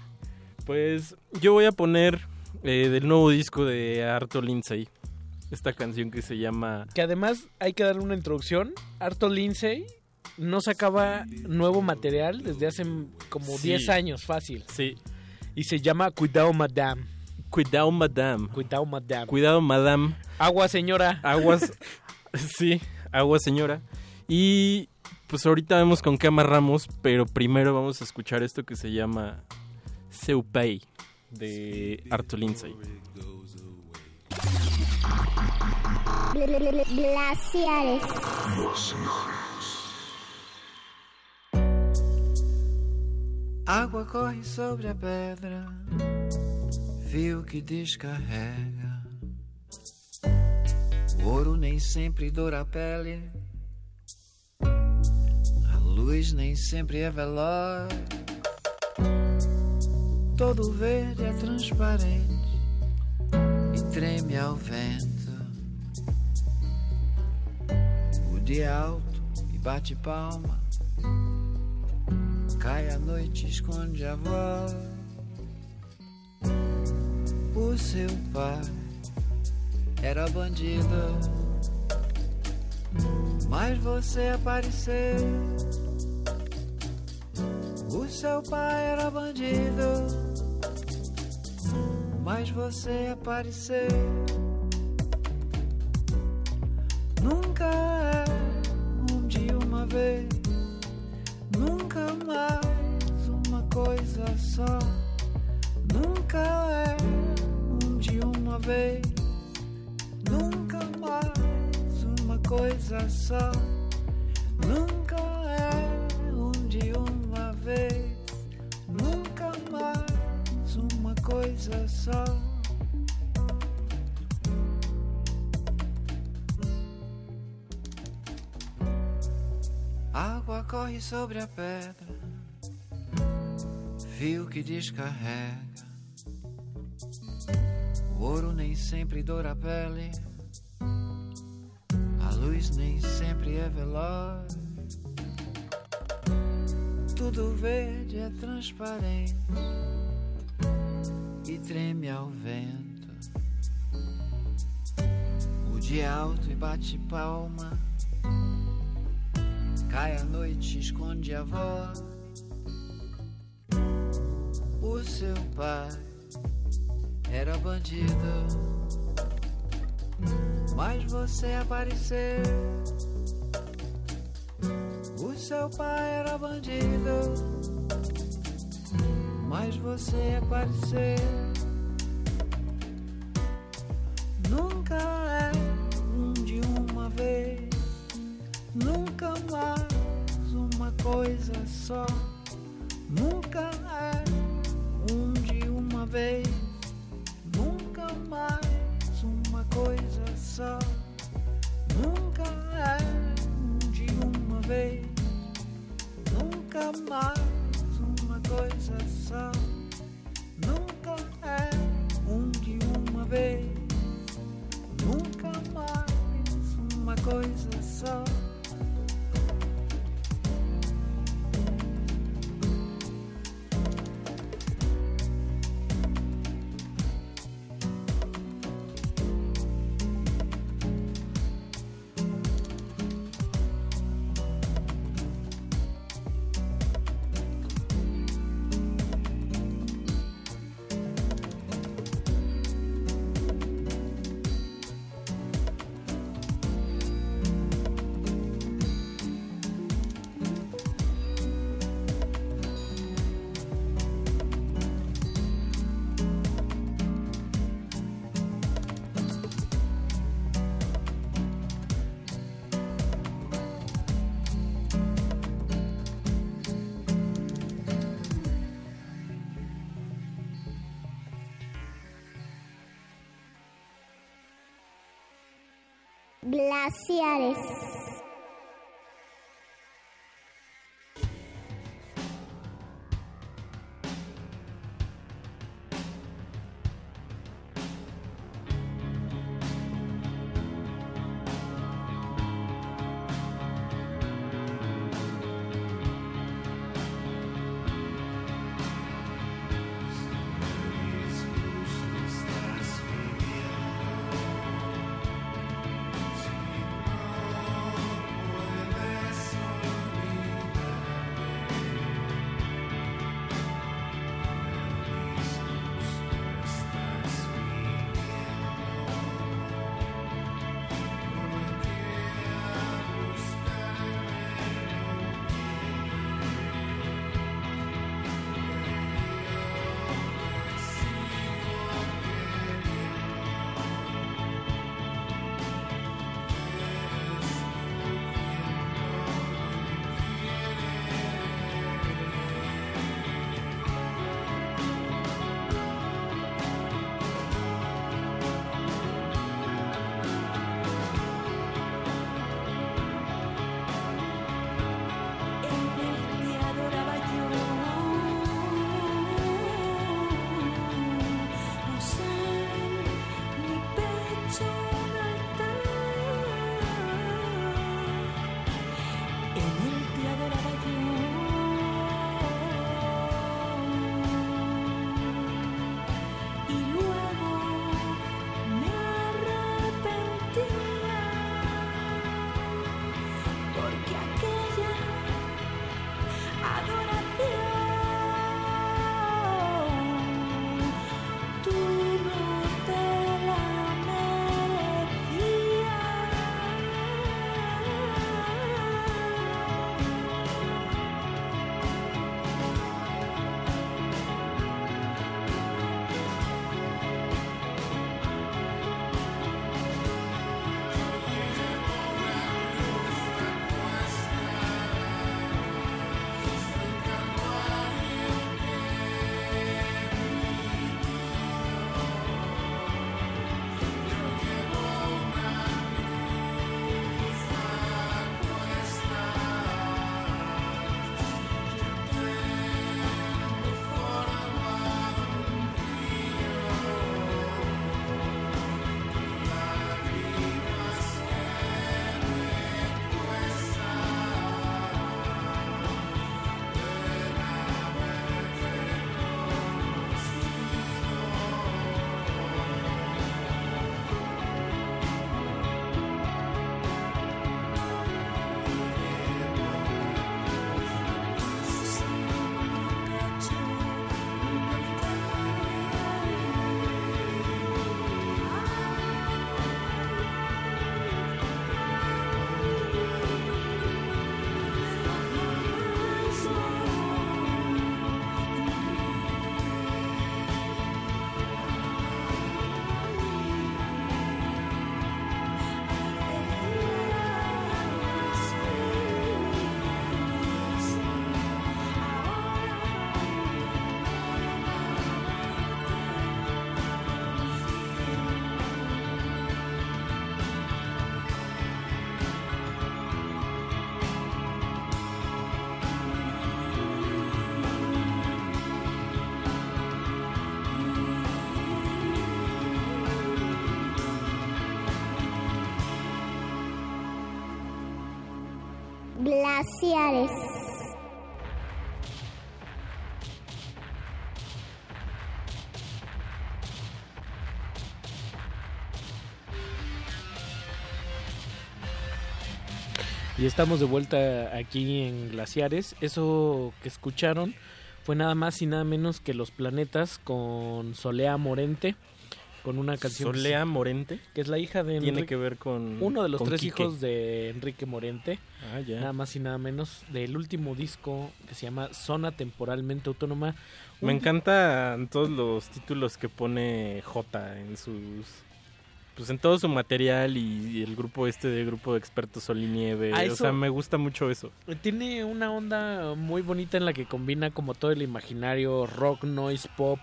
Pues yo voy a poner eh, del nuevo disco de Arto Lindsay. Esta canción que se llama... Que además hay que darle una introducción. Arto Lindsay no sacaba nuevo material desde hace como Sí. 10 años, fácil. Sí. Y se llama Cuidado Madame. Cuidado, madame. Cuidado Madame. Cuidado, madame. Agua, señora. Aguas. sí, agua, señora. Y pues ahorita vemos con qué amarramos, pero primero vamos a escuchar esto que se llama Seupei de Arto Lindsay. Glaciares. Água corre sobre a pedra, fio que descarrega. O ouro nem sempre doura a pele, luz nem sempre é veloz. Todo verde é transparente e treme ao vento. O dia é alto e bate palma. Cai a noite, esconde a voz. O seu pai era bandido, mas você apareceu. O seu pai era bandido, mas você apareceu. Nunca é um de uma vez, nunca mais uma coisa só. Nunca é um de uma vez, nunca mais uma coisa só. Nunca é um de uma vez, nunca mais uma coisa só. Água corre sobre a pedra, fio que descarrega. O ouro nem sempre doura a pele, a luz nem sempre é veloz. Tudo verde é transparente e treme ao vento. O dia é alto e bate palma. Cai a noite, esconde a voz. O seu pai era bandido, mas você apareceu. O seu pai era bandido, mas você apareceu. Nunca é um de uma vez, nunca mais uma coisa só. Nunca é um de uma vez, nunca mais uma coisa só. Nunca Glaciares. Y estamos de vuelta aquí en Glaciares. Eso que escucharon fue nada más y nada menos que Los Planetas con Solea Morente. Con una canción. Solea Morente. Que es la hija de Tiene que ver con. Uno de los tres Quique. hijos de Enrique Morente. Ah, ya. Nada más y nada menos. Del último disco que se llama Zona Temporalmente Autónoma. Me encantan todos los títulos que pone J en sus. Pues en todo su material y, y el grupo este de grupo de expertos Sol y Nieve. Ah, O eso- sea, me gusta mucho eso. Tiene una onda muy bonita en la que combina como todo el imaginario rock, noise, pop,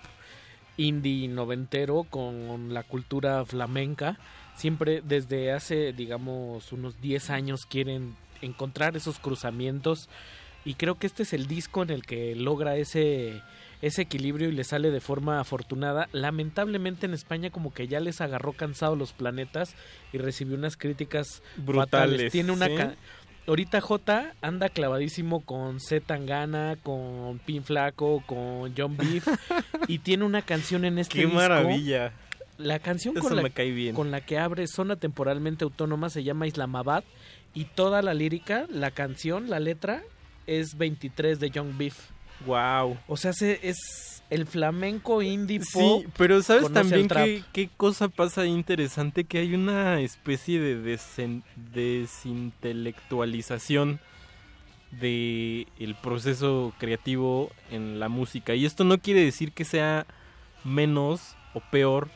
indie noventero con la cultura flamenca. Siempre desde hace, digamos, unos 10 años quieren encontrar esos cruzamientos y creo que este es el disco en el que logra ese ese equilibrio y le sale de forma afortunada. Lamentablemente en España como que ya les agarró cansado los planetas y recibió unas críticas Brutales, fatales. Tiene una ¿sí? Ahorita J anda clavadísimo con Z Tangana, con Pin Flaco, con John Beef y tiene una canción en este ¡Qué disco. maravilla! La canción con la, con la que abre Zona Temporalmente Autónoma se llama Islamabad y toda la lírica, la canción, la letra es 23 de Young Beef. Wow. O sea, se- es el flamenco indie pop. Sí, pero ¿sabes también qué, qué cosa pasa interesante? Que hay una especie de desen- desintelectualización de el proceso creativo en la música. Y esto no quiere decir que sea menos o peor,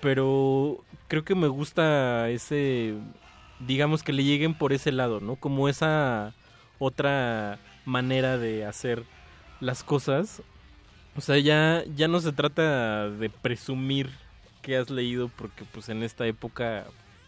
pero creo que me gusta ese, digamos que le lleguen por ese lado, ¿no? Como esa otra manera de hacer las cosas. O sea, ya, ya no se trata de presumir que has leído porque pues en esta época,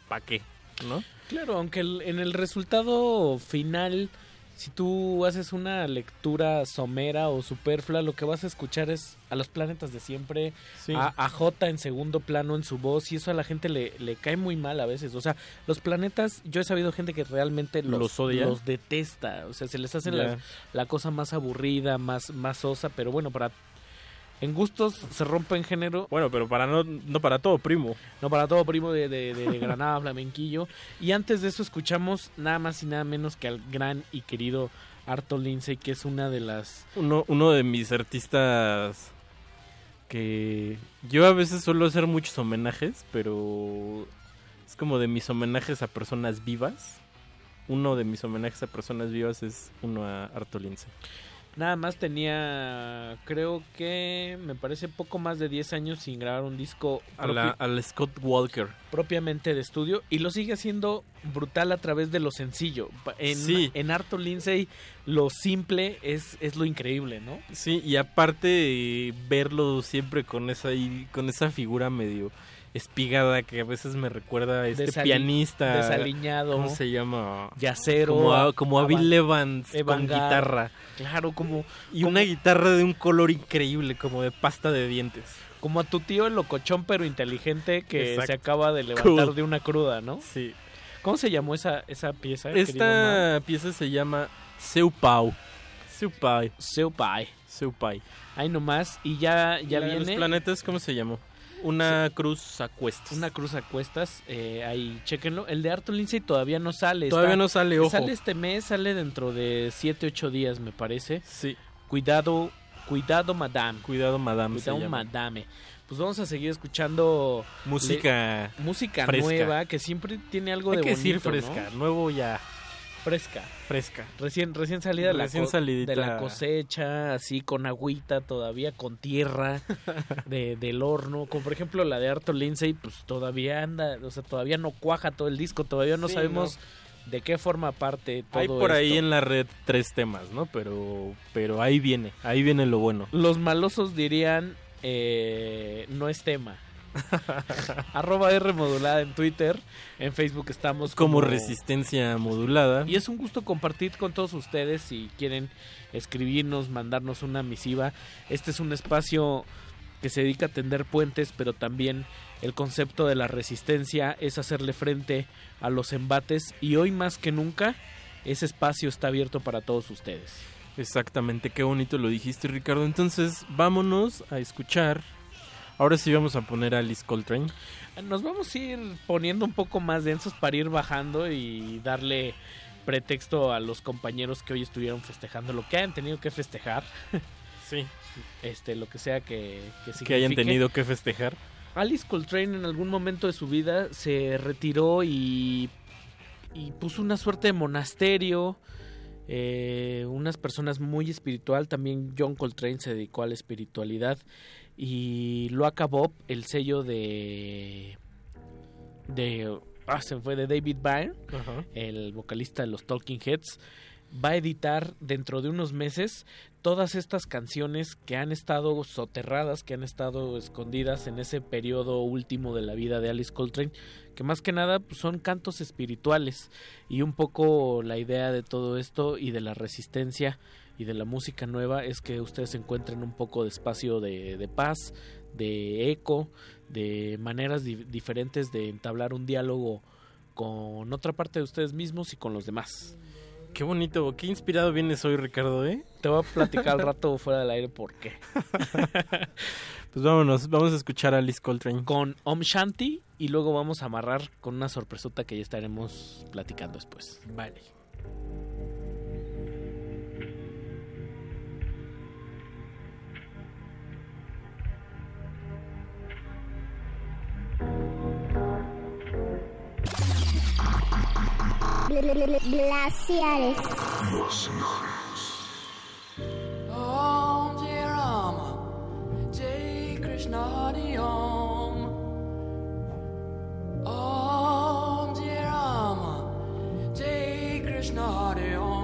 ¿pa' qué? ¿No? Claro, aunque el- en el resultado final, si tú haces una lectura somera o superflua, lo que vas a escuchar es a los planetas de siempre, Sí. a, a J en segundo plano en su voz, y eso a la gente le, le cae muy mal a veces. O sea, los planetas, yo he sabido gente que realmente los, ¿Los odia? los detesta. O sea, se les hace la, la cosa más aburrida, más, más sosa, pero bueno, para... En gustos se rompen género. Bueno, pero para no, no para todo, primo. No para todo, primo de, de, de Granada, flamenquillo. Y antes de eso escuchamos nada más y nada menos que al gran y querido Arto Lindsay, que es una de las... Uno, uno de mis artistas que yo a veces suelo hacer muchos homenajes, pero es como de mis homenajes a personas vivas. Uno de mis homenajes a personas vivas es uno a Arto Lindsay. Nada más tenía, creo que me parece poco más de 10 años sin grabar un disco A la- al Scott Walker. propiamente de estudio y lo sigue haciendo brutal a través de lo sencillo. En, Sí. en Arto Lindsay lo simple es, es lo increíble, ¿no? Sí, y aparte eh, verlo siempre con esa con esa figura medio espigada que a veces me recuerda a este Desali- pianista desaliñado, ¿Cómo se llama? yacero, Como a, como a Bill Evans Evan con guitarra. Claro, como Y una guitarra de un color increíble, como de pasta de dientes. como a tu tío el locochón pero inteligente que Exacto. se acaba de levantar Cool. de una cruda, ¿no? Sí. ¿Cómo se llamó esa, esa pieza? Esta pieza se llama Seu Pau. Seu Pai. Seu Pai. Seu Pai. Ahí nomás. Y ya, ya viene. Los planetas, ¿cómo se llamó? Una cruz a cuestas. Una cruz a cuestas, eh, ahí chéquenlo. El de Arthur Lindsay todavía no sale. Todavía no sale, ojo. Sale este mes, sale dentro de 7, 8 días, me parece. Sí. Cuidado, cuidado, madame. Cuidado, madame. Cuidado, madame. Pues vamos a seguir escuchando Música le- música fresca. nueva que siempre tiene algo Hay de que decir bonito, ¿no? fresca. Nuevo ya. Fresca. Fresca. Recién, recién salida de la, salidita. de la cosecha, así con agüita todavía, con tierra de, del horno. Como por ejemplo la de Arthur Lindsay, pues todavía anda, o sea, todavía no cuaja todo el disco, todavía no Sí, sabemos de qué forma parte todo Hay por ahí en la red tres temas, ¿no? Pero, pero ahí viene. Ahí viene lo bueno. Los malosos dirían, eh, no es tema. Arroba R modulada en Twitter, en Facebook estamos Como resistencia modulada. Y es un gusto compartir con todos ustedes si quieren escribirnos, mandarnos una misiva. Este es un espacio que se dedica a tender puentes, pero también el concepto de la resistencia es hacerle frente a los embates y hoy más que nunca ese espacio está abierto para todos ustedes. Exactamente, qué bonito lo dijiste Ricardo. Entonces vámonos a escuchar. Ahora sí vamos a poner a Alice Coltrane. Nos vamos a ir poniendo un poco más densos para ir bajando y darle pretexto a los compañeros que hoy estuvieron festejando lo que hayan tenido que festejar. Sí. Este, lo que sea que, que, Que hayan tenido que festejar. Alice Coltrane en algún momento de su vida se retiró y, y puso una suerte de monasterio. eh, unas personas muy espiritual. También John Coltrane se dedicó a la espiritualidad. Y lo acabó el sello de. de. Ah, se fue de David Byrne, el vocalista de los Talking Heads. Va a editar dentro de unos meses todas estas canciones que han estado soterradas, que han estado escondidas en ese periodo último de la vida de Alice Coltrane, que más que nada pues, son cantos espirituales y un poco la idea de todo esto y de la resistencia y de la música nueva es que ustedes encuentren un poco de espacio de, de paz, de eco, de maneras di- diferentes de entablar un diálogo con otra parte de ustedes mismos y con los demás. Qué bonito, qué inspirado vienes hoy Ricardo, ¿eh? Te voy a platicar al rato fuera del aire por qué. Pues vámonos, vamos a escuchar a Alice Coltrane. Con Om Shanti y luego vamos a amarrar con una sorpresota que ya estaremos platicando después. Vale. Glaciares. Om Jai Rama, Jai Krishna Hari Om. Om Jai Rama, Jai Krishna Hari Om. Om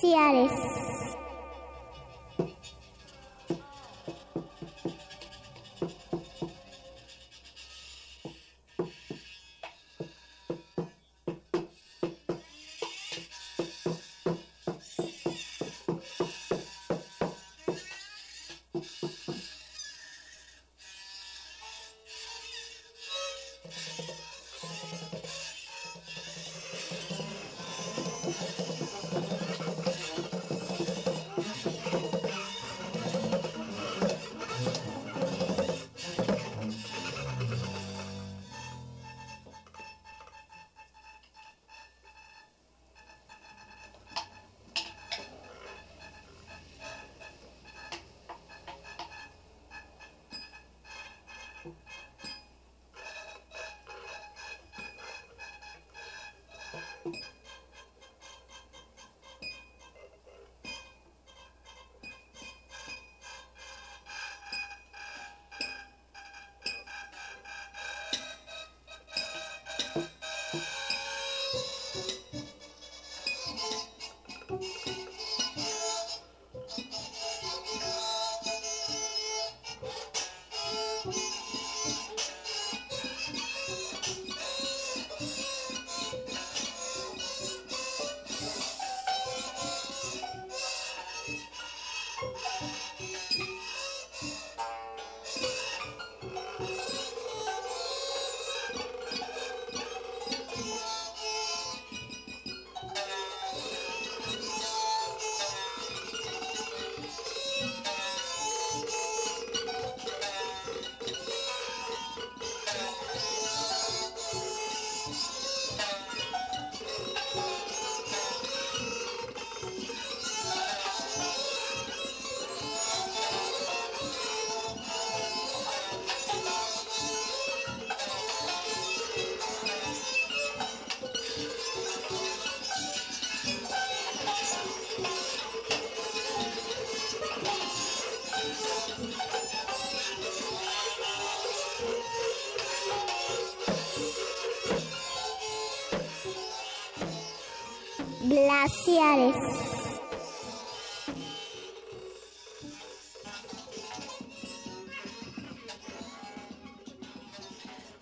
Glaciares.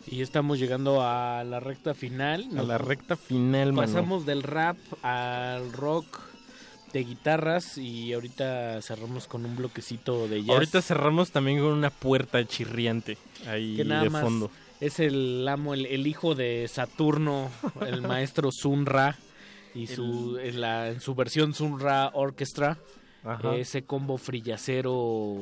Y estamos llegando a la recta final. A la recta final, mano. Pasamos del rap al rock de guitarras y ahorita cerramos con un bloquecito de jazz. Ahorita cerramos también con una puerta chirriante ahí que nada de más fondo. es el amo, el, el hijo de Saturno, el maestro Sunra y su en, la, en su versión Sunra Orchestra. Ajá. Ese combo frillacero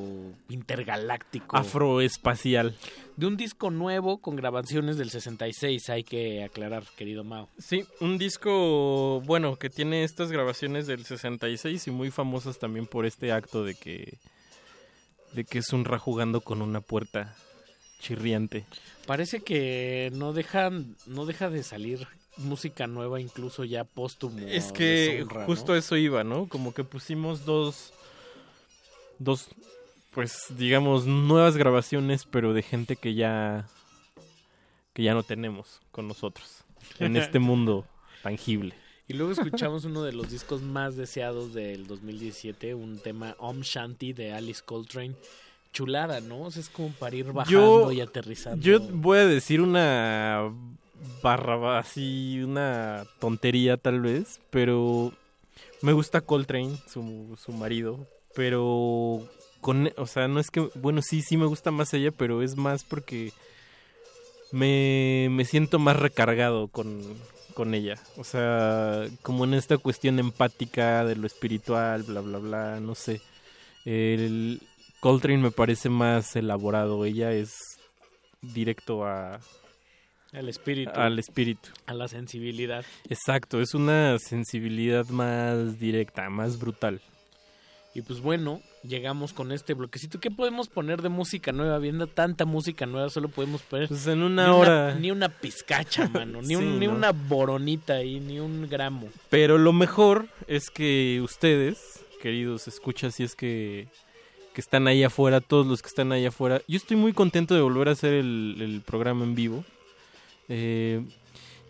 intergaláctico. Afroespacial. De un disco nuevo con grabaciones del 66, hay que aclarar, querido Mao. Sí, un disco, bueno, que tiene estas grabaciones del 66 y muy famosas también por este acto de que de que es un ra jugando con una puerta chirriante. Parece que no dejan no deja de salir música nueva incluso ya póstumo. Es que justo ¿no? eso iba, ¿no? Como que pusimos dos dos pues digamos nuevas grabaciones, pero de gente que ya que ya no tenemos con nosotros en este mundo tangible. Y luego escuchamos uno de los discos más deseados del 2017, un tema Om Shanti de Alice Coltrane. Chulada, ¿no? O sea, es como para ir bajando y aterrizando. Yo voy a decir una barra así, una tontería tal vez, pero me gusta Coltrane, su, su marido, pero con, o sea, no es que, bueno, sí, sí me gusta más ella, pero es más porque me, me siento más recargado con, con ella. O sea, como en esta cuestión empática de lo espiritual, bla, bla, bla, no sé. El Coltrane me parece más elaborado, ella es directo a, Al espíritu. al espíritu. A la sensibilidad. Exacto, es una sensibilidad más directa, más brutal. Y pues bueno, llegamos con este bloquecito. ¿Qué podemos poner de música nueva? Viendo tanta música nueva, solo podemos poner. Pues en una ni hora. ni una pizcacha, mano. Ni, Sí, un- ni ¿no? una boronita ahí, ni un gramo. Pero lo mejor es que ustedes, queridos escuchas, si es que, que están ahí afuera, todos los que están ahí afuera, yo estoy muy contento de volver a hacer el, el programa en vivo. Eh,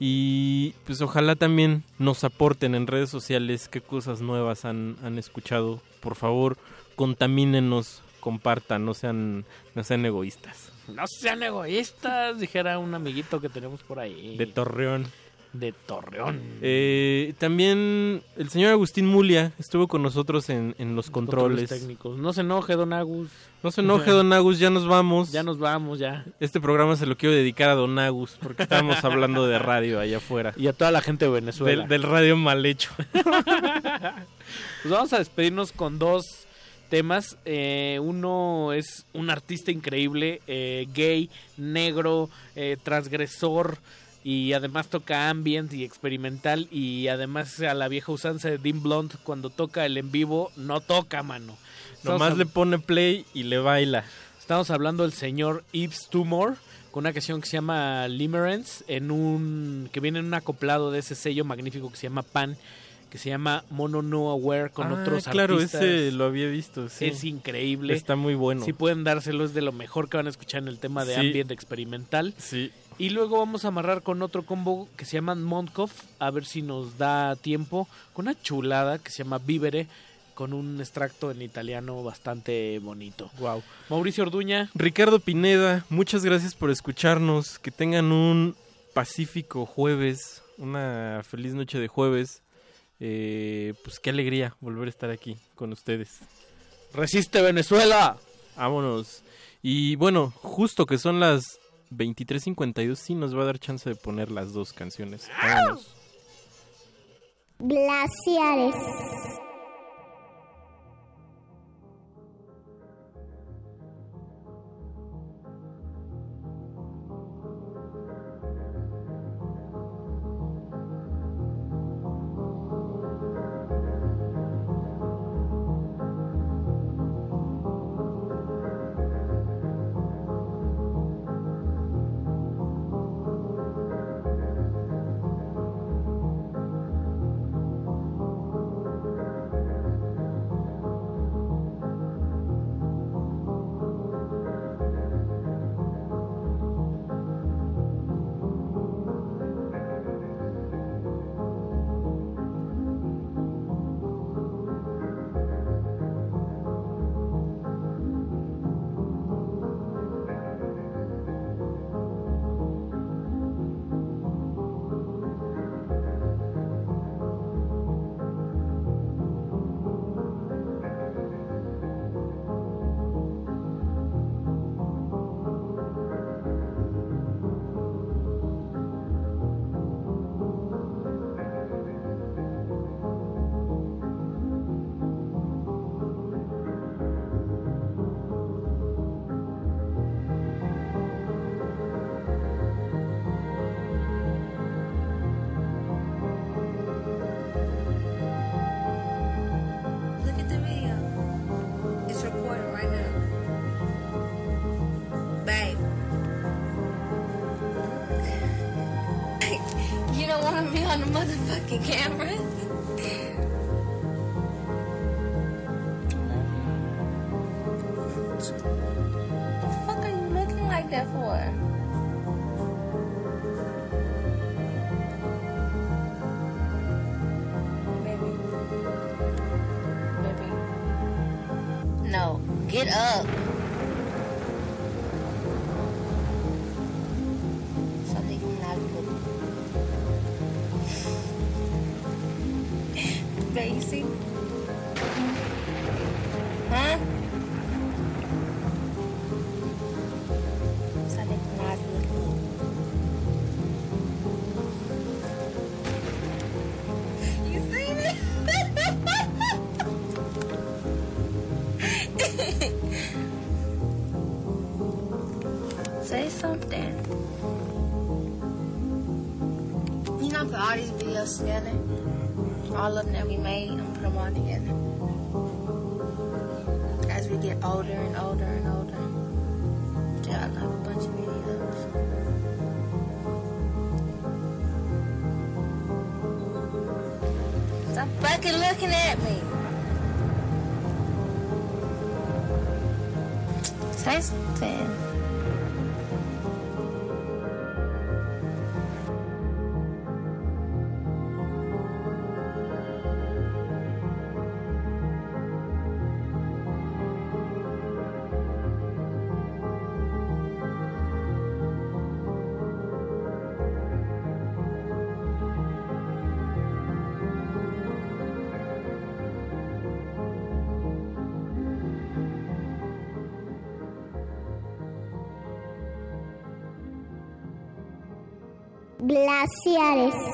Y pues ojalá también nos aporten en redes sociales qué cosas nuevas han, han escuchado. Por favor, contamínenos, compartan, no sean, no sean egoístas. No sean egoístas, dijera un amiguito que tenemos por ahí. De Torreón. De Torreón. Eh, también el señor Agustín Mulia estuvo con nosotros en, en los controles. técnicos. No se enoje, don Agus. No se enoje, don Agus, ya nos vamos. Ya nos vamos, ya. Este programa se lo quiero dedicar a don Agus, porque estábamos hablando de radio allá afuera. Y a toda la gente de Venezuela. Del, del radio mal hecho. Pues vamos a despedirnos con dos temas. Eh, uno es un artista increíble, eh, gay, negro, eh, transgresor y además toca ambient y experimental y además a la vieja usanza de Dean Blunt cuando toca el en vivo no toca mano. Estamos Nomás le pone play y le baila. Estamos hablando del señor Yves Tumor con una canción que se llama Limerence en un que viene en un acoplado de ese sello magnífico que se llama Pan que se llama Mono No Aware con Ah, otros claro, artistas. ese lo había visto. sí. Es increíble. Está muy bueno. Si pueden dárselo, es de lo mejor que van a escuchar en el tema de Sí. ambient experimental. Sí. Y luego vamos a amarrar con otro combo que se llama Montkov, a ver si nos da tiempo, con una chulada que se llama Vivere, con un extracto en italiano bastante bonito. Wow. Mauricio Orduña, Ricardo Pineda, muchas gracias por escucharnos. Que tengan un pacífico jueves, una feliz noche de jueves. Eh, pues qué alegría volver a estar aquí con ustedes. resiste Venezuela. Vámonos. Y bueno, justo que son las 23.52, sí nos va a dar chance de poner las dos canciones. Vámonos. Glaciares. All together. All of them that we made, and put them all together. As we get older and older and older. Got like a bunch of videos. Stop fucking looking at me. Say something. sociales.